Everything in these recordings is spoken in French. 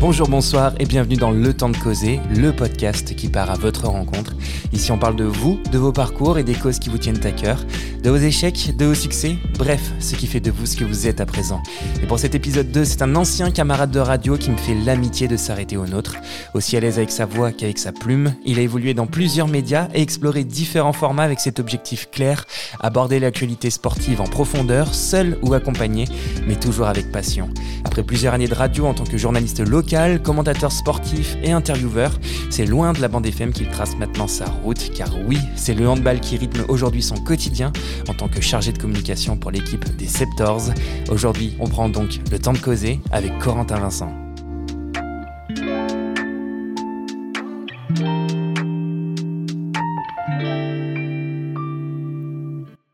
Bonjour, bonsoir et bienvenue dans Le Temps de Causer, le podcast qui part à votre rencontre. Ici, on parle de vous, de vos parcours et des causes qui vous tiennent à cœur, de vos échecs, de vos succès, bref, ce qui fait de vous ce que vous êtes à présent. Et pour cet épisode 2, c'est un ancien camarade de radio qui me fait l'amitié de s'arrêter au nôtre. Aussi à l'aise avec sa voix qu'avec sa plume, il a évolué dans plusieurs médias et exploré différents formats avec cet objectif clair, aborder l'actualité sportive en profondeur, seul ou accompagné, mais toujours avec passion. Après plusieurs années de radio en tant que journaliste local, commentateur sportif et intervieweur. C'est loin de la bande FM qu'il trace maintenant sa route, car oui, c'est le handball qui rythme aujourd'hui son quotidien en tant que chargé de communication pour l'équipe des Septors. Aujourd'hui, on prend donc le temps de causer avec Corentin Vincent.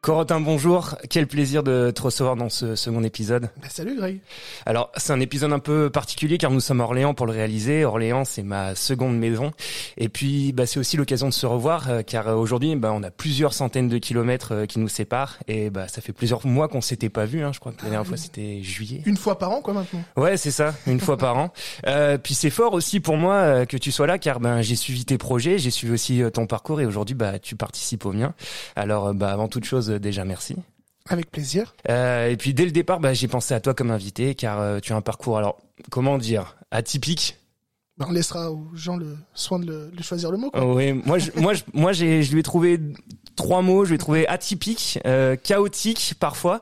Corentin, bonjour. Quel plaisir de te recevoir dans ce second épisode. Bah, salut Greg. Alors, c'est un épisode un peu particulier car nous sommes à Orléans pour le réaliser. Orléans, c'est ma seconde maison. Et puis, bah, c'est aussi l'occasion de se revoir euh, car euh, aujourd'hui, bah, on a plusieurs centaines de kilomètres euh, qui nous séparent. Et bah, ça fait plusieurs mois qu'on s'était pas vu. Hein. Je crois que la dernière fois, c'était juillet. Une fois par an, quoi, maintenant. Ouais, c'est ça, une fois par an. Euh, puis c'est fort aussi pour moi que tu sois là car ben, j'ai suivi tes projets, j'ai suivi aussi ton parcours et aujourd'hui, bah, tu participes au mien. Alors, bah, avant toute chose, déjà merci. Avec plaisir. Euh, et puis dès le départ, bah, j'ai pensé à toi comme invité car euh, tu as un parcours, alors comment dire, atypique? Bah, on laissera aux gens le soin de, le, de choisir le mot. Quoi. oui, moi, je, moi, je, moi, j'ai, je lui ai trouvé trois mots. Je l'ai trouvé atypique, euh, chaotique parfois,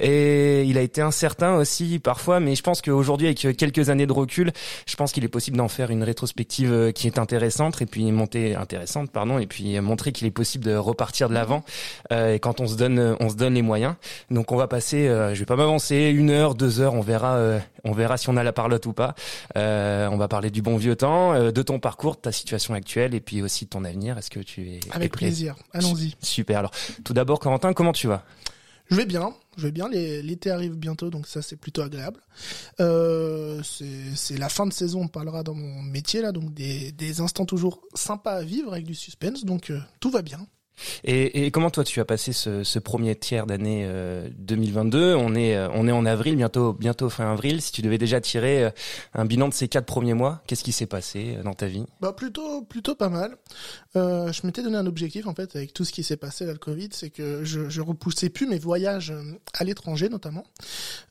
et il a été incertain aussi parfois. Mais je pense qu'aujourd'hui, avec quelques années de recul, je pense qu'il est possible d'en faire une rétrospective euh, qui est intéressante et puis monter intéressante, pardon, et puis montrer qu'il est possible de repartir de l'avant. Euh, et quand on se donne, on se donne les moyens. Donc on va passer, euh, je vais pas m'avancer, une heure, deux heures, on verra, euh, on verra si on a la parlotte ou pas. Euh, on va parler du bon vieux temps, de ton parcours, de ta situation actuelle et puis aussi de ton avenir. Est-ce que tu es avec es plaisir Allons-y. Super. Alors, tout d'abord, Corentin, comment tu vas? Je vais bien. Je vais bien. L'été arrive bientôt, donc ça c'est plutôt agréable. Euh, c'est la fin de saison. On parlera dans mon métier là, donc des, des instants toujours sympas à vivre avec du suspense. Donc euh, tout va bien. Et, et, comment toi tu as passé ce, ce premier tiers d'année euh, 2022 On est euh, on est en avril, bientôt bientôt fin avril. Si tu devais déjà tirer euh, un bilan de ces quatre premiers mois, qu'est-ce qui s'est passé euh, dans ta vie? Bah plutôt plutôt pas mal. Euh, je m'étais donné un objectif en fait avec tout ce qui s'est passé là le Covid, c'est que je, je repoussais plus mes voyages à l'étranger notamment,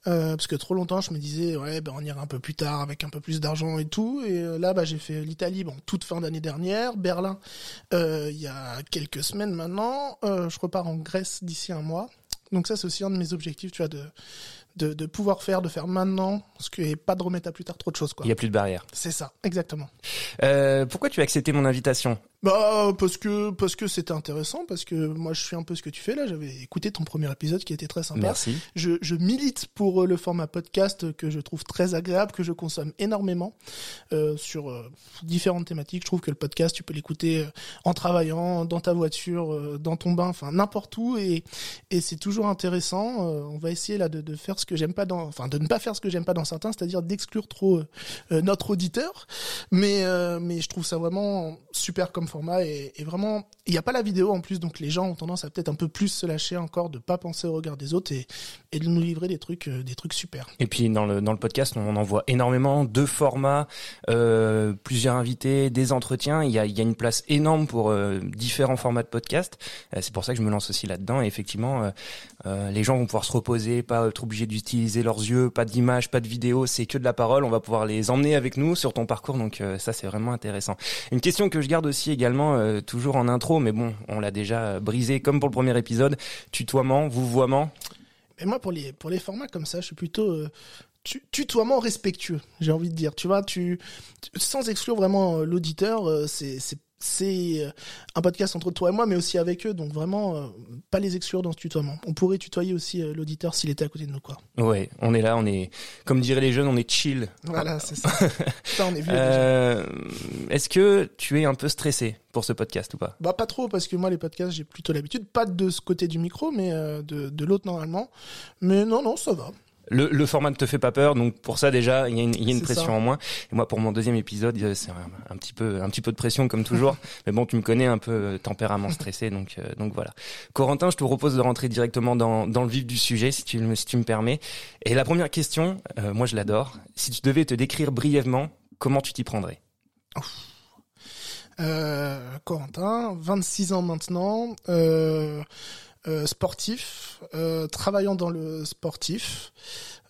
parce que trop longtemps je me disais ouais ben on ira un peu plus tard avec un peu plus d'argent et tout. Et là bah j'ai fait l'Italie bon toute fin d'année dernière, Berlin il y a quelques semaines maintenant. Euh, je repars en Grèce d'ici un mois. Donc ça, c'est aussi un de mes objectifs, tu vois, de, de, de pouvoir faire, de faire maintenant, ce qui est pas de remettre à plus tard trop de choses. Quoi. Il y a plus de barrières. C'est ça, exactement. Euh, pourquoi tu as accepté mon invitation? Bah parce que parce que c'était intéressant parce que moi je suis un peu ce que tu fais là. J'avais écouté ton premier épisode qui était très sympa. Merci. Je, je milite pour le format podcast que je trouve très agréable que je consomme énormément euh, sur euh, différentes thématiques. Je trouve que le podcast tu peux l'écouter en travaillant dans ta voiture euh, dans ton bain enfin n'importe où. Et et c'est toujours intéressant. Euh, on va essayer là de, de faire ce que j'aime pas dans enfin de ne pas faire ce que j'aime pas dans certains c'est-à-dire d'exclure trop euh, notre auditeur. Mais mais je trouve ça vraiment super comme format et, et vraiment il n'y a pas la vidéo en plus donc les gens ont tendance à peut-être un peu plus se lâcher encore de pas penser au regard des autres et, de nous livrer des trucs euh, des trucs super. Et puis dans le dans le podcast on en voit énormément deux formats euh, plusieurs invités des entretiens. Il y a y a une place énorme pour euh, différents formats de podcast. C'est pour ça que je me lance aussi là dedans et effectivement les gens vont pouvoir se reposer pas être obligés d'utiliser leurs yeux pas d'image pas de vidéo c'est que de la parole. On va pouvoir les emmener avec nous sur ton parcours. Donc ça c'est vraiment intéressant. Une question que je garde aussi également toujours en intro, mais bon, on l'a déjà brisé comme pour le premier épisode. Tutoiement, vouvoiement. Mais moi, pour les pour les formats comme ça, je suis plutôt euh, tu, tutoiement respectueux. J'ai envie de dire, tu vois, tu, sans exclure vraiment euh, l'auditeur, euh, c'est c'est c'est un podcast entre toi et moi, mais aussi avec eux, donc vraiment euh, pas les exclure dans ce tutoiement. On pourrait tutoyer aussi euh, l'auditeur s'il était à côté de nous, quoi. Ouais, on est là, on est, comme diraient les jeunes, on est chill. Voilà, c'est ça. ça, on est vieux. Euh, Est-ce que tu es un peu stressé pour ce podcast ou pas? Bah pas trop, parce que moi les podcasts j'ai plutôt l'habitude, pas de ce côté du micro, mais euh, de, de l'autre normalement. Mais non, non, ça va. Le, le format ne te fait pas peur, donc pour ça déjà il y a une, il y a une C'est pression ça. en moins. Et moi pour mon deuxième épisode, euh, c'est un, un petit peu un petit peu de pression comme toujours. Mais bon, tu me connais un peu euh, tempérament stressé, donc euh, donc voilà. Corentin, je te propose de rentrer directement dans dans le vif du sujet, si tu me si tu me permets. Et la première question, euh, moi je l'adore. Si tu devais te décrire brièvement, comment tu t'y prendrais? Euh, Corentin, 26 ans maintenant, euh, euh, sportif, euh, travaillant dans le sportif,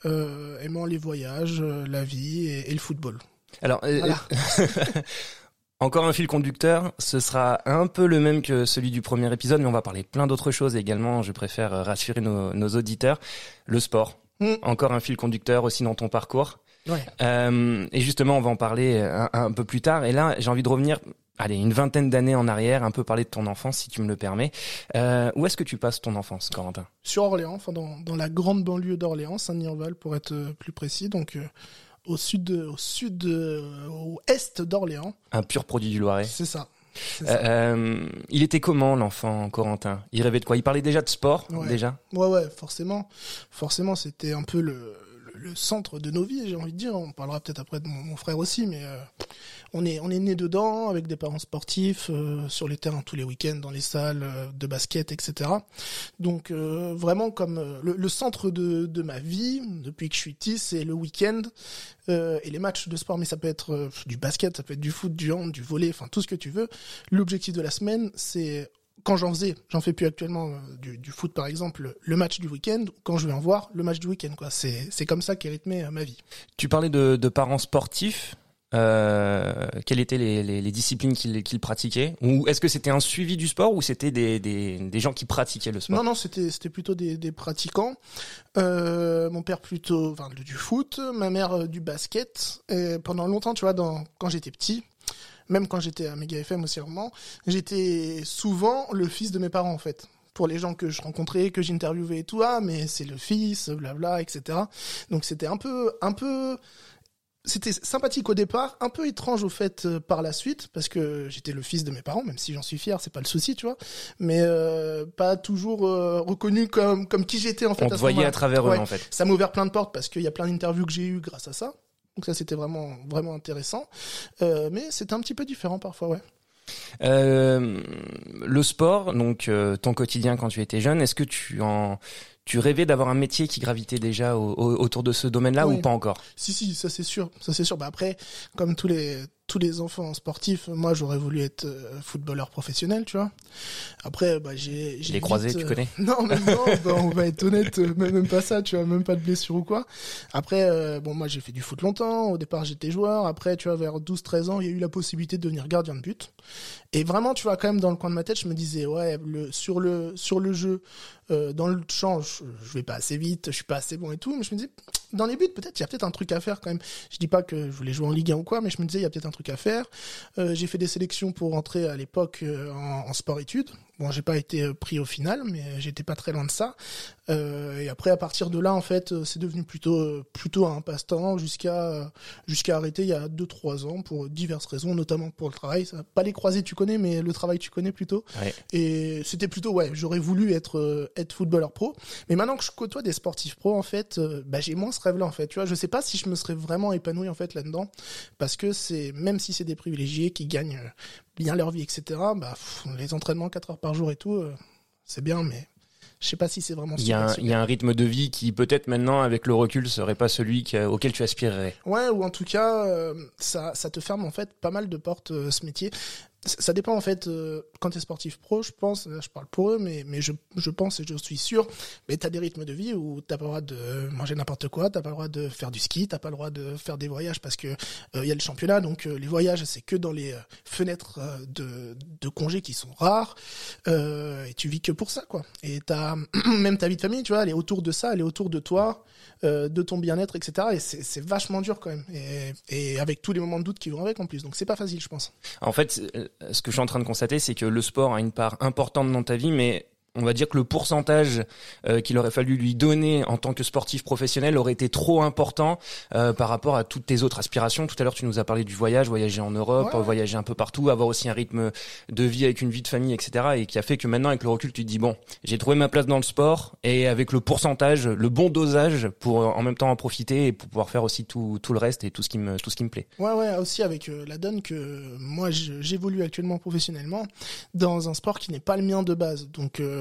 euh, aimant les voyages, la vie et, et le football. Alors, Voilà. encore un fil conducteur, ce sera un peu le même que celui du premier épisode, mais on va parler de plein d'autres choses également. Je préfère rassurer nos, nos auditeurs. Le sport, Mm. encore un fil conducteur aussi dans ton parcours. Ouais. Euh, et justement, on va en parler un, un peu plus tard. Et là, j'ai envie de revenir, allez, une vingtaine d'années en arrière, un peu parler de ton enfance, si tu me le permets. Euh, où est-ce que tu passes ton enfance, Corentin? Sur Orléans, enfin dans, dans la grande banlieue d'Orléans, Saint-Nirval pour être euh, plus précis, donc euh, au sud, au sud, euh, au est d'Orléans. Un pur produit du Loiret. C'est ça. C'est ça. Euh, il était comment l'enfant Corentin? Il rêvait de quoi? Il parlait déjà de sport Ouais. déjà? Ouais, ouais, forcément. Forcément, c'était un peu le, le, centre de nos vies, j'ai envie de dire. On parlera peut-être après de mon, frère aussi, mais euh, on est on est né dedans avec des parents sportifs euh, sur les terrains tous les week-ends, dans les salles euh, de basket, etc. Donc vraiment comme le, le centre de, de ma vie depuis que je suis petit, c'est le week-end et les matchs de sport. Mais ça peut être du basket, ça peut être du foot, du hand, du volley, enfin tout ce que tu veux. L'objectif de la semaine, c'est quand j'en faisais, j'en fais plus actuellement euh, du, du foot par exemple, le match du week-end. Quand je vais en voir, le match du week-end. Quoi, c'est c'est comme ça qu'est rythmée euh, ma vie. Tu parlais de, de parents sportifs. Euh, quelles étaient les, les, les disciplines qu'ils pratiquaient? Ou est-ce que c'était un suivi du sport ou c'était des, des, des gens qui pratiquaient le sport? Non, non, c'était c'était plutôt des, des pratiquants. Euh, mon père plutôt, enfin du foot, ma mère du basket. Et pendant longtemps, tu vois, dans quand j'étais petit, même quand j'étais à Mega FM aussi vraiment, j'étais souvent le fils de mes parents en fait. Pour les gens que je rencontrais, que j'interviewais et tout, ah mais c'est le fils, blabla, etc. Donc c'était un peu, un peu c'était sympathique au départ, un peu étrange au fait euh, par la suite, parce que j'étais le fils de mes parents, même si j'en suis fier, c'est pas le souci, tu vois, mais euh, pas toujours euh, reconnu comme comme qui j'étais en fait. On te voyait à travers eux en fait. Ça m'a ouvert plein de portes parce qu'il y a plein d'interviews que j'ai eues grâce à ça. Donc ça c'était vraiment vraiment intéressant, euh, mais c'était un petit peu différent parfois, ouais. Euh, le sport, donc euh, ton quotidien quand tu étais jeune, est-ce que tu en tu rêvais d'avoir un métier qui gravitait déjà au- au- autour de ce domaine-là Oui. ou pas encore? Si si, ça c'est sûr, ça c'est sûr. Bah après, comme tous les tous les enfants sportifs, moi j'aurais voulu être euh, footballeur professionnel, tu vois. Après, bah j'ai Les vite, croisés, tu euh, connais Non, même non, bah, on va être honnête, euh, même, même pas ça, tu vois, même pas de blessure ou quoi. Après, euh, bon, moi j'ai fait du foot longtemps, au départ j'étais joueur, après, tu vois, vers 12-13 ans, il y a eu la possibilité de devenir gardien de but. Et vraiment, tu vois, quand même dans le coin de ma tête, je me disais, ouais, le, sur le sur le jeu, euh, dans le champ, je, je vais pas assez vite, je suis pas assez bon et tout, mais je me disais, dans les buts, peut-être, il y a peut-être un truc à faire quand même. Je dis pas que je voulais jouer en Ligue 1 ou quoi, mais je me disais, il y a peut-être un truc à faire. Euh, j'ai fait des sélections pour rentrer à l'époque euh, en, en sport-études. Bon, j'ai pas été euh, pris au final, mais j'étais pas très loin de ça. Euh, et après, à partir de là, en fait, c'est devenu plutôt plutôt un passe-temps jusqu'à jusqu'à arrêter il y a deux trois ans pour diverses raisons, notamment pour le travail. Ça, pas les croisés, tu connais, mais le travail, tu connais plutôt. Ouais. Et c'était plutôt ouais, j'aurais voulu être être footballeur pro, mais maintenant que je côtoie des sportifs pro en fait, bah j'ai moins ce rêve-là en fait. Tu vois, je sais pas si je me serais vraiment épanoui en fait là-dedans, parce que c'est même si c'est des privilégiés qui gagnent euh, bien leur vie, etc. Bah pff, les entraînements 4 heures par jour et tout, euh, c'est bien, mais je sais pas si c'est vraiment Il y, a il y a un rythme de vie qui peut-être maintenant avec le recul serait pas celui que- auquel tu aspirerais. Ouais, ou en tout cas, euh, ça, ça te ferme en fait pas mal de portes euh, ce métier. Ça dépend en fait euh, quand t'es sportif pro, je pense, là, je parle pour eux, mais mais je je pense et je suis sûr, mais t'as des rythmes de vie où t'as pas le droit de manger n'importe quoi, t'as pas le droit de faire du ski, t'as pas le droit de faire des voyages parce que euh, il y a le championnat, donc euh, les voyages c'est que dans les euh, fenêtres euh, de de congés qui sont rares, euh, et tu vis que pour ça quoi. Et t'as même ta vie de famille, tu vois, elle est autour de ça, elle est autour de toi, euh, de ton bien-être, etc. Et c'est vachement dur quand même, et et avec tous les moments de doute qui vont avec en plus, donc c'est pas facile, je pense. En fait, euh, ce que je suis en train de constater, c'est que le sport a une part importante dans ta vie, mais on va dire que le pourcentage euh, qu'il aurait fallu lui donner en tant que sportif professionnel aurait été trop important euh, par rapport à toutes tes autres aspirations. Tout à l'heure, tu nous as parlé du voyage, voyager en Europe, Ouais. euh, voyager un peu partout, avoir aussi un rythme de vie avec une vie de famille, etc. Et qui a fait que maintenant, avec le recul, tu te dis bon, j'ai trouvé ma place dans le sport et avec le pourcentage, le bon dosage pour euh, en même temps en profiter et pour pouvoir faire aussi tout, tout le reste et tout ce qui me tout ce qui me plaît. Ouais, ouais, aussi avec euh, la donne que moi je- j'évolue actuellement professionnellement dans un sport qui n'est pas le mien de base. Donc, euh, Euh,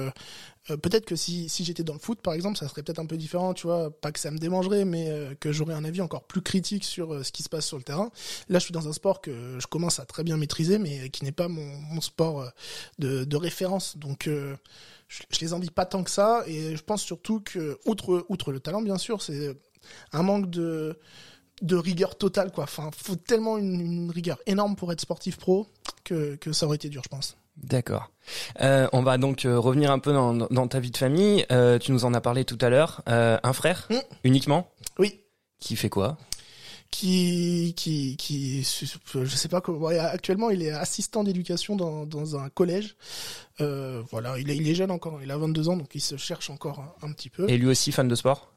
peut-être que si, j'étais dans le foot, par exemple, ça serait peut-être un peu différent, tu vois. Pas que ça me démangerait, mais euh, que j'aurais un avis encore plus critique sur euh, ce qui se passe sur le terrain. Là, je suis dans un sport que je commence à très bien maîtriser, mais qui n'est pas mon, sport de, référence. Donc, je, je les envie pas tant que ça. Et je pense surtout que, outre, le talent, bien sûr, c'est un manque de rigueur totale quoi. Enfin, faut tellement une, rigueur énorme pour être sportif pro que ça aurait été dur, je pense. D'accord. Euh, on va donc euh, revenir un peu dans, dans, ta vie de famille. Euh, tu nous en as parlé tout à l'heure. Un frère mmh. uniquement Oui. Qui fait quoi? Qui qui qui je sais pas comment actuellement il est assistant d'éducation dans dans un collège voilà il est il est jeune encore il a 22 ans donc il se cherche encore un, un petit peu et lui aussi fan de sport?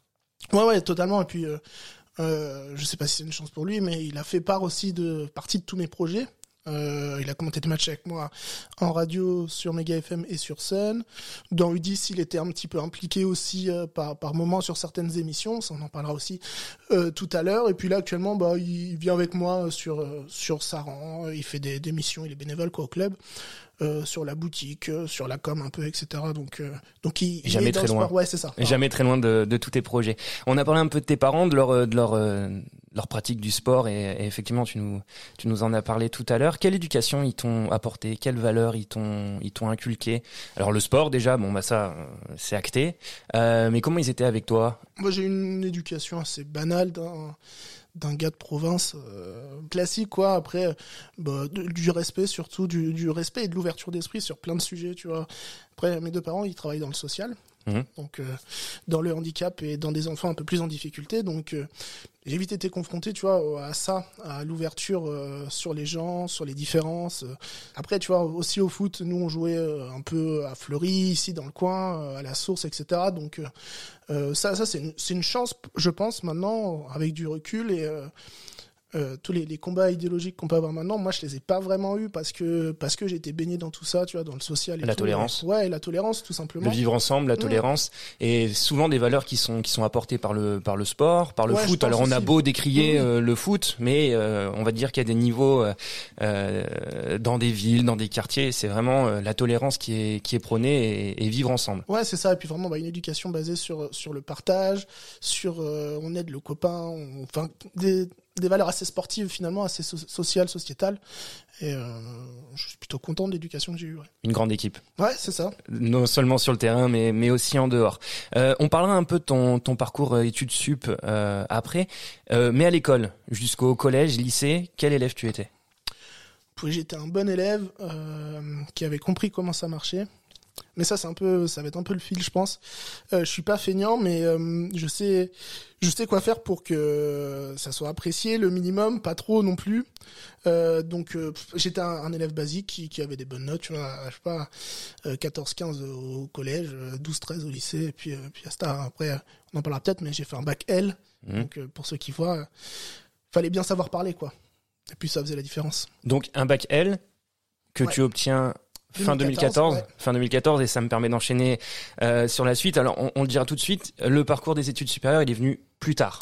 Ouais ouais totalement et puis euh, je sais pas si c'est une chance pour lui, mais il a fait part aussi de partie de tous mes projets. Euh, il a commenté des matchs avec moi en radio sur Mega FM et sur scène. Dans U10, il était un petit peu impliqué aussi euh, par par moment sur certaines émissions. Ça, on en parlera aussi euh, tout à l'heure. Et puis là, actuellement, bah, il vient avec moi sur sur Saran. Il fait des, des missions. Il est bénévole quoi au club. Euh, sur la boutique, euh, sur la com un peu, etc. Donc, euh, donc il, il jamais très loin. Ouais, c'est ça. Jamais très loin de, de tous tes projets. On a parlé un peu de tes parents, de leur, de leur, leur pratique du sport, et, effectivement, tu nous, tu nous en as parlé tout à l'heure. Quelle éducation ils t'ont apporté? Quelles valeurs ils t'ont, ils t'ont inculqué Alors le sport déjà, bon bah ça, c'est acté. mais comment ils étaient avec toi? Moi, j'ai une éducation assez banale d'un d'un gars de province euh, classique quoi. Après bah, du respect surtout du, du respect et de l'ouverture d'esprit sur plein de sujets tu vois. Après mes deux parents ils travaillent dans le social Mmh. donc euh, dans le handicap et dans des enfants un peu plus en difficulté. Donc euh, j'ai vite été confronté, tu vois, à ça, à l'ouverture euh, sur les gens, sur les différences. Après, tu vois, aussi au foot, nous on jouait un peu à Fleury, ici dans le coin, à la source, etc. Donc ça, ça c'est une, une chance, je pense, maintenant, avec du recul et euh, tous les, les, combats idéologiques qu'on peut avoir maintenant, moi je les ai pas vraiment eu parce que parce que j'étais baigné dans tout ça, tu vois, dans le social. Et la tout. tolérance. Ouais, la tolérance tout simplement. De vivre ensemble, la tolérance mmh. et souvent des valeurs qui sont qui sont apportées par le par le sport, par le ouais, foot. Alors on a beau décrier mmh. euh, le foot, mais euh, on va dire qu'il y a des niveaux euh, dans des villes, dans des quartiers, c'est vraiment euh, la tolérance qui est qui est prônée et, et vivre ensemble. Ouais, c'est ça. Et puis vraiment bah, une éducation basée sur sur le partage, sur euh, on aide le copain, on, enfin des des valeurs assez sportives finalement, assez so sociales, sociétales. Et euh, je suis plutôt content de l'éducation que j'ai eue. Ouais. Une grande équipe. Ouais, c'est ça. Non seulement sur le terrain, mais mais aussi en dehors. Euh, on parlera un peu de ton ton parcours études sup euh, après, euh, mais à l'école, jusqu'au collège, lycée, quel élève tu étais? J'étais un bon élève euh, qui avait compris comment ça marchait. Mais ça, c'est un peu, ça va être un peu le fil, je pense. Euh, je suis pas feignant, mais euh, je sais, je sais quoi faire pour que ça soit apprécié, le minimum, pas trop non plus. Euh, donc, j'étais un, un, élève basique qui, qui, avait des bonnes notes, tu vois, je sais pas, 14-15 au collège, 12-13 au lycée, et puis, puis ça. Après, on en parlera peut-être, mais j'ai fait un bac L. Mmh. Donc, pour ceux qui voient, fallait bien savoir parler, quoi. Et puis ça faisait la différence. Donc un bac L que ouais. tu obtiens fin 2014, 2014 ouais. fin 2014 et ça me permet d'enchaîner euh, sur la suite. Alors on, on, le dira tout de suite, le parcours des études supérieures, il est venu plus tard.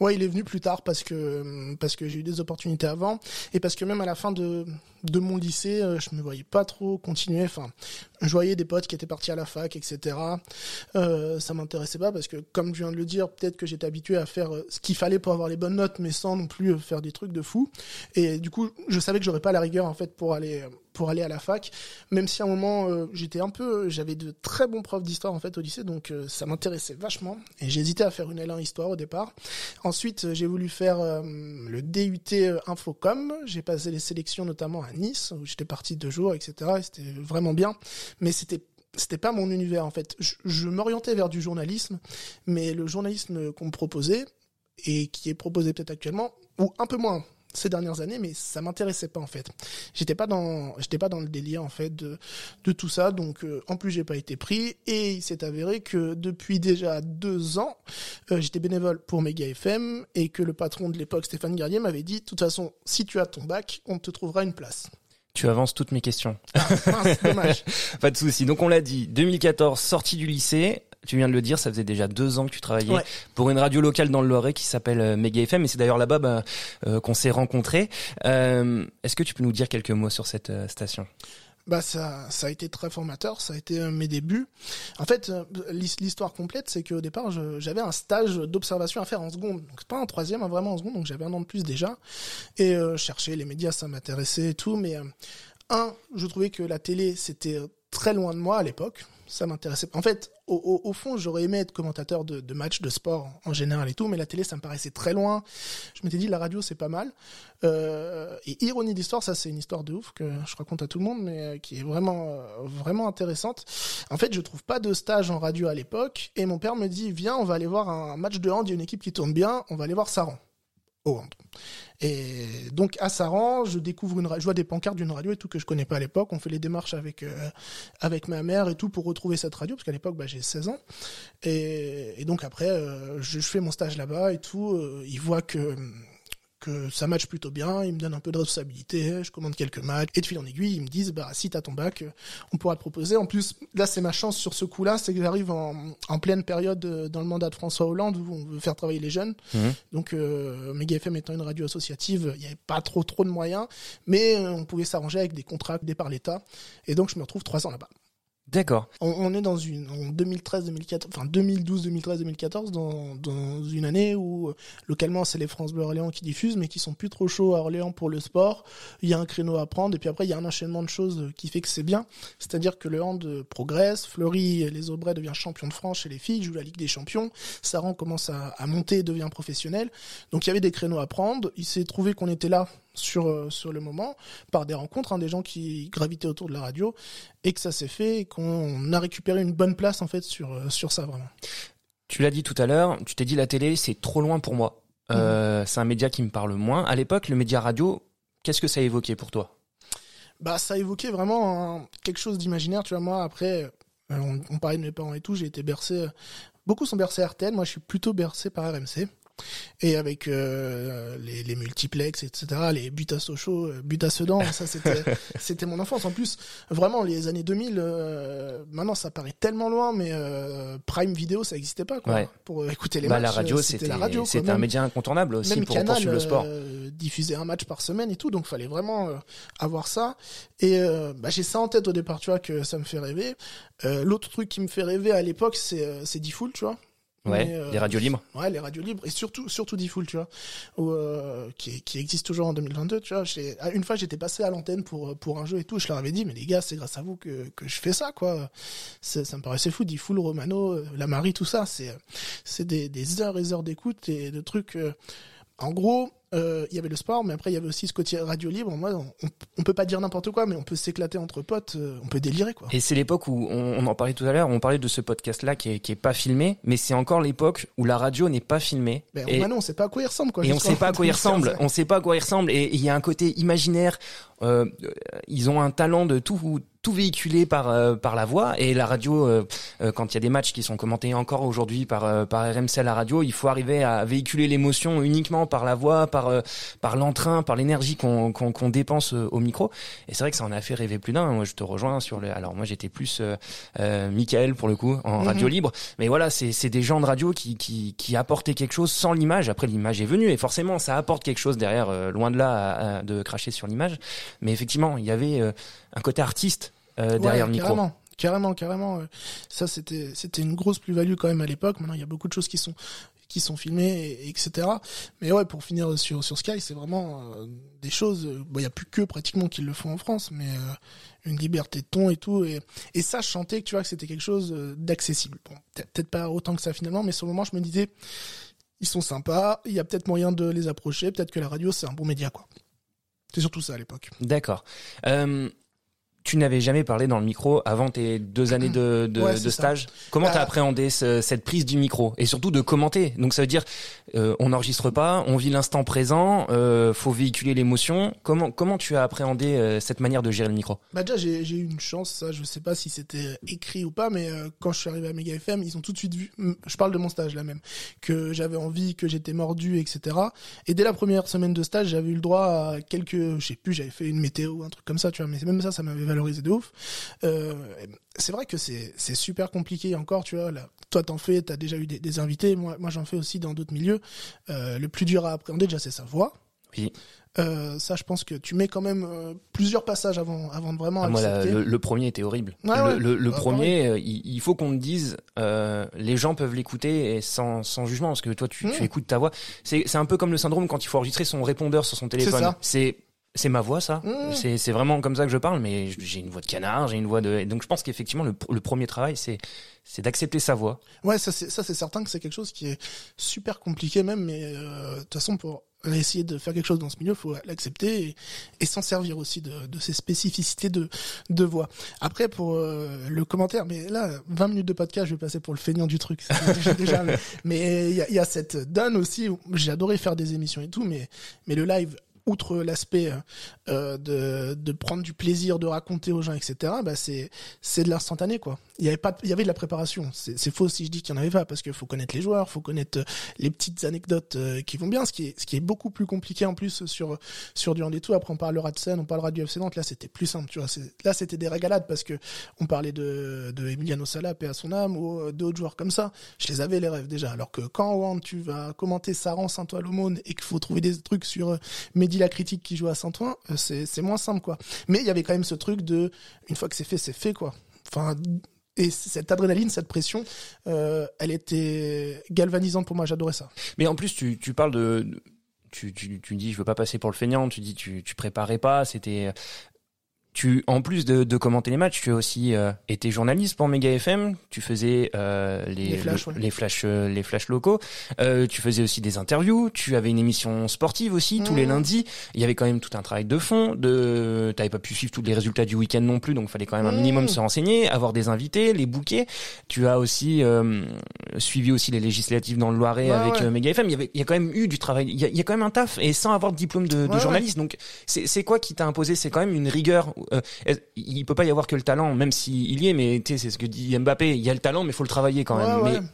Ouais, il est venu plus tard parce que parce que j'ai eu des opportunités avant et parce que même à la fin de de mon lycée, je me voyais pas trop continuer. Enfin, je voyais des potes qui étaient partis à la fac, etc. Euh, ça m'intéressait pas parce que, comme je viens de le dire, peut-être que j'étais habitué à faire ce qu'il fallait pour avoir les bonnes notes, mais sans non plus faire des trucs de fou. Et du coup, je savais que j'aurais pas la rigueur en fait pour aller pour aller à la fac, même si à un moment euh, j'étais un peu, j'avais de très bons profs d'histoire en fait au lycée, donc euh, ça m'intéressait vachement. Et j'hésitais à faire une L1 histoire au départ. Ensuite, j'ai voulu faire euh, le DUT Infocom. J'ai passé les sélections notamment à Nice où j'étais parti deux jours, etc. Et c'était vraiment bien, mais c'était c'était pas mon univers en fait. Je, m'orientais vers du journalisme, mais le journalisme qu'on me proposait et qui est proposé peut-être actuellement, ou un peu moins ces dernières années, mais ça m'intéressait pas en fait. J'étais pas dans, j'étais pas dans le délire en fait de de tout ça. Donc euh, en plus j'ai pas été pris et il s'est avéré que depuis déjà deux ans, euh, j'étais bénévole pour Mega FM et que le patron de l'époque Stéphane Garnier m'avait dit, de toute façon, si tu as ton bac, on te trouvera une place. Tu avances toutes mes questions. Ah, mince, dommage. pas de souci. Donc on l'a dit, 2014, sortie du lycée. Tu viens de le dire, ça faisait déjà deux ans que tu travaillais Ouais. pour une radio locale dans le Loiret qui s'appelle euh, Mega FM, et c'est d'ailleurs là-bas bah, euh, qu'on s'est rencontrés. Euh, Est-ce que tu peux nous dire quelques mots sur cette euh, station? Bah ça, ça a été très formateur, ça a été euh, mes débuts. En fait, euh, l'histoire complète, c'est qu'au départ, j'avais un stage d'observation à faire en seconde. Donc pas un troisième, hein, vraiment en seconde, donc j'avais un an de plus déjà. Et euh, chercher les médias, ça m'intéressait et tout. Mais un, je trouvais que la télé, c'était très loin de moi à l'époque ça m'intéressait. En fait, au, fond, j'aurais aimé être commentateur de, matchs de sport en général et tout, mais la télé, ça me paraissait très loin. Je m'étais dit, la radio, c'est pas mal. Euh, et ironie d'histoire, ça, c'est une histoire de ouf que je raconte à tout le monde, mais euh, qui est vraiment, euh, vraiment intéressante. En fait, je trouve pas de stage en radio à l'époque, et mon père me dit, viens, on va aller voir un match de hand, il y a une équipe qui tourne bien, on va aller voir Saran. Et donc à Saran, je découvre une, je vois des pancartes d'une radio et tout que je connais pas à l'époque. On fait les démarches avec euh, avec ma mère et tout pour retrouver cette radio parce qu'à l'époque bah, j'ai 16 ans. Et, et donc après, euh, je, je, fais mon stage là-bas et tout. Euh, ils voient que que ça match plutôt bien, ils me donnent un peu de responsabilité, je commande quelques matchs, et de fil en aiguille, ils me disent, bah, si t'as ton bac, on pourra te proposer. En plus, là, c'est ma chance sur ce coup-là, c'est que j'arrive en, en pleine période euh, dans le mandat de François Hollande où on veut faire travailler les jeunes. Mmh. Donc, euh, Mega FM étant une radio associative, il n'y avait pas trop trop de moyens, mais euh, on pouvait s'arranger avec des contrats dés par l'État. Et donc, je me retrouve trois ans là-bas. D'accord. On, est dans une en 2013 2014 enfin 2012 2013 2014 dans dans une année où euh, localement c'est les France Bleu Orléans qui diffusent mais qui sont plus trop chauds à Orléans pour le sport. Il y a un créneau à prendre et puis après il y a un enchaînement de choses qui fait que c'est bien. C'est-à-dire que le hand progresse, Fleury les Aubrais devient champion de France chez les filles, joue la Ligue des Champions, Saran commence à, à monter et devient professionnel. Donc il y avait des créneaux à prendre, il s'est trouvé qu'on était là sur euh, sur le moment par des rencontres, hein, des gens qui gravitaient autour de la radio et que ça s'est fait et qu'on a récupéré une bonne place en fait sur euh, sur ça vraiment. Tu l'as dit tout à l'heure, tu t'es dit la télé c'est trop loin pour moi. Euh, mhm. C'est un média qui me parle moins. À l'époque, le média radio, qu'est-ce que ça évoquait pour toi? Bah ça évoquait vraiment quelque chose d'imaginaire. Tu vois moi après, on, on, parlait de mes parents et tout, j'ai été bercé. Beaucoup sont bercés RTL, moi je suis plutôt bercé par RMC et avec euh, les, les, multiplex, etc., les buts à Sochaux, euh, buts à Sedan, ça c'était c'était mon enfance. En plus, vraiment les années 2000, euh, maintenant ça paraît tellement loin, mais Prime Video ça n'existait pas quoi. Pour écouter les bah, matchs, la radio c'était la radio. C'était un média incontournable aussi pour Canal, poursuivre le sport. diffuser un match par semaine et tout, donc fallait vraiment avoir ça. Et bah, j'ai ça en tête au départ, tu vois, que ça me fait rêver. L'autre truc qui me fait rêver à l'époque, c'est c'est tu vois. Ouais, euh, les radios libres. Ouais, les radios libres et surtout surtout Diffoul, tu vois, où, euh, qui qui existe toujours en 2022, tu vois. Ah, une fois, j'étais passé à l'antenne pour pour un jeu et tout, je leur avais dit mais les gars, c'est grâce à vous que que je fais ça quoi. Ça me paraissait fou, Diffoul, Romano, euh, la Marie, tout ça, c'est c'est des des heures et heures d'écoute et de trucs en gros, euh, il y avait le sport, mais après il y avait aussi ce côté radio libre. Moi, on, on peut pas dire n'importe quoi, mais on peut s'éclater entre potes, euh, on peut délirer quoi. Et c'est l'époque où on, en parlait tout à l'heure, on parlait de ce podcast-là qui est, qui est pas filmé, mais c'est encore l'époque où la radio n'est pas filmée. Ben, et non, on sait pas à quoi il ressemble quoi. Et on sait pas à quoi il ressemble. On sait pas à quoi il ressemble. Et il y a un côté imaginaire. Euh, ils ont un talent de tout tout véhiculé par euh, par la voix. Et la radio euh, euh, quand il y a des matchs qui sont commentés encore aujourd'hui par par RMC à la radio il faut arriver à véhiculer l'émotion uniquement par la voix par par l'entrain par l'énergie qu'on qu'on qu'on dépense au micro. Et c'est vrai que ça en a fait rêver plus d'un. Moi je te rejoins sur le alors moi j'étais plus euh, Michael pour le coup en mhm. radio libre. Mais voilà c'est c'est des gens de radio qui qui qui apportaient quelque chose sans l'image. Après l'image est venue et forcément ça apporte quelque chose derrière loin de là de cracher sur l'image. Mais effectivement il y avait un côté artiste euh, derrière le micro. Carrément. Carrément, carrément. Ça, c'était, c'était une grosse plus-value quand même à l'époque. Maintenant, il y a beaucoup de choses qui sont, qui sont filmées, et, etc. Mais ouais, pour finir sur, sur Sky, c'est vraiment euh, des choses. Bon, il y a plus que pratiquement qui le font en France, mais euh, une liberté de ton et tout. Et, et ça, je chantais que tu vois que c'était quelque chose d'accessible. Bon, peut-être pas autant que ça finalement, mais sur le moment, je me disais, ils sont sympas. Il y a peut-être moyen de les approcher. Peut-être que la radio, c'est un bon média, quoi. C'est surtout ça à l'époque. D'accord. Euh, tu n'avais jamais parlé dans le micro avant tes deux années de, de, de stage. Comment t'as bah, appréhendé cette prise du micro et surtout de commenter Donc ça veut dire euh, on n'enregistre pas, on vit l'instant présent, euh, faut véhiculer l'émotion. Comment comment tu as appréhendé euh, cette manière de gérer le micro? Bah déjà j'ai j'ai eu une chance, ça je sais pas si c'était écrit ou pas, mais euh, quand je suis arrivé à Mega FM, ils ont tout de suite vu. Je parle de mon stage là même, que j'avais envie, que j'étais mordu, etc. Et dès la première semaine de stage, j'avais eu le droit à quelques, je sais plus, j'avais fait une météo, un truc comme ça, tu vois. Mais même ça, ça m'avait valorisé de ouf. Euh, c'est vrai que c'est super compliqué encore, tu vois. Là, toi t'en fais, t'as déjà eu des, des, invités. Moi moi j'en fais aussi dans d'autres milieux. Euh, le plus dur à appréhender déjà c'est sa voix Oui. Euh, ça, je pense que tu mets quand même euh, plusieurs passages avant, avant de vraiment Ah, moi, la- accepter. le, le premier était horrible. Le, ouais. le- le Bah, premier, euh, il, il faut qu'on te dise, les gens peuvent l'écouter sans, sans jugement, parce que toi, tu, tu écoutes ta voix. C'est un peu comme le syndrome quand il faut enregistrer son répondeur sur son téléphone. ça. C'est c'est ma voix, ça. Mm. C'est vraiment comme ça que je parle, mais j'ai une voix de canard, j'ai une voix de. Donc, je pense qu'effectivement, le, le premier travail, c'est c'est d'accepter sa voix. Ouais, ça c'est certain que c'est quelque chose qui est super compliqué même, mais euh, de toute façon pour essayer de faire quelque chose dans ce milieu, faut l'accepter et, et s'en servir aussi de, de ces spécificités de, de voix. Après pour euh, le commentaire, mais là 20 minutes de podcast, je vais passer pour le feignant du truc. c'est déjà, déjà, mais- il y a, il y a cette donne aussi. où J'ai adoré faire des émissions et tout, mais mais le live outre l'aspect euh, de, de prendre du plaisir, de raconter aux gens, etc. Bah c'est c'est de l'instantané quoi. Il y avait pas, il y avait de la préparation. C'est faux si je dis qu'il y en avait pas parce qu'il faut connaître les joueurs, faut connaître euh, les petites anecdotes euh, qui vont bien. Ce qui est ce qui est beaucoup plus compliqué en plus sur sur du tout. Après on parlera de scène, on parlera du FC Nantes. Là c'était plus simple, tu vois. Là c'était des régalades parce que on parlait de de Emiliano Sala, paix à son âme, ou euh, d'autres joueurs comme ça. Je les avais les rêves déjà. Alors que quand tu vas commenter Saran, Saint-Ouen, l'aumône et qu'il faut trouver des trucs sur euh, La critique qui joue à Saint-Ouen, euh, c'est moins simple quoi. Mais il y avait quand même ce truc de une fois que c'est fait, c'est fait quoi. Enfin et cette adrénaline, cette pression, euh, elle était galvanisante pour moi. J'adorais ça. Mais en plus, tu, tu parles de, de- tu, tu, tu dis, je veux pas passer pour le feignant. Tu dis, tu, tu préparais pas. C'était, tu, en plus de, de commenter les matchs, tu as aussi euh, été journaliste pour Mega FM. Tu faisais euh, les, Les flashs, le- ouais. les flashs, euh, les flashs locaux. Euh, tu faisais aussi des interviews. Tu avais une émission sportive aussi tous les Mhm. lundis. Il y avait quand même tout un travail de fond. De, t'avais pas pu suivre tous les résultats du week-end non plus, donc fallait quand même un Mhm. minimum se renseigner, avoir des invités, les bouquets. Tu as aussi euh, suivi aussi les législatives dans le Loiret Ouais, avec ouais. euh, Mega FM. Il y avait, il y a quand même eu du travail. Il y a, il y a quand même un taf et sans avoir de diplôme de, de journaliste. Donc c'est quoi qui t'a imposé? C'est quand même une rigueur. Euh, il peut pas y avoir que le talent, même s'il y est. Mais c'est ce que dit Mbappé. Il y a le talent, mais faut le travailler quand même. Ouais, mais ouais.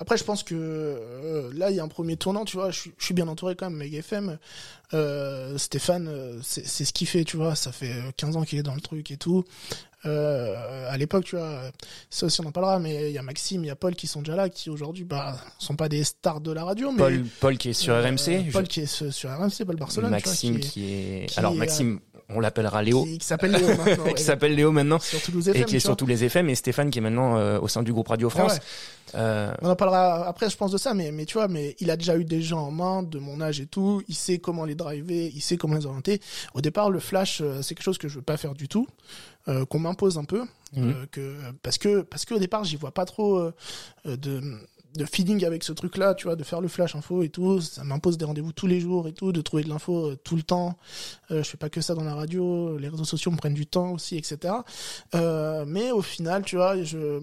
Après, je pense que euh, là, il y a un premier tournant, tu vois. Je suis, je suis bien entouré quand même, Mega FM. Euh, Stéphane, euh, c'est ce qu'il fait, tu vois. Ça fait euh, 15 ans qu'il est dans le truc et tout. Euh, à l'époque, tu vois, ça aussi on en parlera, mais il y a Maxime, il y a Paul qui sont déjà là, qui aujourd'hui, bah, sont pas des stars de la radio, mais Paul, Paul qui est sur RMC. je- Paul qui est sur RMC, Paul Barcelone, Maxime vois, qui, qui est. qui Alors est, Maxime, on l'appellera Léo. qui, qui s'appelle Léo maintenant, qui ouais. s'appelle Léo maintenant. sur Toulouse Et qui est sur tous les FM et Stéphane qui est maintenant euh, au sein du groupe Radio France. Ouais, ouais. Euh, On en parlera après, je pense, de ça, mais, mais tu vois, mais il a déjà eu des gens en main de mon âge et tout. Il sait comment les driver, il sait comment les orienter. Au départ, le flash, euh, c'est quelque chose que je veux pas faire du tout, euh, qu'on m'impose un peu, Mhm. euh, que parce que parce qu'au départ, j'y vois pas trop de de feeling avec ce truc-là, tu vois, de faire le flash info et tout. Ça m'impose des rendez-vous tous les jours et tout, de trouver de l'info euh, tout le temps. Euh, je fais pas que ça dans la radio, les réseaux sociaux me prennent du temps aussi, etc. Euh, mais au final, tu vois, je,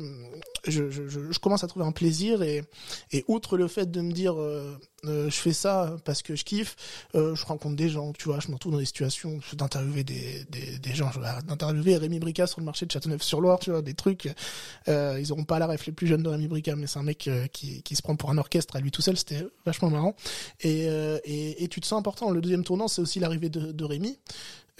je, commence à trouver un plaisir et, et outre le fait de me dire euh, euh, je fais ça parce que je kiffe, euh, je rencontre des gens, tu vois, je me retrouve dans des situations d'interviewer des, des, des gens, d'interviewer Rémi Brica sur le marché de Châteauneuf-sur-Loire, tu vois, des trucs, euh, ils auront pas la ref plus jeunes de Rémi Brica, mais c'est un mec euh, qui, qui se prend pour un orchestre à lui tout seul, c'était vachement marrant. Et, et, et tu te sens important. Le deuxième tournant, c'est aussi l'arrivée de, de Rémi.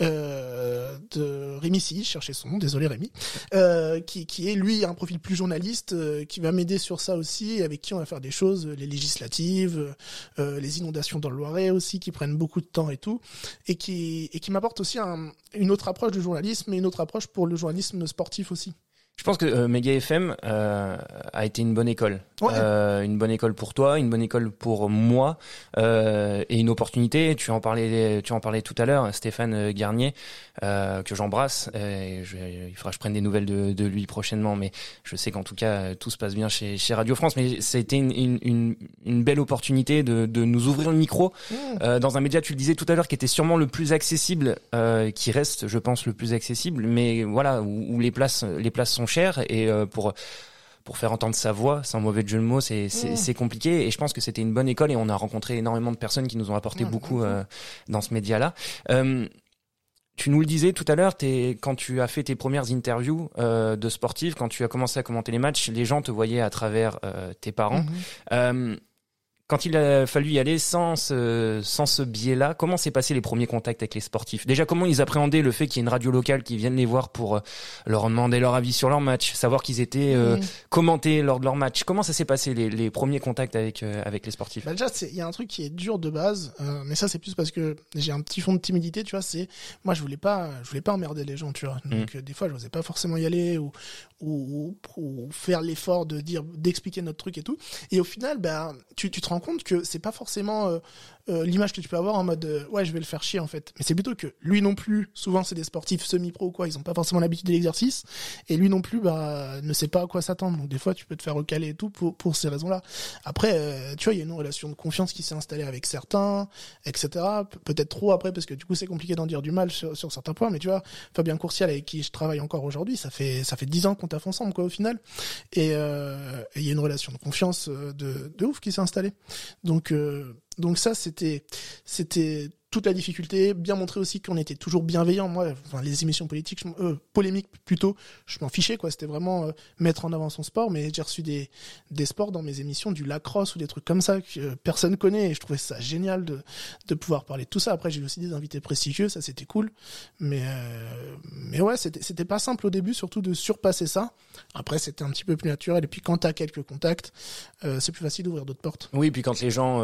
Euh, de Rémi Si, je cherchais son nom, désolé Rémi, euh, qui, qui est lui un profil plus journaliste, euh, qui va m'aider sur ça aussi, avec qui on va faire des choses, les législatives, euh, les inondations dans le Loiret aussi, qui prennent beaucoup de temps et tout, et qui, et qui m'apporte aussi un, une autre approche du journalisme et une autre approche pour le journalisme sportif aussi. Je pense que euh, Mega FM euh, a été une bonne école, Ouais. Euh, une bonne école pour toi, une bonne école pour moi euh, et une opportunité. Tu en parlais, tu en parlais tout à l'heure, Stéphane euh, Garnier, euh, que j'embrasse. Je, il faudra que je prenne des nouvelles de, de lui prochainement, mais je sais qu'en tout cas tout se passe bien chez, chez Radio France. Mais ça a été une, une, une, une belle opportunité de, de nous ouvrir le micro euh, dans un média, tu le disais tout à l'heure, qui était sûrement le plus accessible, euh, qui reste, je pense, le plus accessible, mais voilà, où, où les places, les places sont chères et euh, pour pour faire entendre sa voix, sans mauvais jeu de mots, c'est c'est Mm. c'est compliqué. Et je pense que c'était une bonne école et on a rencontré énormément de personnes qui nous ont apporté Ouais, beaucoup euh, dans ce média-là. Euh, tu nous le disais tout à l'heure, quand tu as fait tes premières interviews euh, de sportifs, quand tu as commencé à commenter les matchs, les gens te voyaient à travers tes parents. Mhm. Quand il a fallu y aller sans ce, sans ce biais-là, comment s'est passé les premiers contacts avec les sportifs? Déjà, comment ils appréhendaient le fait qu'il y ait une radio locale qui vienne les voir pour euh, leur demander leur avis sur leur match, savoir qu'ils étaient euh, commentés lors de leur match? Comment ça s'est passé les, les, premiers contacts avec euh, avec les sportifs? Bah Déjà, il y a un truc qui est dur de base, mais ça c'est plus parce que j'ai un petit fond de timidité, tu vois. C'est moi, je voulais pas, je voulais pas emmerder les gens, tu vois. Mm. Donc des fois, je n'osais pas forcément y aller ou ou, ou, faire l'effort de dire d'expliquer notre truc et tout. Et au final, tu, tu te rends compte que c'est pas forcément euh, euh, l'image que tu peux avoir en mode euh, ouais je vais le faire chier en fait. Mais c'est plutôt que lui non plus souvent c'est des sportifs semi pro quoi ils ont pas forcément l'habitude de l'exercice et lui non plus bah ne sait pas à quoi s'attendre. Donc des fois tu peux te faire recaler et tout pour pour ces raisons là après euh, tu vois il y a une relation de confiance qui s'est installée avec certains etc peut-être trop après parce que du coup c'est compliqué d'en dire du mal sur, sur, certains points mais tu vois Fabien Courcial avec qui je travaille encore aujourd'hui ça fait ça fait dix ans qu'on taffe ensemble quoi au final. Et il y a une relation de confiance de de ouf qui s'est installée. Donc donc ça, c'était, c'était toute la difficulté, bien montrer aussi qu'on était toujours bienveillant. Moi, enfin, les émissions politiques, euh, polémiques plutôt, je m'en fichais quoi. C'était vraiment euh, mettre en avant son sport. Mais j'ai reçu des des sports dans mes émissions, du lacrosse ou des trucs comme ça que euh, personne connaît. Et je trouvais ça génial de de pouvoir parler de tout ça. Après, j'ai eu aussi des invités prestigieux, ça c'était cool. Mais euh, mais ouais, c'était c'était pas simple au début, surtout de surpasser ça. Après, c'était un petit peu plus naturel. Et puis quand t'as quelques contacts, c'est plus facile d'ouvrir d'autres portes. Oui, puis quand les gens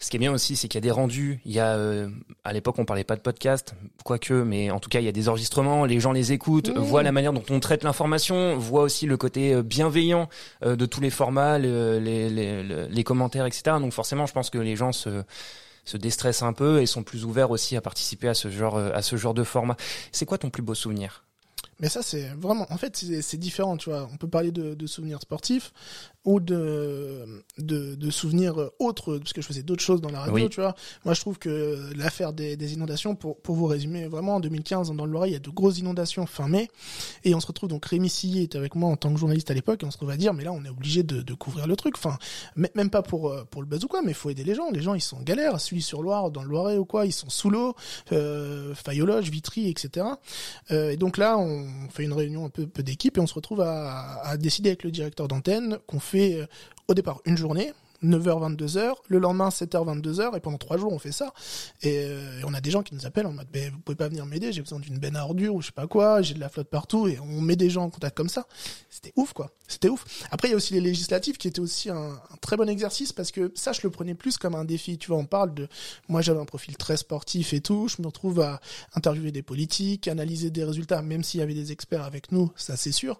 ce qui est bien aussi, c'est qu'il y a des rendus. Il y a, euh, à l'époque, on parlait pas de podcast, quoique, mais en tout cas, il y a des enregistrements. Les gens les écoutent, mmh. voient la manière dont on traite l'information, voient aussi le côté euh, bienveillant euh, de tous les formats, les, les, les, les, commentaires, etc. Donc forcément, je pense que les gens se se déstressent un peu et sont plus ouverts aussi à participer à ce genre à ce genre de format. C'est quoi ton plus beau souvenir? Mais ça, c'est vraiment, en fait, c'est différent, tu vois. On peut parler de, de souvenirs sportifs, ou de, de, de souvenirs autres, parce que je faisais d'autres choses dans la radio, tu vois. Moi, je trouve que l'affaire des, des inondations, pour, pour vous résumer, vraiment, en 2015, dans le Loiret, il y a de grosses inondations fin mai, et on se retrouve, donc Rémi Sillet était avec moi en tant que journaliste à l'époque, et on se trouve à dire, mais là, on est obligé de, de couvrir le truc, enfin, même pas pour, pour le buzz ou quoi, mais il faut aider les gens. Les gens, ils sont en galère, celui sur Loire, dans le Loiret ou quoi, ils sont sous l'eau, euh, Fayologe, Vitry, etc. Euh, et donc là, on fait une réunion un peu, peu d'équipe, et on se retrouve à, à décider avec le directeur d'antenne qu'on fait euh, au départ une journée 9h 22h, le lendemain 7h 22h et pendant trois jours on fait ça et, euh, on a des gens qui nous appellent en mode vous pouvez pas venir m'aider, j'ai besoin d'une benne à ordures ou je sais pas quoi, j'ai de la flotte partout et on met des gens en contact comme ça. C'était ouf quoi. C'était ouf. Après il y a aussi les législatives qui étaient aussi un, très bon exercice parce que ça je le prenais plus comme un défi, tu vois, on parle de moi j'avais un profil très sportif et tout, je me retrouve à interviewer des politiques, analyser des résultats même s'il y avait des experts avec nous, ça c'est sûr.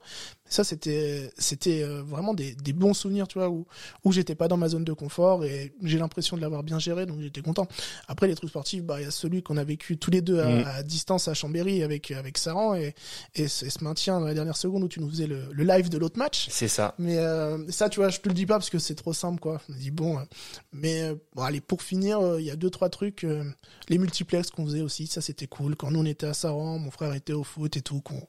Ça c'était c'était euh, vraiment des, des bons souvenirs, tu vois, où où j'étais pas dans ma zone de confort et j'ai l'impression de l'avoir bien géré, donc j'étais content. Après les trucs sportifs, bah il y a celui qu'on a vécu tous les deux à, mm. distance à Chambéry avec avec Saran et et, ce maintien dans la dernière seconde où tu nous faisais le, le live de l'autre match. C'est ça. Mais euh, ça, tu vois, je te le dis pas parce que c'est trop simple, quoi. Je me dis bon, euh, mais euh, bon allez pour finir, il y a deux trois trucs, les multiplex qu'on faisait aussi, ça c'était cool. Quand nous on était à Saran, mon frère était au foot et tout, qu'on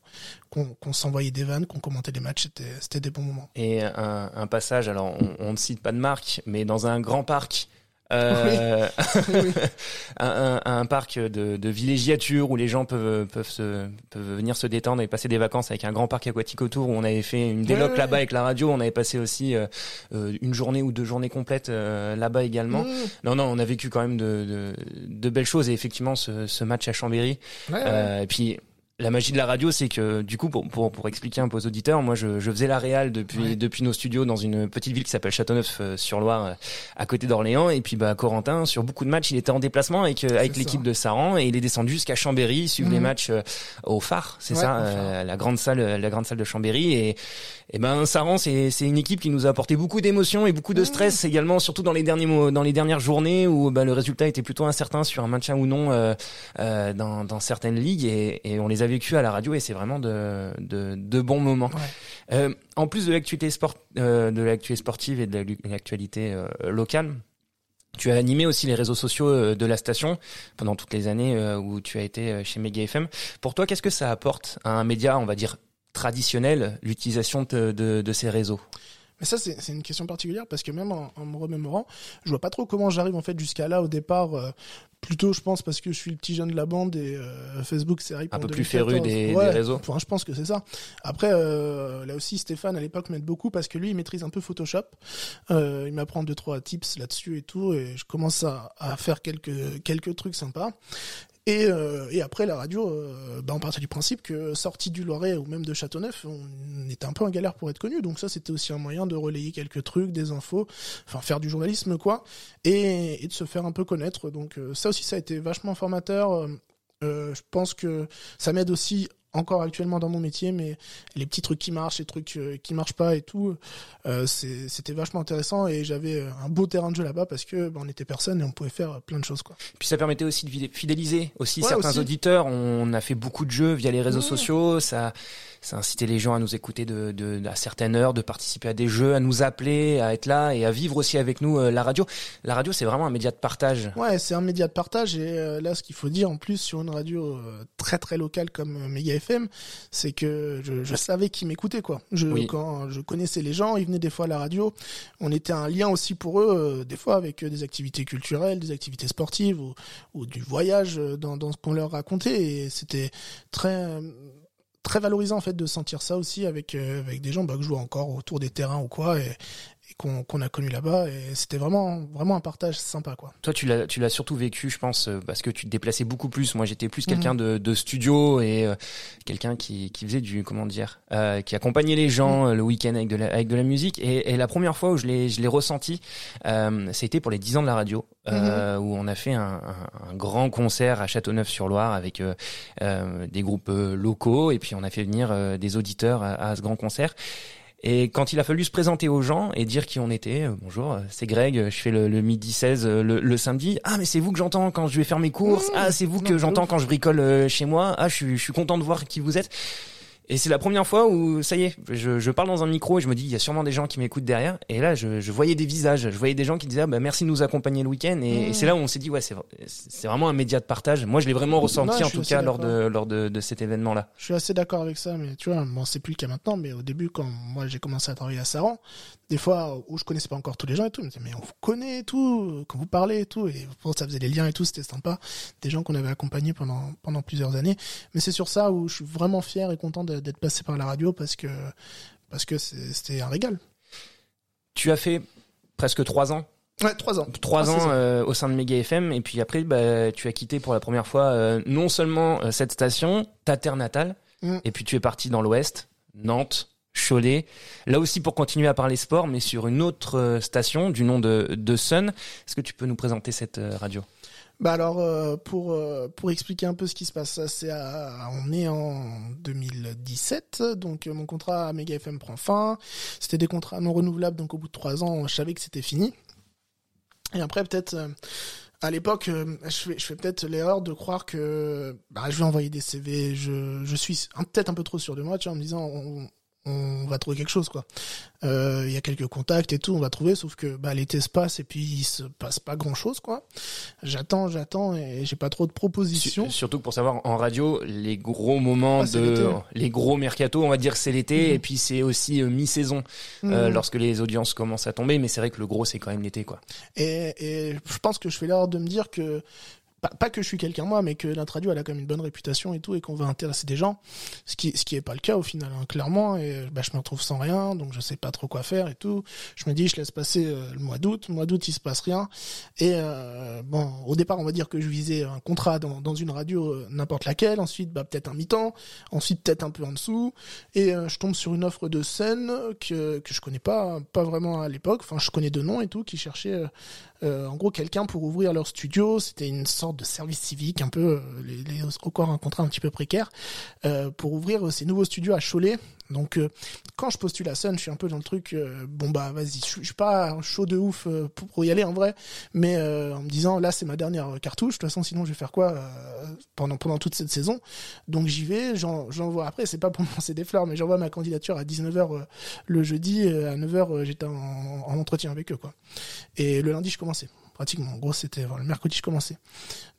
qu'on s'envoyait des vannes, qu'on commentait les matchs, c'était c'était des bons moments. Et un, un passage, alors on, on ne cite pas de marque, mais dans un grand parc. Euh, un, un, parc de, de, villégiature où les gens peuvent peuvent se peuvent venir se détendre et passer des vacances avec un grand parc aquatique autour où on avait fait une déloc là-bas avec la radio. On avait passé aussi euh, euh, une journée ou deux journées complètes là-bas également. Non non on a vécu quand même de, de, de belles choses et effectivement ce, ce match à Chambéry et puis la magie de la radio, c'est que du coup, pour, pour, pour, expliquer un peu aux auditeurs, moi je, je faisais la réal depuis depuis nos studios dans une petite ville qui s'appelle Châteauneuf-sur-Loire, euh, à côté d'Orléans. Et puis bah Corentin, sur beaucoup de matchs, il était en déplacement avec euh, avec l'équipe de Saran et il est descendu jusqu'à Chambéry, suivre les mhm. matchs euh, au phare, c'est ça, la grande salle, la grande salle de Chambéry. Et, et ben Saran, c'est c'est une équipe qui nous a apporté beaucoup d'émotions et beaucoup de stress également, surtout dans les derniers dans les dernières journées où bah, le résultat était plutôt incertain sur un maintien ou non euh, dans dans certaines ligues et, et on les a vécu à la radio et c'est vraiment de, de, de, bons moments. Euh, en plus de l'actualité sport, euh, de l'actualité sportive et de l'actualité euh, locale, tu as animé aussi les réseaux sociaux euh, de la station pendant toutes les années euh, où tu as été chez Mega FM. Pour toi, qu'est-ce que ça apporte à un média, on va dire traditionnel, l'utilisation de, de, de ces réseaux Mais ça, c'est une question particulière parce que même en, en me remémorant, je vois pas trop comment j'arrive en fait jusqu'à là au départ. euh, plutôt, je pense, parce que je suis le petit jeune de la bande et euh, Facebook, c'est Un peu plus féru des, Ouais, des réseaux. Enfin, je pense que c'est ça. Après, euh, là aussi, Stéphane à l'époque m'aide beaucoup parce que lui, il maîtrise un peu Photoshop. Il m'apprend deux trois tips là-dessus et tout, et je commence à, à faire quelques quelques trucs sympas. Et, euh, et après la radio, euh, bah on partait du principe que sorti du Loiret ou même de Châteauneuf, on était un peu en galère pour être connu. Donc ça, c'était aussi un moyen de relayer quelques trucs, des infos, enfin faire du journalisme quoi, et, de se faire un peu connaître. Donc euh, ça aussi, ça a été vachement formateur. Je pense que ça m'aide aussi encore actuellement dans mon métier, mais les petits trucs qui marchent, les trucs euh, qui marchent pas et tout, euh, c'est- c'était vachement intéressant et j'avais euh, un beau terrain de jeu là-bas parce que bah, on était personne et on pouvait faire plein de choses quoi. Puis ça permettait aussi de fidé- fidéliser aussi Ouais, certains aussi. auditeurs. On a fait beaucoup de jeux via les réseaux Ouais. sociaux. Ça, ça incitait les gens à nous écouter de, de, à certaines heures, de participer à des jeux, à nous appeler, à être là et à vivre aussi avec nous euh, la radio. La radio, c'est vraiment un média de partage. Ouais, c'est un média de partage et euh, là, ce qu'il faut dire en plus sur une radio euh, très très locale comme Mega FM, c'est que je, je savais qui m'écoutait quoi. Je, Oui. Quand je connaissais les gens, ils venaient des fois à la radio. On était un lien aussi pour eux, des fois avec des activités culturelles, des activités sportives ou, ou du voyage dans, dans ce qu'on leur racontait et c'était très très valorisant en fait de sentir ça aussi avec euh, avec des gens bah, que je encore autour des terrains ou quoi qu'on a connu là-bas et c'était vraiment vraiment un partage sympa quoi. Toi, tu l'as, tu l'as surtout vécu, je pense, euh, parce que tu te déplaçais beaucoup plus. Moi, j'étais plus quelqu'un de, de studio et euh, quelqu'un qui, qui faisait du, comment dire, euh, qui accompagnait les gens euh, le week-end avec de la, avec de la musique. Et, et la première fois où je l'ai, je l'ai ressenti, euh, c'était pour les 10 ans de la radio, euh, où on a fait un, un, un grand concert à Châteauneuf-sur-Loire avec des groupes locaux, et puis on a fait venir des auditeurs à, à ce grand concert. Et quand il a fallu se présenter aux gens et dire qui on était, euh, bonjour, euh, c'est Greg, euh, je fais le, le midi 16 euh, le, le samedi. Ah mais c'est vous que j'entends quand je vais faire mes courses. Mmh. Ah c'est vous que j'entends quand je bricole chez moi. Ah je suis, je suis content de voir qui vous êtes. Et c'est la première fois où ça y est, je, je parle dans un micro et je me dis il y a sûrement des gens qui m'écoutent derrière. Et là je, je voyais des visages, je voyais des gens qui disaient ah, bah merci de nous accompagner le week-end. Et, Mmh. et c'est là où on s'est dit ouais c'est c'est vraiment un média de partage. Moi je l'ai vraiment ressenti Non, en tout cas lors de lors de, de cet événement là. Je suis assez d'accord avec ça, mais tu vois, bon, c'est plus le cas maintenant, mais au début, quand moi j'ai commencé à travailler à Saran, des fois où je connaissais pas encore tous les gens et tout, ils me disaient, mais on vous connaît et tout, quand vous parlez et tout, et ça faisait des liens et tout, c'était sympa. Des gens qu'on avait accompagnés pendant, pendant plusieurs années. Mais c'est sur ça où je suis vraiment fier et content d'être passé par la radio parce que, parce que c'était un régal. Tu as fait presque trois ans Ouais, trois ans. trois Trois ans euh, au sein de Mega FM et puis après bah, tu as quitté pour la première fois euh, non seulement euh, cette station, ta terre natale, Mm. et puis tu es parti dans l'ouest, Nantes, Cholet, là aussi pour continuer à parler sport mais sur une autre euh, station du nom de, de Sun. Est-ce que tu peux nous présenter cette euh, radio? Bah alors euh, pour pour expliquer un peu ce qui se passe, c'est on est en 2017, donc mon contrat à Mega FM prend fin. C'était des contrats non renouvelables, donc au bout de trois ans, je savais que c'était fini. Et après peut-être à l'époque, je fais, je fais peut-être l'erreur de croire que bah, je vais envoyer des CV. Je, je suis peut-être un peu trop sûr de moi, tu vois, en me disant on va trouver quelque chose quoi. Euh, Il y a quelques contacts et tout, on va trouver. Sauf que bah, l'été se passe et puis il se passe pas grand chose quoi. J'attends, j'attends et j'ai pas trop de propositions. Su- Surtout pour savoir en radio les gros moments Ah, de les gros mercato, on va dire c'est l'été Mhm. et puis c'est aussi euh, mi-saison euh, Mhm. lorsque les audiences commencent à tomber mais c'est vrai que le gros c'est quand même l'été quoi. Et, et je pense que je fais l'erreur de me dire que pas, pas que je suis quelqu'un moi, mais que notre radio elle a quand même une bonne réputation et tout, et qu'on va intéresser des gens, ce qui ce qui est pas le cas au final, hein, clairement. Et bah, je me retrouve sans rien, donc je sais pas trop quoi faire et tout. Je me dis je laisse passer euh, le mois d'août, le mois d'août il se passe rien. Et euh, bon, au départ on va dire que je visais un contrat dans, dans une radio euh, n'importe laquelle, ensuite bah peut-être un mi-temps, ensuite peut-être un peu en dessous, et euh, je tombe sur une offre de scène que que je connais pas pas vraiment à l'époque. Enfin je connais deux noms et tout qui cherchaient euh, en gros quelqu'un pour ouvrir leur studio. C'était une sorte de service civique, un peu euh, les, les- encore un contrat un petit peu précaire euh, pour ouvrir euh, ces nouveaux studios à Cholet. Donc euh, quand je postule à Sun, je suis un peu dans le truc. euh, bon bah vas-y, je, suis- pas chaud de ouf euh, pour, y aller en vrai, mais en me disant là c'est ma dernière cartouche. De toute façon sinon je vais faire quoi pendant pendant toute cette saison? Donc j'y vais, j'en- j'envoie après. C'est pas pour me lancer des fleurs, mais j'envoie ma candidature à 19h le jeudi. à 9h j'étais en, en entretien avec eux quoi. Et le lundi je commençais pratiquement. En gros, c'était le mercredi, je commençais.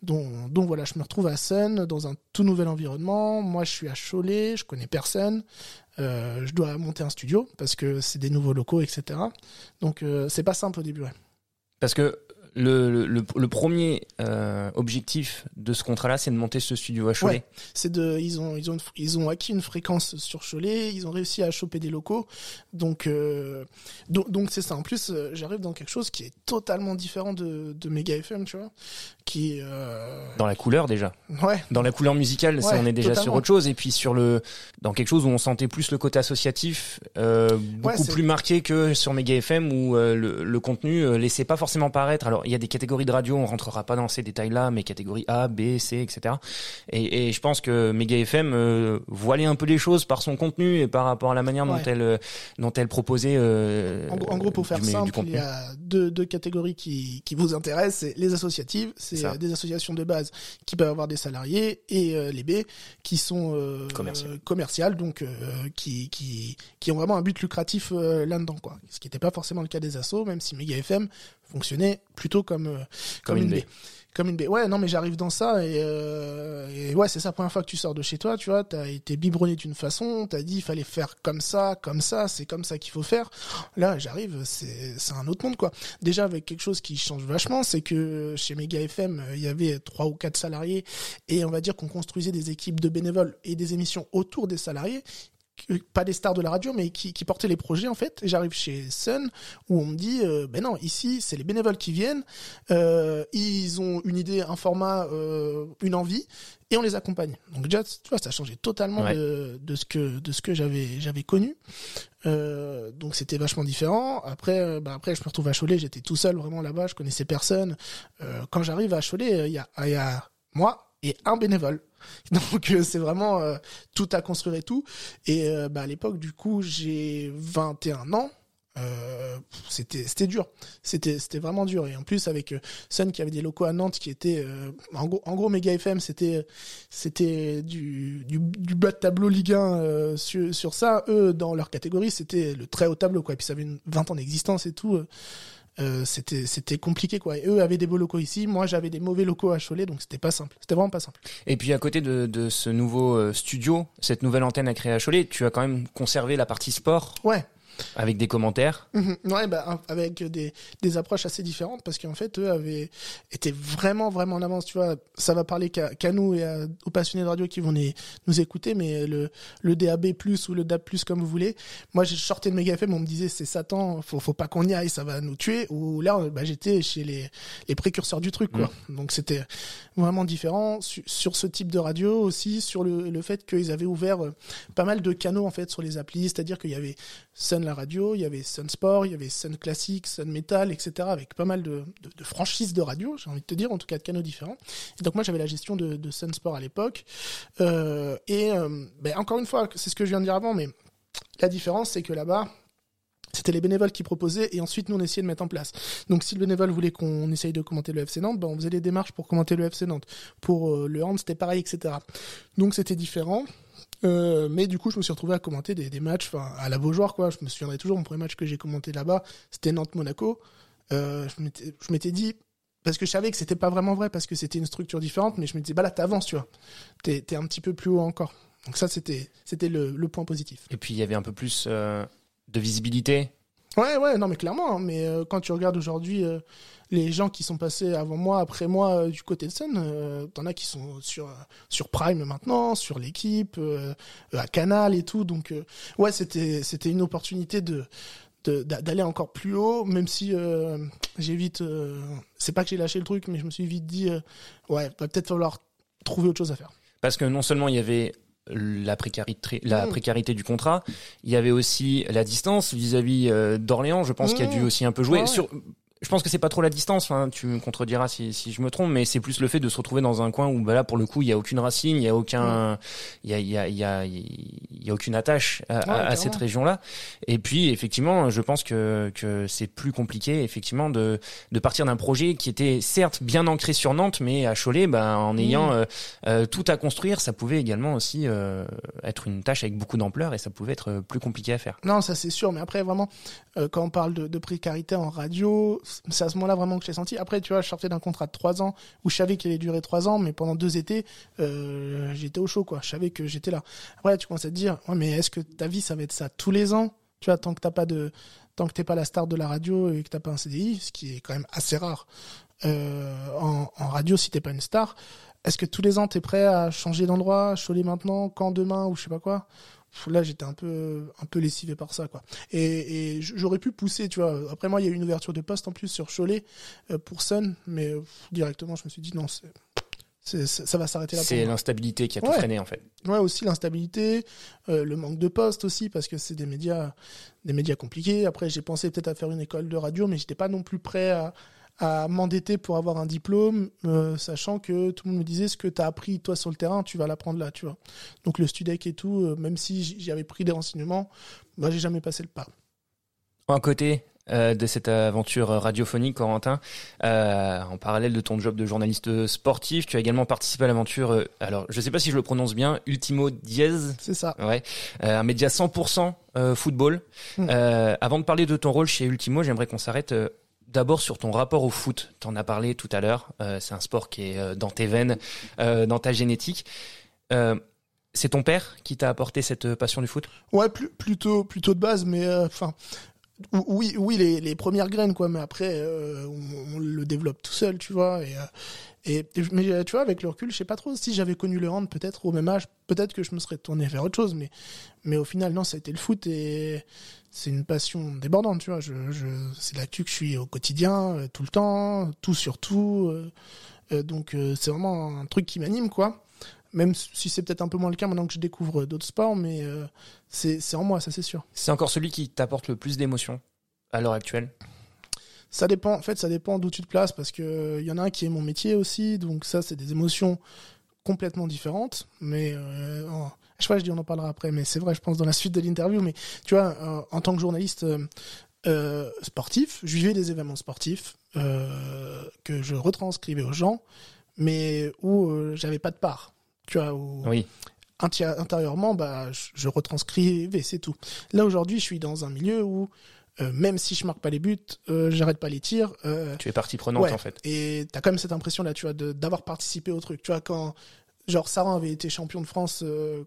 Donc, donc voilà, je me retrouve à Sun, dans un tout nouvel environnement. Moi, je suis à Cholet, je connais personne. Euh, je dois monter un studio parce que c'est des nouveaux locaux, etc. Donc euh, c'est pas simple au début. Ouais. Parce que le, le, le premier euh, objectif de ce contrat-là, c'est de monter ce studio à Cholet. Ouais, c'est de, ils ont, ils ont, ils ont acquis une fréquence sur Cholet, ils ont réussi à choper des locaux, donc, euh, donc, donc c'est ça. En plus, euh, j'arrive dans quelque chose qui est totalement différent de, de Mega FM, tu vois, qui euh... dans la couleur déjà. Ouais. Dans la couleur musicale, ça, on est déjà totalement. sur autre chose, et puis sur le, dans quelque chose où on sentait plus le côté associatif, beaucoup plus marqué que sur Mega FM où le, le contenu laissait pas forcément paraître. Alors il y a des catégories de radio, on rentrera pas dans ces détails-là, mais catégories A, B, C, etc. Et, et je pense que Mega FM euh, voilait un peu les choses par son contenu et par rapport à la manière dont elle, euh, dont elle proposait. euh, En, gros- en gros, pour faire du, du simple, il contenu. y a deux, deux catégories qui, qui vous intéressent. C'est les associatives, c'est des associations de base qui peuvent avoir des salariés, et euh, les B qui sont Commerciales. donc qui, qui, qui ont vraiment un but lucratif là-dedans. quoi. Ce qui n'était pas forcément le cas des assos, même si Mega FM fonctionnait plutôt comme, euh, comme, une, B. Comme une. Ouais, non, mais j'arrive dans ça et, euh, et ouais, c'est ça, la première fois que tu sors de chez toi, tu vois, t'as été biberonné d'une façon, t'as dit il fallait faire comme ça, comme ça, c'est comme ça qu'il faut faire. Là, j'arrive, c'est c'est un autre monde, quoi. Déjà, avec quelque chose qui change vachement, c'est que chez Mega FM, euh, il y avait trois ou quatre salariés et on va dire qu'on construisait des équipes de bénévoles et des émissions autour des salariés pas des stars de la radio, mais qui, qui portaient les projets en fait. Et j'arrive chez Sun où on me dit, euh, ben non, ici c'est les bénévoles qui viennent, euh, ils ont une idée, un format, euh, une envie, et on les accompagne. Donc déjà, tu vois, ça a changé totalement Ouais. de, de ce que de ce que j'avais j'avais connu. Euh, donc c'était vachement différent. Après, euh, bah après je me retrouve à Cholet, j'étais tout seul vraiment là-bas, je connaissais personne. Euh, quand j'arrive à Cholet, euh, il y a, il y a moi et un bénévole. Donc euh, c'est vraiment euh, tout à construire et tout. Et euh, bah, à l'époque, du coup, j'ai 21 ans. C'était c'était dur. C'était c'était vraiment dur. Et en plus avec Sun qui avait des locaux à Nantes qui étaient en gros en gros Mega FM c'était c'était du, du bas de tableau Ligue 1 euh, sur sur ça. Eux dans leur catégorie c'était le très haut tableau quoi. Et puis ça avait une 20 ans d'existence et tout euh, c'était c'était compliqué quoi. Et eux avaient des beaux locaux ici moi j'avais des mauvais locaux à Cholet donc c'était pas simple. C'était vraiment pas simple. Et puis à côté de, de ce nouveau euh, studio, cette nouvelle antenne à créer à Cholet, tu as quand même conservé la partie sport. Ouais avec des commentaires. Mhm. Ouais, bah, avec des, des approches assez différentes parce qu'en fait, eux avaient été vraiment, vraiment en avance. Tu vois, ça va parler qu'à nous et à- aux passionnés de radio qui vont les- nous écouter, mais le, le DAB+, ou le DAB+, comme vous voulez. Moi, j'ai sorti de Mega FM, on me disait, c'est Satan, faut, faut pas qu'on y aille, ça va nous tuer. Ou là, bah, j'étais chez les, les précurseurs du truc, quoi. Donc, c'était vraiment différent Su- sur ce type de radio aussi, sur le, le fait qu'ils avaient ouvert euh, pas mal de canaux, en fait, sur les applis. C'est-à-dire qu'il y avait Sun la radio, il y avait Sun Sport, il y avait Sun Classic, Sun Metal, etc. avec pas mal de, franchises de radio, j'ai envie de te dire, en tout cas de canaux différents. Et donc moi j'avais la gestion de, de Sun Sport à l'époque. Euh, et euh, ben, encore une fois, c'est ce que je viens de dire avant, mais la différence c'est que là-bas, c'était les bénévoles qui proposaient et ensuite nous on essayait de mettre en place. Donc si le bénévole voulait qu'on essaye de commenter le FC Nantes, ben, on faisait les démarches pour commenter le FC Nantes. Pour euh, le hand c'était pareil, etc. Donc c'était différent. Euh, mais du coup, je me suis retrouvé à commenter des, matchs, à la Beaujoire quoi. Je me souviendrai toujours mon premier match que j'ai commenté là-bas, c'était Nantes Monaco. Euh, je m'étais, dit parce que je savais que c'était pas vraiment vrai parce que c'était une structure différente, mais je me disais bah là t'avances, tu vois, t'es, t'es un petit peu plus haut encore. Donc ça c'était, le point positif. Et puis il y avait un peu plus euh, de visibilité. Ouais, ouais, non, mais clairement. hein, mais euh, quand tu regardes aujourd'hui euh, les gens qui sont passés avant moi, après moi, euh, du côté de euh, t'en as qui sont sur sur Prime maintenant, sur l'équipe, à Canal et tout. Donc, ouais, c'était une opportunité de de- d'a- d'aller encore plus haut, même si j'ai vite, c'est pas que j'ai lâché le truc, mais je me suis vite dit, ouais, va peut-être falloir trouver autre chose à faire. Parce que non seulement il y avait la précarité, la Mm. précarité du contrat, il y avait aussi la distance vis-à-vis euh, d'Orléans. Je pense qu'il y a dû Mm. aussi un peu jouer. Ouais, ouais. Sur, je pense que c'est pas trop la distance. Enfin, tu me contrediras si, si je me trompe, mais c'est plus le fait de se retrouver dans un coin où, bah là, pour le coup, il y a aucune racine, il y a aucun, il y a, il y a, il y a, y a aucune attache à, à- à cette région-là. Et puis, effectivement, je pense que que c'est plus compliqué, effectivement, de de partir d'un projet qui était certes bien ancré sur Nantes, mais à Cholet, bah, en ayant Mm. euh, euh, tout à construire, ça pouvait également aussi euh, être une tâche avec beaucoup d'ampleur et ça pouvait être euh, plus compliqué à faire. Non, ça c'est sûr, mais après vraiment, euh, quand on parle de, de précarité en radio, c'est à ce moment-là vraiment que j'ai senti. Après, tu vois, je sortais d'un contrat de trois ans où je savais qu'il allait durer trois ans, mais pendant deux étés, euh, j'étais au chaud, quoi. Je savais que j'étais là. Après, tu commences à te dire, ouais, mais est-ce que ta vie, ça va être ça tous les ans? Tu vois, tant que t'as pas de, tant que t'es pas la star de la radio et que t'as pas un CDI, ce qui est quand même assez rare euh, en, radio si t'es pas une star. Est-ce que tous les ans t'es prêt à changer d'endroit, Cholet maintenant, quand demain ou je sais pas quoi? Là j'étais un peu un peu lessivé par ça quoi. Et, et j'aurais pu pousser, tu vois. Après moi il y a eu une ouverture de poste en plus sur Cholet euh, pour Sun, mais directement je me suis dit non c'est ça va s'arrêter là. C'est l'instabilité qui a tout Ouais. freiné en fait. Ouais, aussi l'instabilité, euh, le manque de postes aussi, parce que c'est des médias, des médias compliqués. Après, j'ai pensé peut-être à faire une école de radio, mais j'étais pas non plus prêt à, à m'endetter pour avoir un diplôme, euh, sachant que tout le monde me disait ce que t'as appris toi sur le terrain, tu vas l'apprendre là, tu vois. Donc le studec et tout, euh, même si j'y avais pris des renseignements, moi j'ai jamais passé le pas. À côté euh, de cette aventure radiophonique, Corentin, en parallèle de ton job de journaliste sportif, tu as également participé à l'aventure, alors je sais pas si je le prononce bien, Ultimo Diez, C'est ça. ouais, un média 100% euh, football. Mm. Euh, avant de parler de ton rôle chez Ultimo, j'aimerais qu'on s'arrête d'abord sur ton rapport au foot. T'en as parlé tout à l'heure, euh, c'est un sport qui est euh, dans tes veines, euh, dans ta génétique. C'est ton père qui t'a apporté cette passion du foot? Ouais, plutôt, plutôt de base, mais enfin, oui, oui, les, premières graines, quoi. Mais après, euh, on, le développe tout seul, tu vois. Et, euh, mais euh, tu vois, avec le recul, je sais pas trop si j'avais connu le hand, peut-être au même âge, peut-être que je me serais tourné vers autre chose. Mais, mais au final, non, ça a été le foot et c'est une passion débordante, tu vois. Je, c'est là-dessus que je suis au quotidien, tout le temps, tout sur tout. donc, c'est vraiment un truc qui m'anime, quoi même si c'est peut-être un peu moins le cas maintenant que je découvre d'autres sports, mais euh, c'est en moi, ça c'est sûr. C'est encore celui qui t'apporte le plus d'émotions à l'heure actuelle? Ça dépend, en fait, ça dépend d'où tu te places, parce que il y en a un qui est mon métier aussi, donc ça c'est des émotions complètement différentes, mais euh, en- je sais pas, je dis on en parlera après, mais c'est vrai, je pense dans la suite de l'interview, mais tu vois, euh, en tant que journaliste euh, euh, sportif, je vivais des événements sportifs euh, que je retranscrivais aux gens, mais où euh, j'avais pas de part, tu vois, où Oui. intérieurement, bah, je, retranscrivais, c'est tout. Là aujourd'hui, je suis dans un milieu où euh, même si je marque pas les buts, euh, j'arrête pas les tirs. euh, Tu es partie prenante ouais. en fait. Et t'as quand même cette impression là, tu vois, d'avoir participé au truc. Tu vois, quand genre Saran avait été champion de France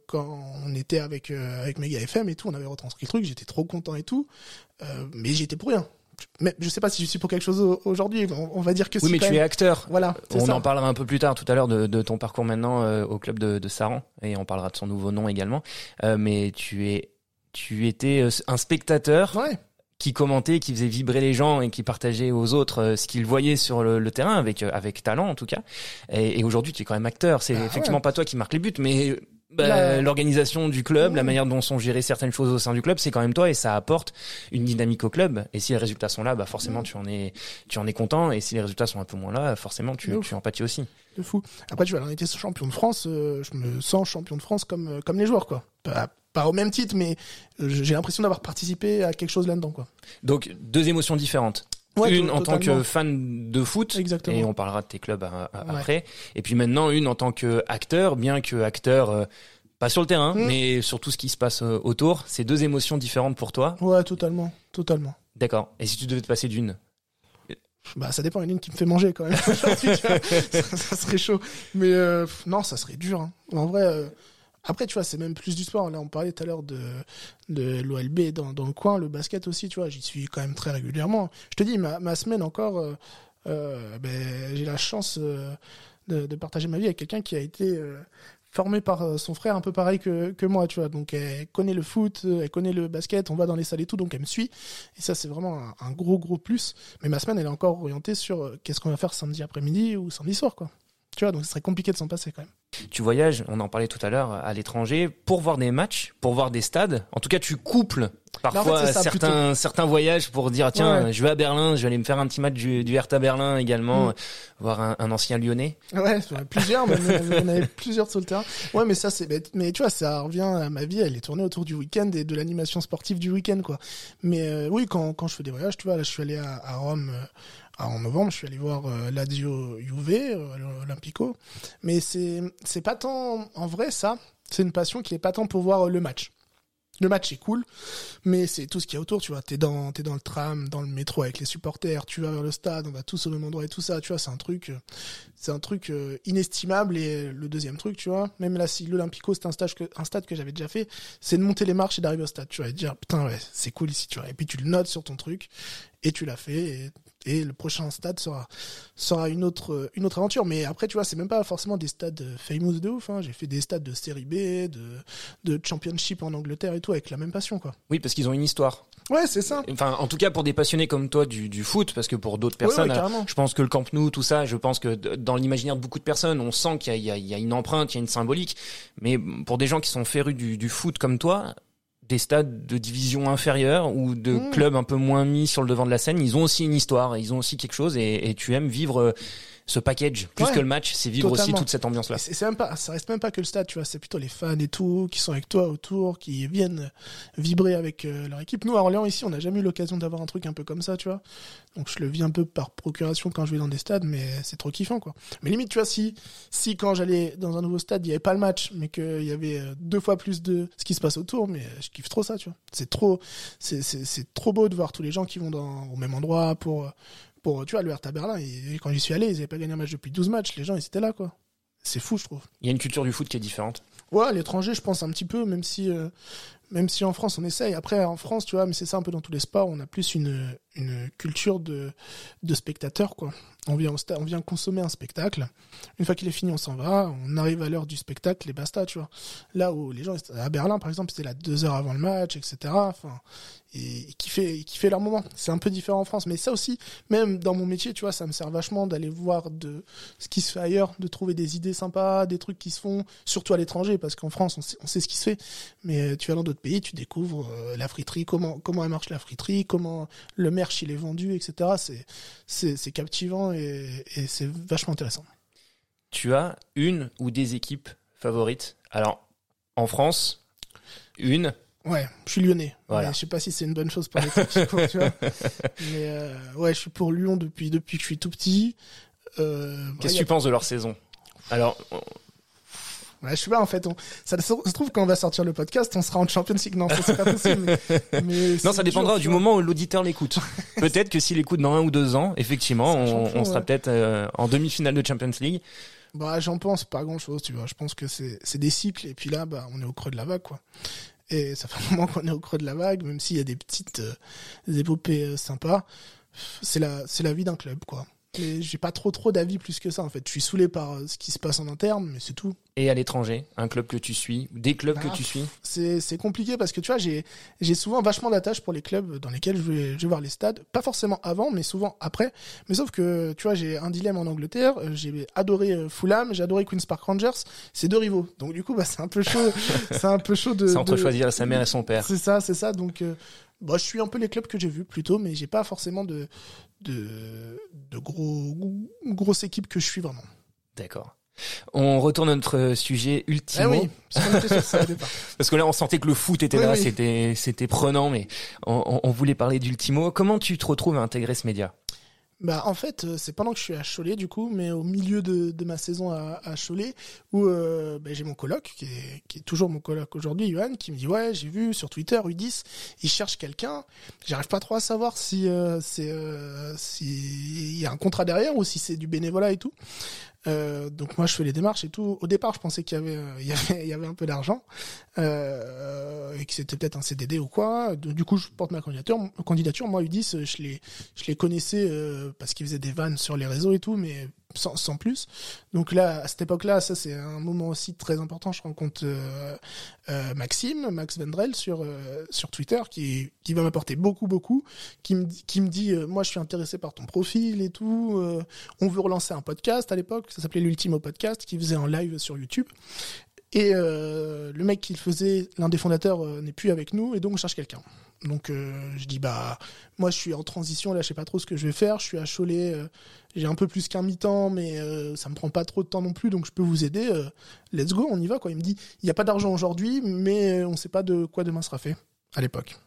quand on était avec avec Mega FM et tout, on avait retranscrit le truc, j'étais trop content et tout, mais j'étais pour rien. Mais je sais pas si je suis pour quelque chose au- aujourd'hui. On, on va dire que Oui, mais tu es acteur. Voilà. On ça. en parlera un peu plus tard tout à l'heure de, de ton parcours maintenant euh, au club de, de Saran et on parlera de son nouveau nom également. Euh, mais tu es, tu étais euh, un spectateur Ouais. qui commentait, qui faisait vibrer les gens et qui partageait aux autres ce qu'ils voyaient sur le, le terrain avec avec talent en tout cas. Et, et aujourd'hui, tu es quand même acteur. C'est Ah, effectivement ouais. pas toi qui marque les buts, mais bah, l'organisation du club, la manière dont sont gérées certaines choses au sein du club, c'est quand même toi et ça apporte une dynamique au club. Et si les résultats sont là, bah forcément tu en es tu en es content. Et si les résultats sont un peu moins là, forcément tu, tu en pâtis aussi. de fou. Après, tu vois, on était champion de France, euh, je me sens champion de France comme, comme les joueurs, quoi. Pas, pas au même titre, mais euh, j'ai l'impression d'avoir participé à quelque chose là-dedans, quoi. Donc deux émotions différentes. Ouais, une en tant que fan de foot, Exactement. et on parlera de tes clubs à- à- Ouais. après. Et puis maintenant une en tant que acteur, bien que acteur euh, pas sur le terrain, Mm. mais sur tout ce qui se passe euh, autour. C'est deux émotions différentes pour toi? Ouais, totalement, totalement. D'accord. Et si tu devais te passer d'une? Bah, ça dépend, il y a une qui me fait manger quand même. Ça, ça serait chaud. Mais euh, non, ça serait dur. hein. En vrai, euh, après, tu vois, c'est même plus du sport. Là, on parlait tout à l'heure de, de l'OLB dans, le coin, le basket aussi, tu vois, j'y suis quand même très régulièrement. Je te dis, ma, ma semaine encore, euh, euh, ben, j'ai la chance euh, de, partager ma vie avec quelqu'un qui a été formé par son frère un peu pareil que, moi, tu vois. Donc, elle connaît le foot, elle connaît le basket, on va dans les salles et tout, donc elle me suit. Et ça, c'est vraiment un, gros, gros plus. Mais ma semaine, elle est encore orientée sur qu'est-ce qu'on va faire samedi après-midi ou samedi soir, quoi. Tu vois, donc ce serait compliqué de s'en passer quand même. Tu voyages, on en parlait tout à l'heure, à l'étranger pour voir des matchs, pour voir des stades. En tout cas, tu couples parfois ça, certains certains voyages pour dire tiens, Ouais. je vais à Berlin, je vais aller me faire un petit match du, du Hertha Berlin également, Mm. voir un, un ancien Lyonnais. Ouais, plusieurs, mais en avait plusieurs sur le terrain. Ouais, mais ça, c'est, mais, mais tu vois, ça revient à ma vie, elle est tournée autour du week-end et de l'animation sportive du week-end, quoi. Mais euh, oui, quand, quand je fais des voyages, tu vois, là, je suis allé à, à Rome euh, en novembre, je suis allé voir euh, Lazio Juve, euh, l'Olympico. Mais c'est, pas tant, en vrai, ça, c'est une passion qui est pas tant pour voir euh, le match. le match est cool, mais c'est tout ce qu'il y a autour, tu vois. T'es dans, dans le tram, dans le métro avec les supporters, tu vas vers le stade, on va tous au même endroit et tout ça, tu vois. C'est un truc, euh, c'est un truc inestimable. Et le deuxième truc, tu vois, même là, si l'Olympico c'est un stade que j'avais déjà fait, c'est de monter les marches et d'arriver au stade, tu vois, et de dire putain ouais, c'est cool ici, tu vois. Et puis tu le notes sur ton truc et tu l'as fait. Et le prochain stade sera sera une autre une autre aventure. Mais après tu vois c'est même pas forcément des stades famous de ouf hein. j'ai fait des stades de série B de de championship en Angleterre et tout avec la même passion quoi. Oui parce qu'ils ont une histoire. Ouais c'est ça. Enfin en tout cas pour des passionnés comme toi du, du foot parce que pour d'autres personnes je pense que le Camp Nou tout ça je pense que dans l'imaginaire de beaucoup de personnes on sent qu'il y a, il y a une empreinte il y a une symbolique. Mais pour des gens qui sont férus du, du foot comme toi des stades de division inférieure ou de mmh. clubs un peu moins mis sur le devant de la scène, ils ont aussi une histoire, ils ont aussi quelque chose et, et tu aimes vivre euh, ce package plus que le match, c'est vivre aussi toute cette ambiance là. C'est même pas ça reste même pas que le stade, tu vois, c'est plutôt les fans et tout qui sont avec toi autour, qui viennent vibrer avec euh, leur équipe. Nous à Orléans ici, on n'a jamais eu l'occasion d'avoir un truc un peu comme ça, tu vois. Donc je le vis un peu par procuration quand je vais dans des stades mais c'est trop kiffant quoi. Mais limite, tu vois si si quand j'allais dans un nouveau stade, il y avait pas le match mais qu'il y avait euh, deux fois plus de ce qui se passe autour, mais je kiffe trop ça, tu vois. C'est trop c'est c'est trop beau de voir tous les gens qui vont dans au même endroit pour pour, tu vois, le Hertha Berlin, et, quand j'y suis allé, ils n'avaient pas gagné un match depuis 12 matchs. Les gens, ils étaient là, quoi. C'est fou, je trouve. Il y a une culture du foot qui est différente. Ouais, à l'étranger, je pense un petit peu, même si, euh, même si en France, on essaye. Après, en France, tu vois, mais c'est ça un peu dans tous les sports, on a plus une, une culture de, de spectateurs, quoi. On vient, on vient consommer un spectacle. Une fois qu'il est fini, on s'en va. On arrive à l'heure du spectacle et basta, tu vois. Là où les gens, à Berlin, par exemple, c'était là deux heures avant le match, etc. Enfin, et, qui fait, qui fait leur moment. C'est un peu différent en France. Mais ça aussi, même dans mon métier, tu vois, ça me sert vachement d'aller voir de ce qui se fait ailleurs, de trouver des idées sympas, des trucs qui se font, surtout à l'étranger, parce qu'en France, on sait, ce qui se fait. Mais tu vas dans d'autres pays, tu découvres euh, la friterie, comment, comment elle marche la friterie, comment le maire il est vendu, etc. C'est, c'est, captivant et, c'est vachement intéressant. Tu as une ou des équipes favorites? Alors, en France, une Ouais, je suis lyonnais. Voilà. je sais pas si c'est une bonne chose pour les tu vois. Mais euh, ouais, je suis pour Lyon depuis depuis que je suis tout petit. Euh, Qu'est-ce que tu penses de leur saison? Alors, Ouais, je sais pas, en fait, on, ça se trouve quand on va sortir le podcast, on sera en Champions League. Non, c'est pas possible. Mais, non, ça dépendra du moment où l'auditeur l'écoute. peut-être que s'il écoute dans un ou deux ans, effectivement, on, on, sera peut-être euh, en demi-finale de Champions League. Bah, j'en pense pas grand-chose, tu vois. Je pense que c'est des cycles et puis là, bah, on est au creux de la vague, quoi. Et ça fait un moment qu'on est au creux de la vague, même s'il y a des petites euh, épopées euh, sympas. C'est la c'est la vie d'un club, quoi j'ai pas trop trop d'avis plus que ça en fait. Je suis saoulé par euh, ce qui se passe en interne, mais c'est tout. Et à l'étranger, un club que tu suis, des clubs que bah, tu suis C'est compliqué parce que tu vois, j'ai j'ai souvent vachement d'attache pour les clubs dans lesquels je vais je vais voir les stades, pas forcément avant, mais souvent après. Mais sauf que tu vois, j'ai un dilemme en Angleterre, euh, j'ai adoré euh, Fulham, j'ai adoré Queens Park Rangers, c'est deux rivaux. Donc du coup, bah c'est un peu chaud, c'est un peu chaud de C'est entre choisir sa mère et son père. C'est ça, c'est ça. Donc bah, je suis un peu les clubs que j'ai vus plutôt, mais j'ai pas forcément de, de, de gros, grosses équipes que je suis vraiment. D'accord. On retourne à notre sujet ultime. Ah oui, parce que là, on sentait que le foot était là, c'était c'était prenant, mais on, on voulait parler d'Ultimo. Comment tu te retrouves à intégrer ce média? Bah en fait euh, c'est pendant que je suis à Cholet du coup, mais au milieu de, de ma saison à, à Cholet où euh, bah, j'ai mon coloc qui est, qui est toujours mon coloc aujourd'hui, Johan, qui me dit ouais j'ai vu sur Twitter U10 il cherche quelqu'un. J'arrive pas trop à savoir si euh, c'est euh, si il y a un contrat derrière ou si c'est du bénévolat et tout. Euh, donc moi je fais les démarches et tout. Au départ je pensais qu'il y avait euh, il y avait un peu d'argent euh, et que c'était peut-être un CDD ou quoi. Du coup je porte ma candidature. Moi U10 je les je les connaissais parce qu'ils faisaient des vannes sur les réseaux et tout, mais sans, sans plus. Donc là, à cette époque-là, ça c'est un moment aussi très important. Je rencontre euh, euh, Maxime, Max Vendrel sur euh, sur Twitter, qui qui va m'apporter beaucoup beaucoup, qui me qui me dit, moi je suis intéressé par ton profil et tout. on veut relancer un podcast à l'époque, ça s'appelait l'Ultimo Podcast, qui faisait en live sur YouTube. Et le mec qui le faisait, l'un des fondateurs, n'est plus avec nous, et donc on cherche quelqu'un. Donc euh, je dis bah moi je suis en transition là, je sais pas trop ce que je vais faire. Je suis à Cholet, euh, j'ai un peu plus qu'un mi-temps, mais euh, ça me prend pas trop de temps non plus, donc je peux vous aider. let's go, on y va quoi. Il me dit il y a pas d'argent aujourd'hui, mais on sait pas de quoi demain sera fait à l'époque.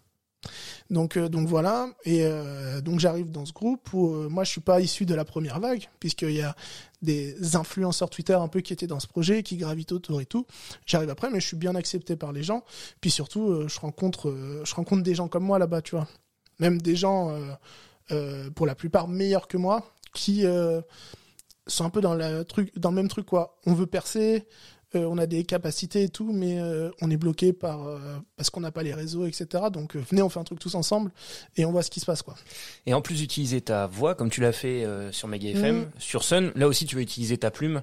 Donc, euh, donc voilà. Et euh, donc j'arrive dans ce groupe où euh, moi je suis pas issu de la première vague, puisqu'il y a des influenceurs Twitter un peu qui étaient dans ce projet, qui gravitent autour et tout. J'arrive après, mais je suis bien accepté par les gens. Puis surtout, je rencontre, je rencontre des gens comme moi là-bas, tu vois. Même des gens, pour la plupart meilleurs que moi, qui sont un peu dans, la truc, dans le même truc quoi. On veut percer, on a des capacités et tout, mais euh, on est bloqué par euh, parce qu'on n'a pas les réseaux, etc. Donc venez, on fait un truc tous ensemble et on voit ce qui se passe quoi. Et en plus d'utiliser ta voix, comme tu l'as fait sur Mega FM, mm. sur Sun, là aussi tu vas utiliser ta plume.